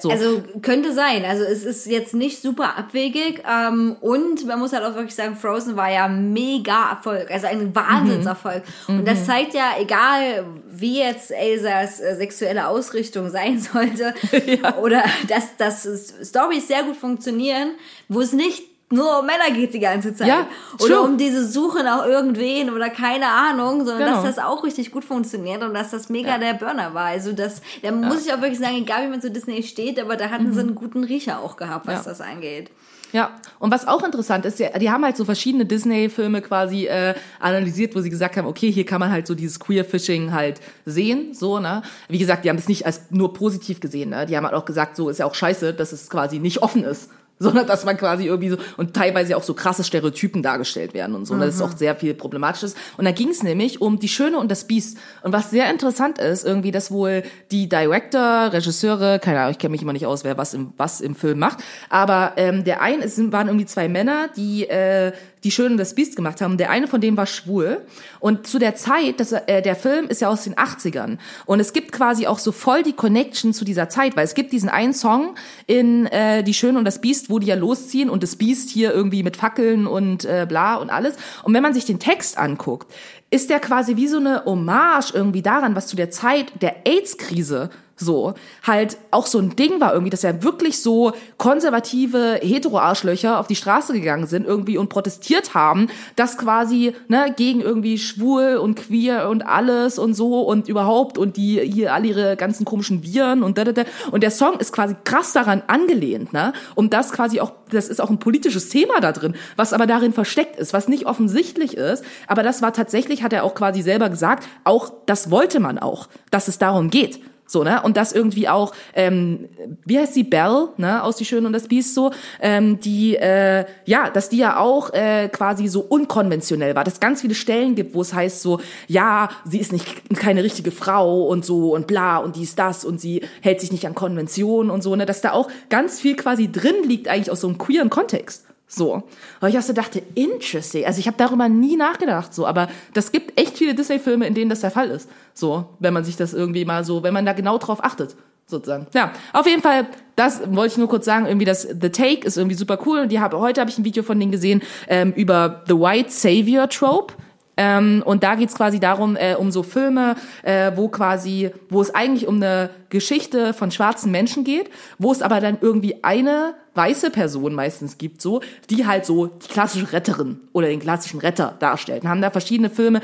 So. Also könnte sein. Also es ist jetzt nicht super abwegig. Ähm, und man muss halt auch wirklich sagen, Frozen war ja mega Erfolg. Also ein Wahnsinnserfolg. Mhm. Und das zeigt ja, egal wie jetzt Elsas äh, sexuelle Ausrichtung sein sollte, oder dass, dass Stories sehr gut funktionieren, wo es nicht nur um Männer geht die ganze Zeit. Ja, oder true. um diese Suche nach irgendwen oder keine Ahnung, sondern Genau. dass das auch richtig gut funktioniert und dass das mega Ja. der Burner war. Also das, da muss ich auch wirklich sagen, egal wie man zu Disney steht, aber da hatten sie einen guten Riecher auch gehabt, was Mhm. Ja. das angeht. Ja, und was auch interessant ist, ja, die haben halt so verschiedene Disney-Filme quasi äh, analysiert, wo sie gesagt haben, okay, hier kann man halt so dieses Queer-Fishing halt sehen, so, ne? Wie gesagt, die haben es nicht als nur positiv gesehen, ne? Die haben halt auch gesagt, so ist ja auch scheiße, dass es quasi nicht offen ist. Sondern dass man quasi irgendwie so und teilweise auch so krasse Stereotypen dargestellt werden und so. Und das ist auch sehr viel problematisches. Und da ging es nämlich um die Schöne und das Biest. Und was sehr interessant ist, irgendwie, dass wohl die Director, Regisseure, keine Ahnung, ich kenne mich immer nicht aus, wer was im, was im Film macht, aber ähm, der eine, es waren irgendwie zwei Männer, die äh, die Schöne und das Biest gemacht haben. Der eine von denen war schwul. Und zu der Zeit, das, äh, der Film ist ja aus den 80ern. Und es gibt quasi auch so voll die Connection zu dieser Zeit, weil es gibt diesen einen Song in äh, Die Schöne und das Biest, wo die ja losziehen und das Biest hier irgendwie mit Fackeln und äh, bla und alles. Und wenn man sich den Text anguckt, ist der quasi wie so eine Hommage irgendwie daran, was zu der Zeit der AIDS-Krise so halt auch so ein Ding war irgendwie, dass ja wirklich so konservative Hetero-Arschlöcher auf die Straße gegangen sind irgendwie und protestiert haben, dass quasi ne gegen irgendwie schwul und queer und alles und so und überhaupt und die hier alle ihre ganzen komischen Viren und da, da, da. und der Song ist quasi krass daran angelehnt, ne? Und das quasi auch das ist auch ein politisches Thema da drin, was aber darin versteckt ist, was nicht offensichtlich ist, aber das war tatsächlich hat er auch quasi selber gesagt, auch das wollte man auch, dass es darum geht. So, ne? Und das irgendwie auch, ähm, wie heißt sie, Belle, ne, aus Die Schöne und das Biest so, ähm, die, äh, ja, dass die ja auch äh, quasi so unkonventionell war, dass ganz viele Stellen gibt, wo es heißt so, ja, sie ist nicht keine richtige Frau und so und bla und dies, das und sie hält sich nicht an Konventionen und so, ne, dass da auch ganz viel quasi drin liegt eigentlich aus so einem queeren Kontext. So. Aber ich auch so dachte, interesting. Also ich habe darüber nie nachgedacht, so. Aber das gibt echt viele Disney-Filme, in denen das der Fall ist. So, wenn man sich das irgendwie mal so, wenn man da genau drauf achtet, sozusagen. Ja, auf jeden Fall, das wollte ich nur kurz sagen, irgendwie das The Take ist irgendwie super cool. Und die habe, heute habe ich ein Video von denen gesehen ähm, über The White Savior Trope. Ähm, und da geht's quasi darum, äh, um so Filme, äh, wo quasi, wo es eigentlich um eine Geschichte von schwarzen Menschen geht, wo es aber dann irgendwie eine weiße Person meistens gibt, so, die halt so die klassische Retterin oder den klassischen Retter darstellt. Und haben da verschiedene Filme,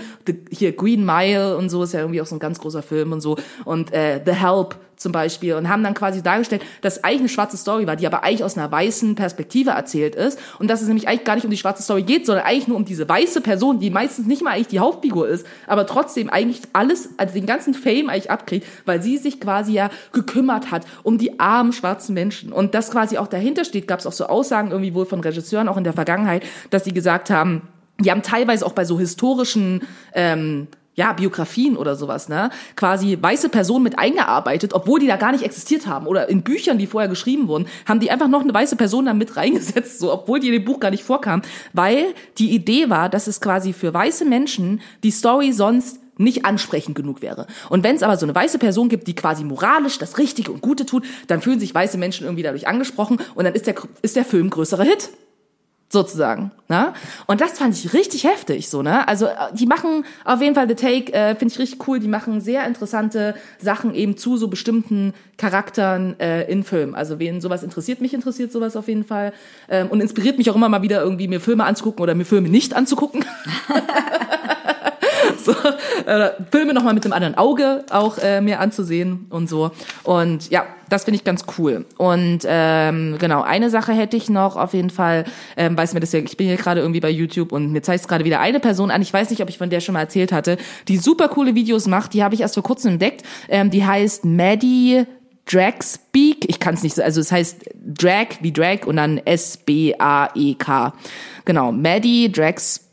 hier Green Mile und so ist ja irgendwie auch so ein ganz großer Film und so und äh, The Help zum Beispiel und haben dann quasi dargestellt, dass eigentlich eine schwarze Story war, die aber eigentlich aus einer weißen Perspektive erzählt ist. Und dass es nämlich eigentlich gar nicht um die schwarze Story geht, sondern eigentlich nur um diese weiße Person, die meistens nicht mal eigentlich die Hauptfigur ist, aber trotzdem eigentlich alles, also den ganzen Fame eigentlich abkriegt, weil sie sich quasi ja gekümmert hat um die armen schwarzen Menschen. Und das quasi auch dahinter steht, gab es auch so Aussagen irgendwie wohl von Regisseuren auch in der Vergangenheit, dass sie gesagt haben, die haben teilweise auch bei so historischen ähm, ja, Biografien oder sowas, ne? Quasi weiße Personen mit eingearbeitet, obwohl die da gar nicht existiert haben. Oder in Büchern, die vorher geschrieben wurden, haben die einfach noch eine weiße Person da mit reingesetzt, so, obwohl die in dem Buch gar nicht vorkam. Weil die Idee war, dass es quasi für weiße Menschen die Story sonst nicht ansprechend genug wäre. Und wenn es aber so eine weiße Person gibt, die quasi moralisch das Richtige und Gute tut, dann fühlen sich weiße Menschen irgendwie dadurch angesprochen und dann ist der, ist der Film größerer Hit sozusagen. Ne? Und das fand ich richtig heftig, so ne. Also äh, die machen auf jeden Fall The Take, äh, finde ich richtig cool. Die machen sehr interessante Sachen eben zu so bestimmten Charakteren äh, in Filmen. Also wen sowas interessiert, mich interessiert sowas auf jeden Fall ähm, und inspiriert mich auch immer mal wieder irgendwie mir Filme anzugucken oder mir Filme nicht anzugucken. so, äh, Filme nochmal mit dem anderen Auge auch äh, mir anzusehen und so. Und ja, das finde ich ganz cool. Und ähm, genau, eine Sache hätte ich noch auf jeden Fall, ähm, weiß mir das ja, ich bin hier gerade irgendwie bei YouTube und mir zeigt es gerade wieder eine Person an, ich weiß nicht, ob ich von der schon mal erzählt hatte, die super coole Videos macht, die habe ich erst vor kurzem entdeckt, ähm, die heißt Maddie Drag Speak, ich kann es nicht so, also es heißt Drag wie Drag und dann S-B-A-E-K. Genau, Maddie Drag Speak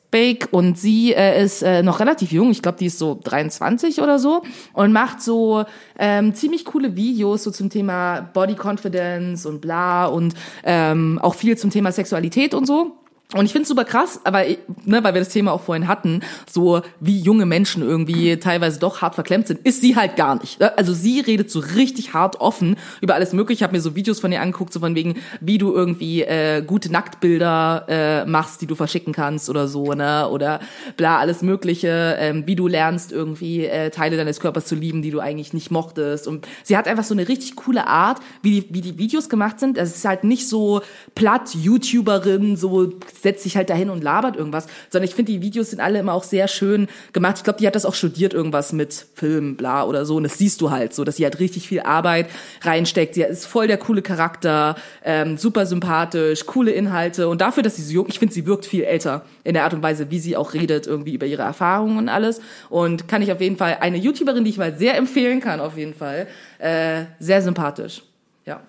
und sie äh, ist äh, noch relativ jung, ich glaube, die ist so 23 oder so und macht so ähm, ziemlich coole Videos so zum Thema Body Confidence und bla und ähm, auch viel zum Thema Sexualität und so. Und ich finde es super krass, aber ne, weil wir das Thema auch vorhin hatten, so wie junge Menschen irgendwie teilweise doch hart verklemmt sind, ist sie halt gar nicht. Also sie redet so richtig hart offen über alles Mögliche. Ich habe mir so Videos von ihr angeguckt, so von wegen, wie du irgendwie äh, gute Nacktbilder äh, machst, die du verschicken kannst oder so, ne? Oder bla, alles Mögliche, ähm, wie du lernst, irgendwie äh, Teile deines Körpers zu lieben, die du eigentlich nicht mochtest. Und sie hat einfach so eine richtig coole Art, wie die, wie die Videos gemacht sind. Es ist halt nicht so platt YouTuberin, so setzt sich halt dahin und labert irgendwas, sondern ich finde, die Videos sind alle immer auch sehr schön gemacht. Ich glaube, die hat das auch studiert, irgendwas mit Film, bla oder so. Und das siehst du halt so, dass sie halt richtig viel Arbeit reinsteckt. Sie ist voll der coole Charakter, ähm, super sympathisch, coole Inhalte. Und dafür, dass sie so jung, ich finde, sie wirkt viel älter in der Art und Weise, wie sie auch redet, irgendwie über ihre Erfahrungen und alles. Und kann ich auf jeden Fall eine YouTuberin, die ich mal sehr empfehlen kann, auf jeden Fall. Äh, sehr sympathisch. Ja.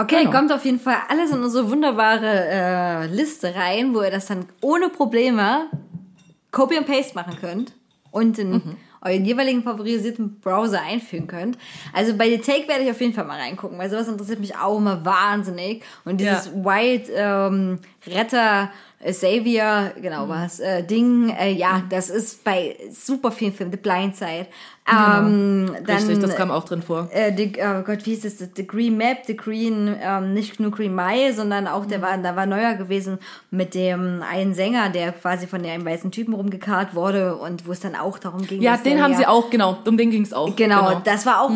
Okay, Genau. kommt auf jeden Fall alles in unsere wunderbare äh, Liste rein, wo ihr das dann ohne Probleme Copy und Paste machen könnt und in Mhm. euren jeweiligen favorisierten Browser einfügen könnt. Also bei The Take werde ich auf jeden Fall mal reingucken, weil sowas interessiert mich auch immer wahnsinnig. Und dieses Ja. White ähm, Retter Savior, genau Mhm. was, äh, Ding, äh, ja, das ist bei super vielen Filmen, The Blind Side. Ähm, dann, Genau. Richtig, das kam auch drin vor. äh, the, oh Gott, wie hieß es? The Green Map, The Green, ähm, nicht nur Green Mile, sondern auch, Mhm. der war, da war neuer gewesen mit dem einen Sänger, der quasi von einem weißen Typen rumgekarrt wurde und wo es dann auch darum ging. Ja, den haben ja- sie auch, genau, um den ging's auch. Genau, das war auch,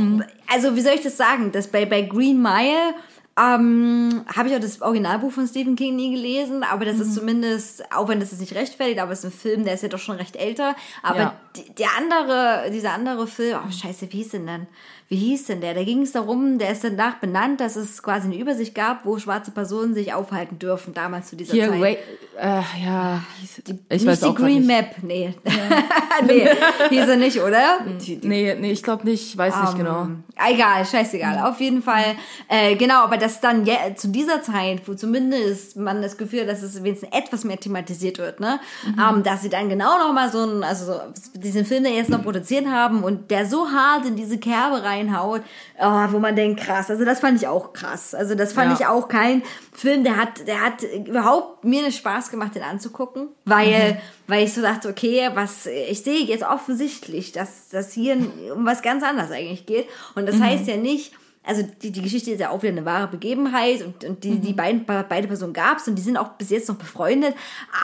also wie soll ich das sagen, dass bei, bei Green Mile ähm, habe ich auch das Originalbuch von Stephen King nie gelesen, aber das ist zumindest, auch wenn das es nicht rechtfertigt, aber es ist ein Film, der ist ja doch schon recht älter. Aber Ja. die, der andere, dieser andere Film, oh scheiße, wie hieß denn dann? Wie hieß denn der? Da ging es darum, der ist danach benannt, dass es quasi eine Übersicht gab, wo schwarze Personen sich aufhalten dürfen, damals zu dieser Hier, Zeit. Ray, äh, ja, hieß- ich nicht weiß die auch Green nicht. Map, nee. nee, hieß er nicht, oder? Die, die Nee, nee, ich glaube nicht, ich weiß nicht genau. Ähm, Egal, scheißegal. Auf jeden Fall, äh, genau, aber dass dann ja, zu dieser Zeit, wo zumindest man das Gefühl hat, dass es wenigstens etwas mehr thematisiert wird, ne, ähm, dass sie dann genau noch mal so ein, also so, diesen Film, den jetzt noch produziert haben und der so hart in diese Kerbe reinhaut, oh, wo man denkt, krass. Also das fand ich auch krass. Also das fand Ja. ich auch kein Film, der hat, der hat überhaupt mir Spaß gemacht, den anzugucken, weil, weil ich so dachte, okay, was, ich sehe jetzt offensichtlich, dass das hier um was ganz anderes eigentlich geht. Und das heißt ja nicht, also die, die Geschichte ist ja auch wieder eine wahre Begebenheit und, und die, die beiden, beide Personen gab's und die sind auch bis jetzt noch befreundet,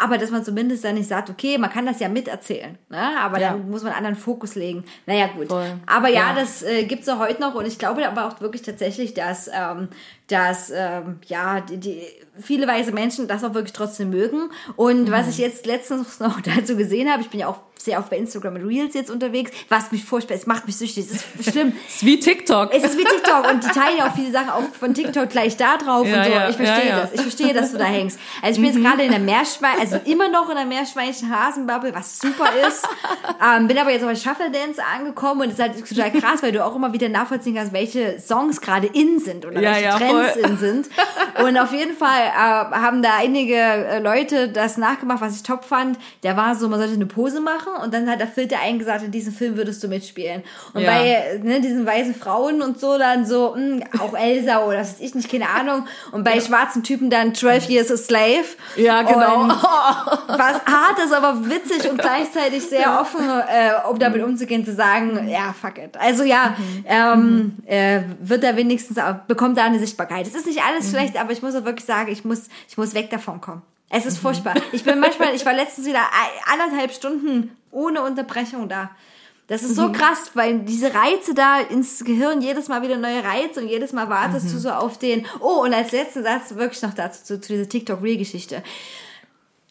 aber dass man zumindest dann nicht sagt, okay, man kann das ja miterzählen, ne? aber Ja. dann muss man einen anderen Fokus legen. Naja, gut. Voll. Aber ja, Ja. das äh, gibt's ja heute noch und ich glaube aber auch wirklich tatsächlich, dass, ähm, dass ähm, ja, die, die, viele weiße Menschen das auch wirklich trotzdem mögen. Und was ich jetzt letztens noch dazu gesehen habe, ich bin ja auch sehr oft bei Instagram und Reels jetzt unterwegs, was mich furchtbar, es macht mich süchtig, es ist schlimm. ist wie TikTok. Es ist wie TikTok und die teilen ja auch viele Sachen auch von TikTok gleich da drauf Ja, und so. ja, ich verstehe ja, das. Ich verstehe, dass du da hängst. Also ich bin jetzt gerade in der Meerschwein, also immer noch in der Meerschweinchen-Hasenbubble, was super ist. ähm, bin aber jetzt auch bei Shuffle Dance angekommen und es ist halt total krass, weil du auch immer wieder nachvollziehen kannst, welche Songs gerade in sind oder Ja, welche ja, Trends In sind. Und auf jeden Fall äh, haben da einige äh, Leute das nachgemacht, was ich top fand. Der war so, man sollte eine Pose machen und dann hat der Filter eingesagt, in diesem Film würdest du mitspielen. Und Ja. bei ne, diesen weißen Frauen und so dann so, mh, auch Elsa oder was weiß ich nicht, keine Ahnung. Und bei schwarzen Typen dann 12 Years a Slave. Ja, genau. Und was hart ist, aber witzig und gleichzeitig sehr offen, äh, um damit umzugehen, zu sagen, ja, fuck it. Also ja, ähm, äh, wird er wenigstens, bekommt da eine Sichtbarkeit. Es ist nicht alles schlecht, aber ich muss auch wirklich sagen, ich muss, ich muss weg davon kommen. Es ist furchtbar. Ich bin manchmal, ich war letztens wieder anderthalb Stunden ohne Unterbrechung da. Das ist so krass, weil diese Reize da ins Gehirn jedes Mal wieder neue Reize und jedes Mal wartest du so auf den. Oh, und als letzten Satz wirklich noch dazu zu, zu dieser TikTok-Real-Geschichte.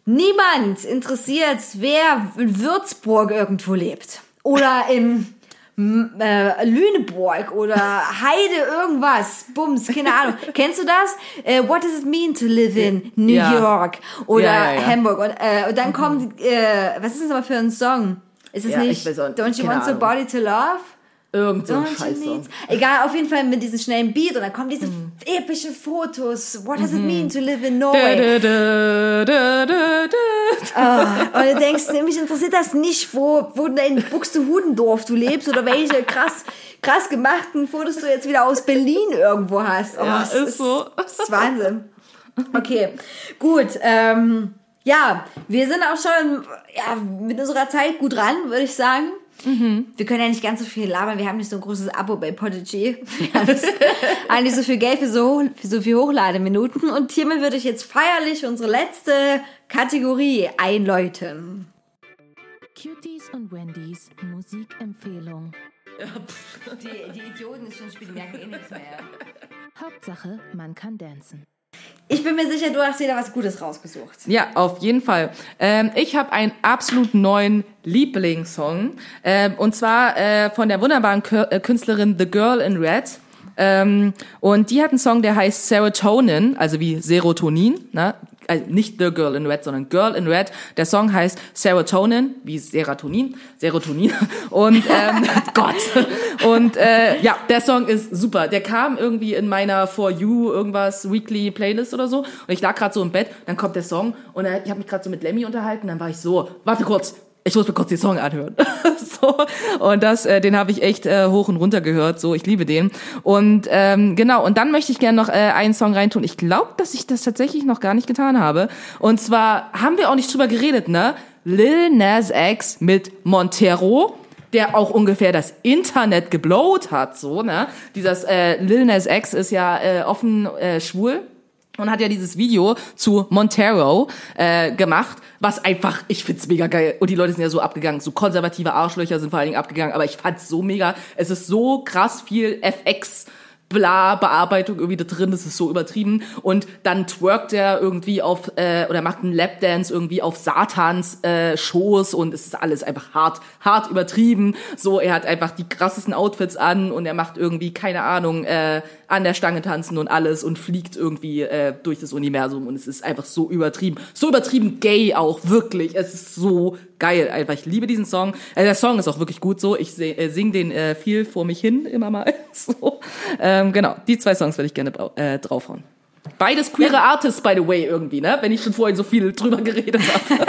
Niemand interessiert, wer in Würzburg irgendwo lebt. Oder im äh, Lüneburg oder Heide irgendwas. Bums, keine Ahnung. Kennst du das? Äh, what does it mean to live in New Ja. York oder Ja, ja. Hamburg? Und, äh, und dann kommt, äh, was ist das aber für ein Song? Ist es nicht auch- Don't You Want Ahnung. Somebody to Love? Irgend so ein need- Egal, auf jeden Fall mit diesem schnellen Beat und dann kommen diese epischen Fotos. What does it mean to live in Norway? Da, da, da. Ah, und du denkst, mich interessiert das nicht, wo, wo in Buxtehudendorf du lebst oder welche krass, krass gemachten Fotos du jetzt wieder aus Berlin irgendwo hast. Oh, Ja, es ist so. Das ist Wahnsinn. Okay, gut. Ähm, ja, wir sind auch schon ja, mit unserer Zeit gut dran, würde ich sagen. Wir können ja nicht ganz so viel labern. Wir haben nicht so ein großes Abo bei Podigy. Wir haben nicht so viel Geld für so, für so viel Hochlademinuten. Und hiermit würde ich jetzt feierlich unsere letzte Kategorie einläuten. Cuties und Wendys Musikempfehlung. Die, die Idioten ist schon spielen, merken eh nichts mehr. Hauptsache, man kann dancen. Ich bin mir sicher, du hast wieder was Gutes rausgesucht. Ja, auf jeden Fall. Ähm, ich habe einen absolut neuen Lieblingssong. Ähm, und zwar äh, von der wunderbaren äh, Künstlerin The Girl in Red. Ähm, und die hat einen Song, der heißt Serotonin, also wie Serotonin. Ne? Also nicht The Girl in Red, sondern Girl in Red. Der Song heißt Serotonin, wie Serotonin. Serotonin. Und ähm, Gott. Und äh, ja, der Song ist super. Der kam irgendwie in meiner For You irgendwas Weekly Playlist oder so. Und ich lag gerade so im Bett, dann kommt der Song und ich habe mich gerade so mit Lemmy unterhalten. Dann war ich so, warte kurz, ich muss mir kurz den Song anhören. so und das, äh, den habe ich echt äh, hoch und runter gehört. So, ich liebe den. Und ähm, genau. Und dann möchte ich gerne noch äh, einen Song reintun. Ich glaube, dass ich das tatsächlich noch gar nicht getan habe. Und zwar haben wir auch nicht drüber geredet, ne? Lil Nas X mit Montero der auch ungefähr das Internet geblowt hat, so, ne? Dieses äh, Lil Nas X ist ja äh, offen äh, schwul und hat ja dieses Video zu Montero äh, gemacht, was einfach, ich find's mega geil. Und die Leute sind ja so abgegangen, so konservative Arschlöcher sind vor allen Dingen abgegangen, aber ich fand's so mega. Es ist so krass viel FX. Bla, Bearbeitung irgendwie da drin, das ist so übertrieben. Und dann twerkt er irgendwie auf, äh, oder macht einen Lapdance irgendwie auf Satans äh, Schoß und es ist alles einfach hart, hart übertrieben. So, er hat einfach die krassesten Outfits an und er macht irgendwie, keine Ahnung, äh, an der Stange tanzen und alles und fliegt irgendwie äh, durch das Universum und es ist einfach so übertrieben. So übertrieben gay auch, wirklich. Es ist so geil einfach. Ich liebe diesen Song. Äh, der Song ist auch wirklich gut so. Ich äh, sing den äh, viel vor mich hin, immer mal. so. ähm, genau, die zwei Songs würde ich gerne äh, draufhauen. Beides queere Artists, by the way, irgendwie, ne? Wenn ich schon vorhin so viel drüber geredet habe.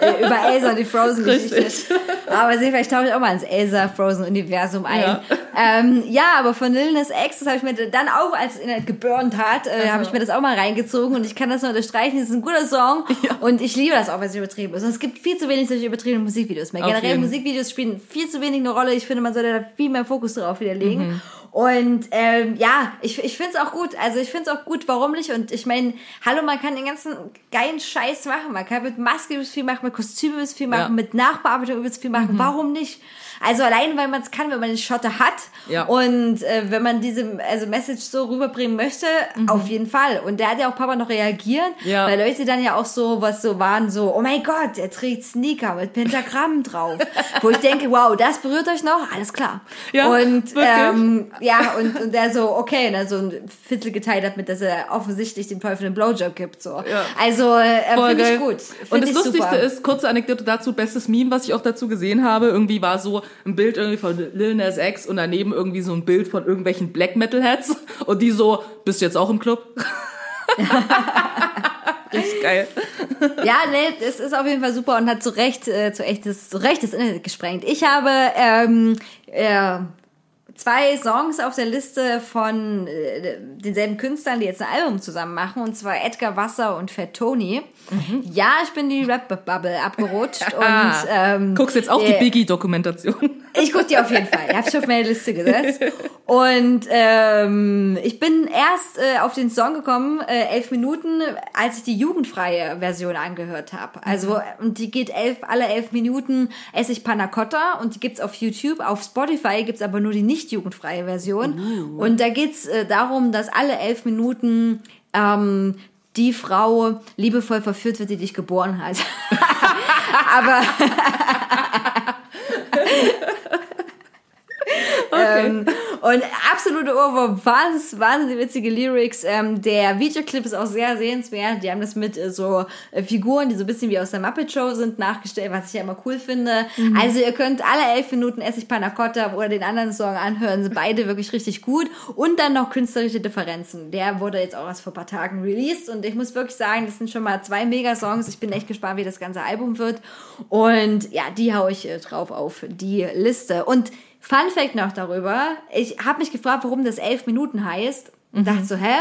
Über Elsa und die Frozen-Geschichte. Aber sehen, vielleicht tauche ich auch mal ins Elsa-Frozen-Universum ein. Ja. Ja. Ähm, ja, aber von Lil Nas X, das habe ich mir dann auch, als es Internet geburnt hat, äh, habe ich mir das auch mal reingezogen und ich kann das nur unterstreichen. Es ist ein guter Song und ich liebe das auch, wenn es übertrieben ist. Und es gibt viel zu wenig solche übertriebenen Musikvideos mehr. Generell. Musikvideos spielen viel zu wenig eine Rolle. Ich finde, man sollte da viel mehr Fokus drauf wieder legen. Mhm. Und ähm, ja, ich, ich finde es auch gut. Also ich finde es auch gut, warum nicht? Und ich meine, hallo, man kann den ganzen geilen Scheiß machen. Man kann mit Maske übelst viel machen, mit Kostümen übelst viel machen, Ja. Mhm. mit Nachbearbeitung übelst viel machen. Warum nicht? Also allein, weil man es kann, wenn man den Schotte hat Ja. und äh, wenn man diese also Message so rüberbringen möchte, auf jeden Fall. Und der hat ja auch Papa noch reagiert, Mhm. Ja. weil Leute dann ja auch so was so waren, so, oh mein Gott, er trägt Sneaker mit Pentagrammen drauf. Wo ich denke, wow, das berührt euch noch, alles klar. Ja, und wirklich. ähm, Ja, und, und der so, okay, und dann so ein Viertel geteilt hat, mit dass er offensichtlich dem Teufel einen Blowjob gibt. So. Also, äh, finde ich gut. Find Und das Lustigste super. ist, kurze Anekdote dazu, bestes Meme, was ich auch dazu gesehen habe, irgendwie war so ein Bild irgendwie von Lil Nas X und daneben irgendwie so ein Bild von irgendwelchen Black Metal Heads und die so, bist du jetzt auch im Club? Richtig geil. Ja, nee, es ist auf jeden Fall super und hat zu Recht, äh, zu echtes, zu Recht das Internet gesprengt. Ich habe ähm, äh, zwei Songs auf der Liste von äh, denselben Künstlern, die jetzt ein Album zusammen machen, und zwar Edgar Wasser und Fat Tony. Ja, ich bin die Rap-Bubble abgerutscht und ähm, Guckst jetzt auch äh, die Biggie-Dokumentation. ich gucke die auf jeden Fall. Ich habe schon auf meine Liste gesetzt. Und ähm, ich bin erst äh, auf den Song gekommen, äh, elf Minuten, als ich die jugendfreie Version angehört habe. Also, und die geht elf, alle elf Minuten esse ich Panna Cotta und die gibt's auf YouTube. Auf Spotify gibt's aber nur die nicht jugendfreie Version. Und da geht's äh, darum, dass alle elf Minuten ähm, die Frau liebevoll verführt wird, die dich geboren hat. aber Ähm, und absolute Ohrwurm, wahnsinnig, wahnsinnig witzige Lyrics. Ähm, der Videoclip ist auch sehr sehenswert. Die haben das mit äh, so äh, Figuren, die so ein bisschen wie aus der Muppet Show sind, nachgestellt, was ich ja immer cool finde. Also ihr könnt alle elf Minuten Essig Panna Cotta oder den anderen Song anhören. Sind beide wirklich richtig gut. Und dann noch künstlerische Differenzen. Der wurde jetzt auch erst vor ein paar Tagen released. Und ich muss wirklich sagen, das sind schon mal zwei Mega-Songs. Ich bin echt gespannt, wie das ganze Album wird. Und ja, die hau ich äh, drauf auf die Liste. Und Fun Fact noch darüber. Ich habe mich gefragt, warum das elf Minuten heißt. Und dachte so, hä?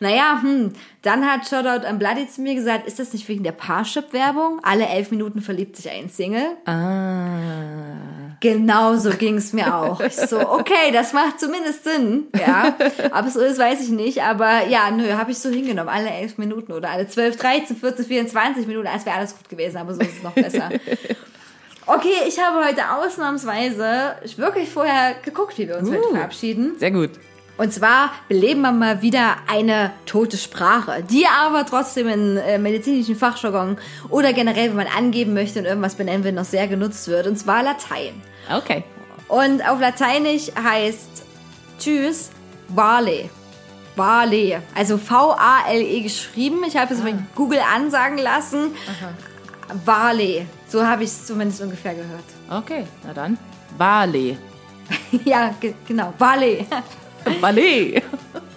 Naja, hm. Dann hat Shoutout an Bloody zu mir gesagt, ist das nicht wegen der Parship-Werbung? Alle elf Minuten verliebt sich ein Single. Ah. Genau so ging es mir auch. Ich so, okay, das macht zumindest Sinn. Ja, ob es so ist, weiß ich nicht. Aber ja, nö, habe ich so hingenommen. Alle elf Minuten oder alle 12, 13, 14, 24 Minuten. Als wäre alles gut gewesen, aber so ist es noch besser. Okay, ich habe heute ausnahmsweise wirklich vorher geguckt, wie wir uns heute verabschieden. Sehr gut. Und zwar beleben wir mal wieder eine tote Sprache, die aber trotzdem in äh, medizinischen Fachjargon oder generell, wenn man angeben möchte und irgendwas benennen will, noch sehr genutzt wird. Und zwar Latein. Okay. Und auf Lateinisch heißt Tschüss Vale. Vale. Also V-A-L-E geschrieben. Ich habe es von Google ansagen lassen. Vale. So habe ich es zumindest ungefähr gehört. Okay, na dann. Vale. ja, ge genau. Vale. Vale.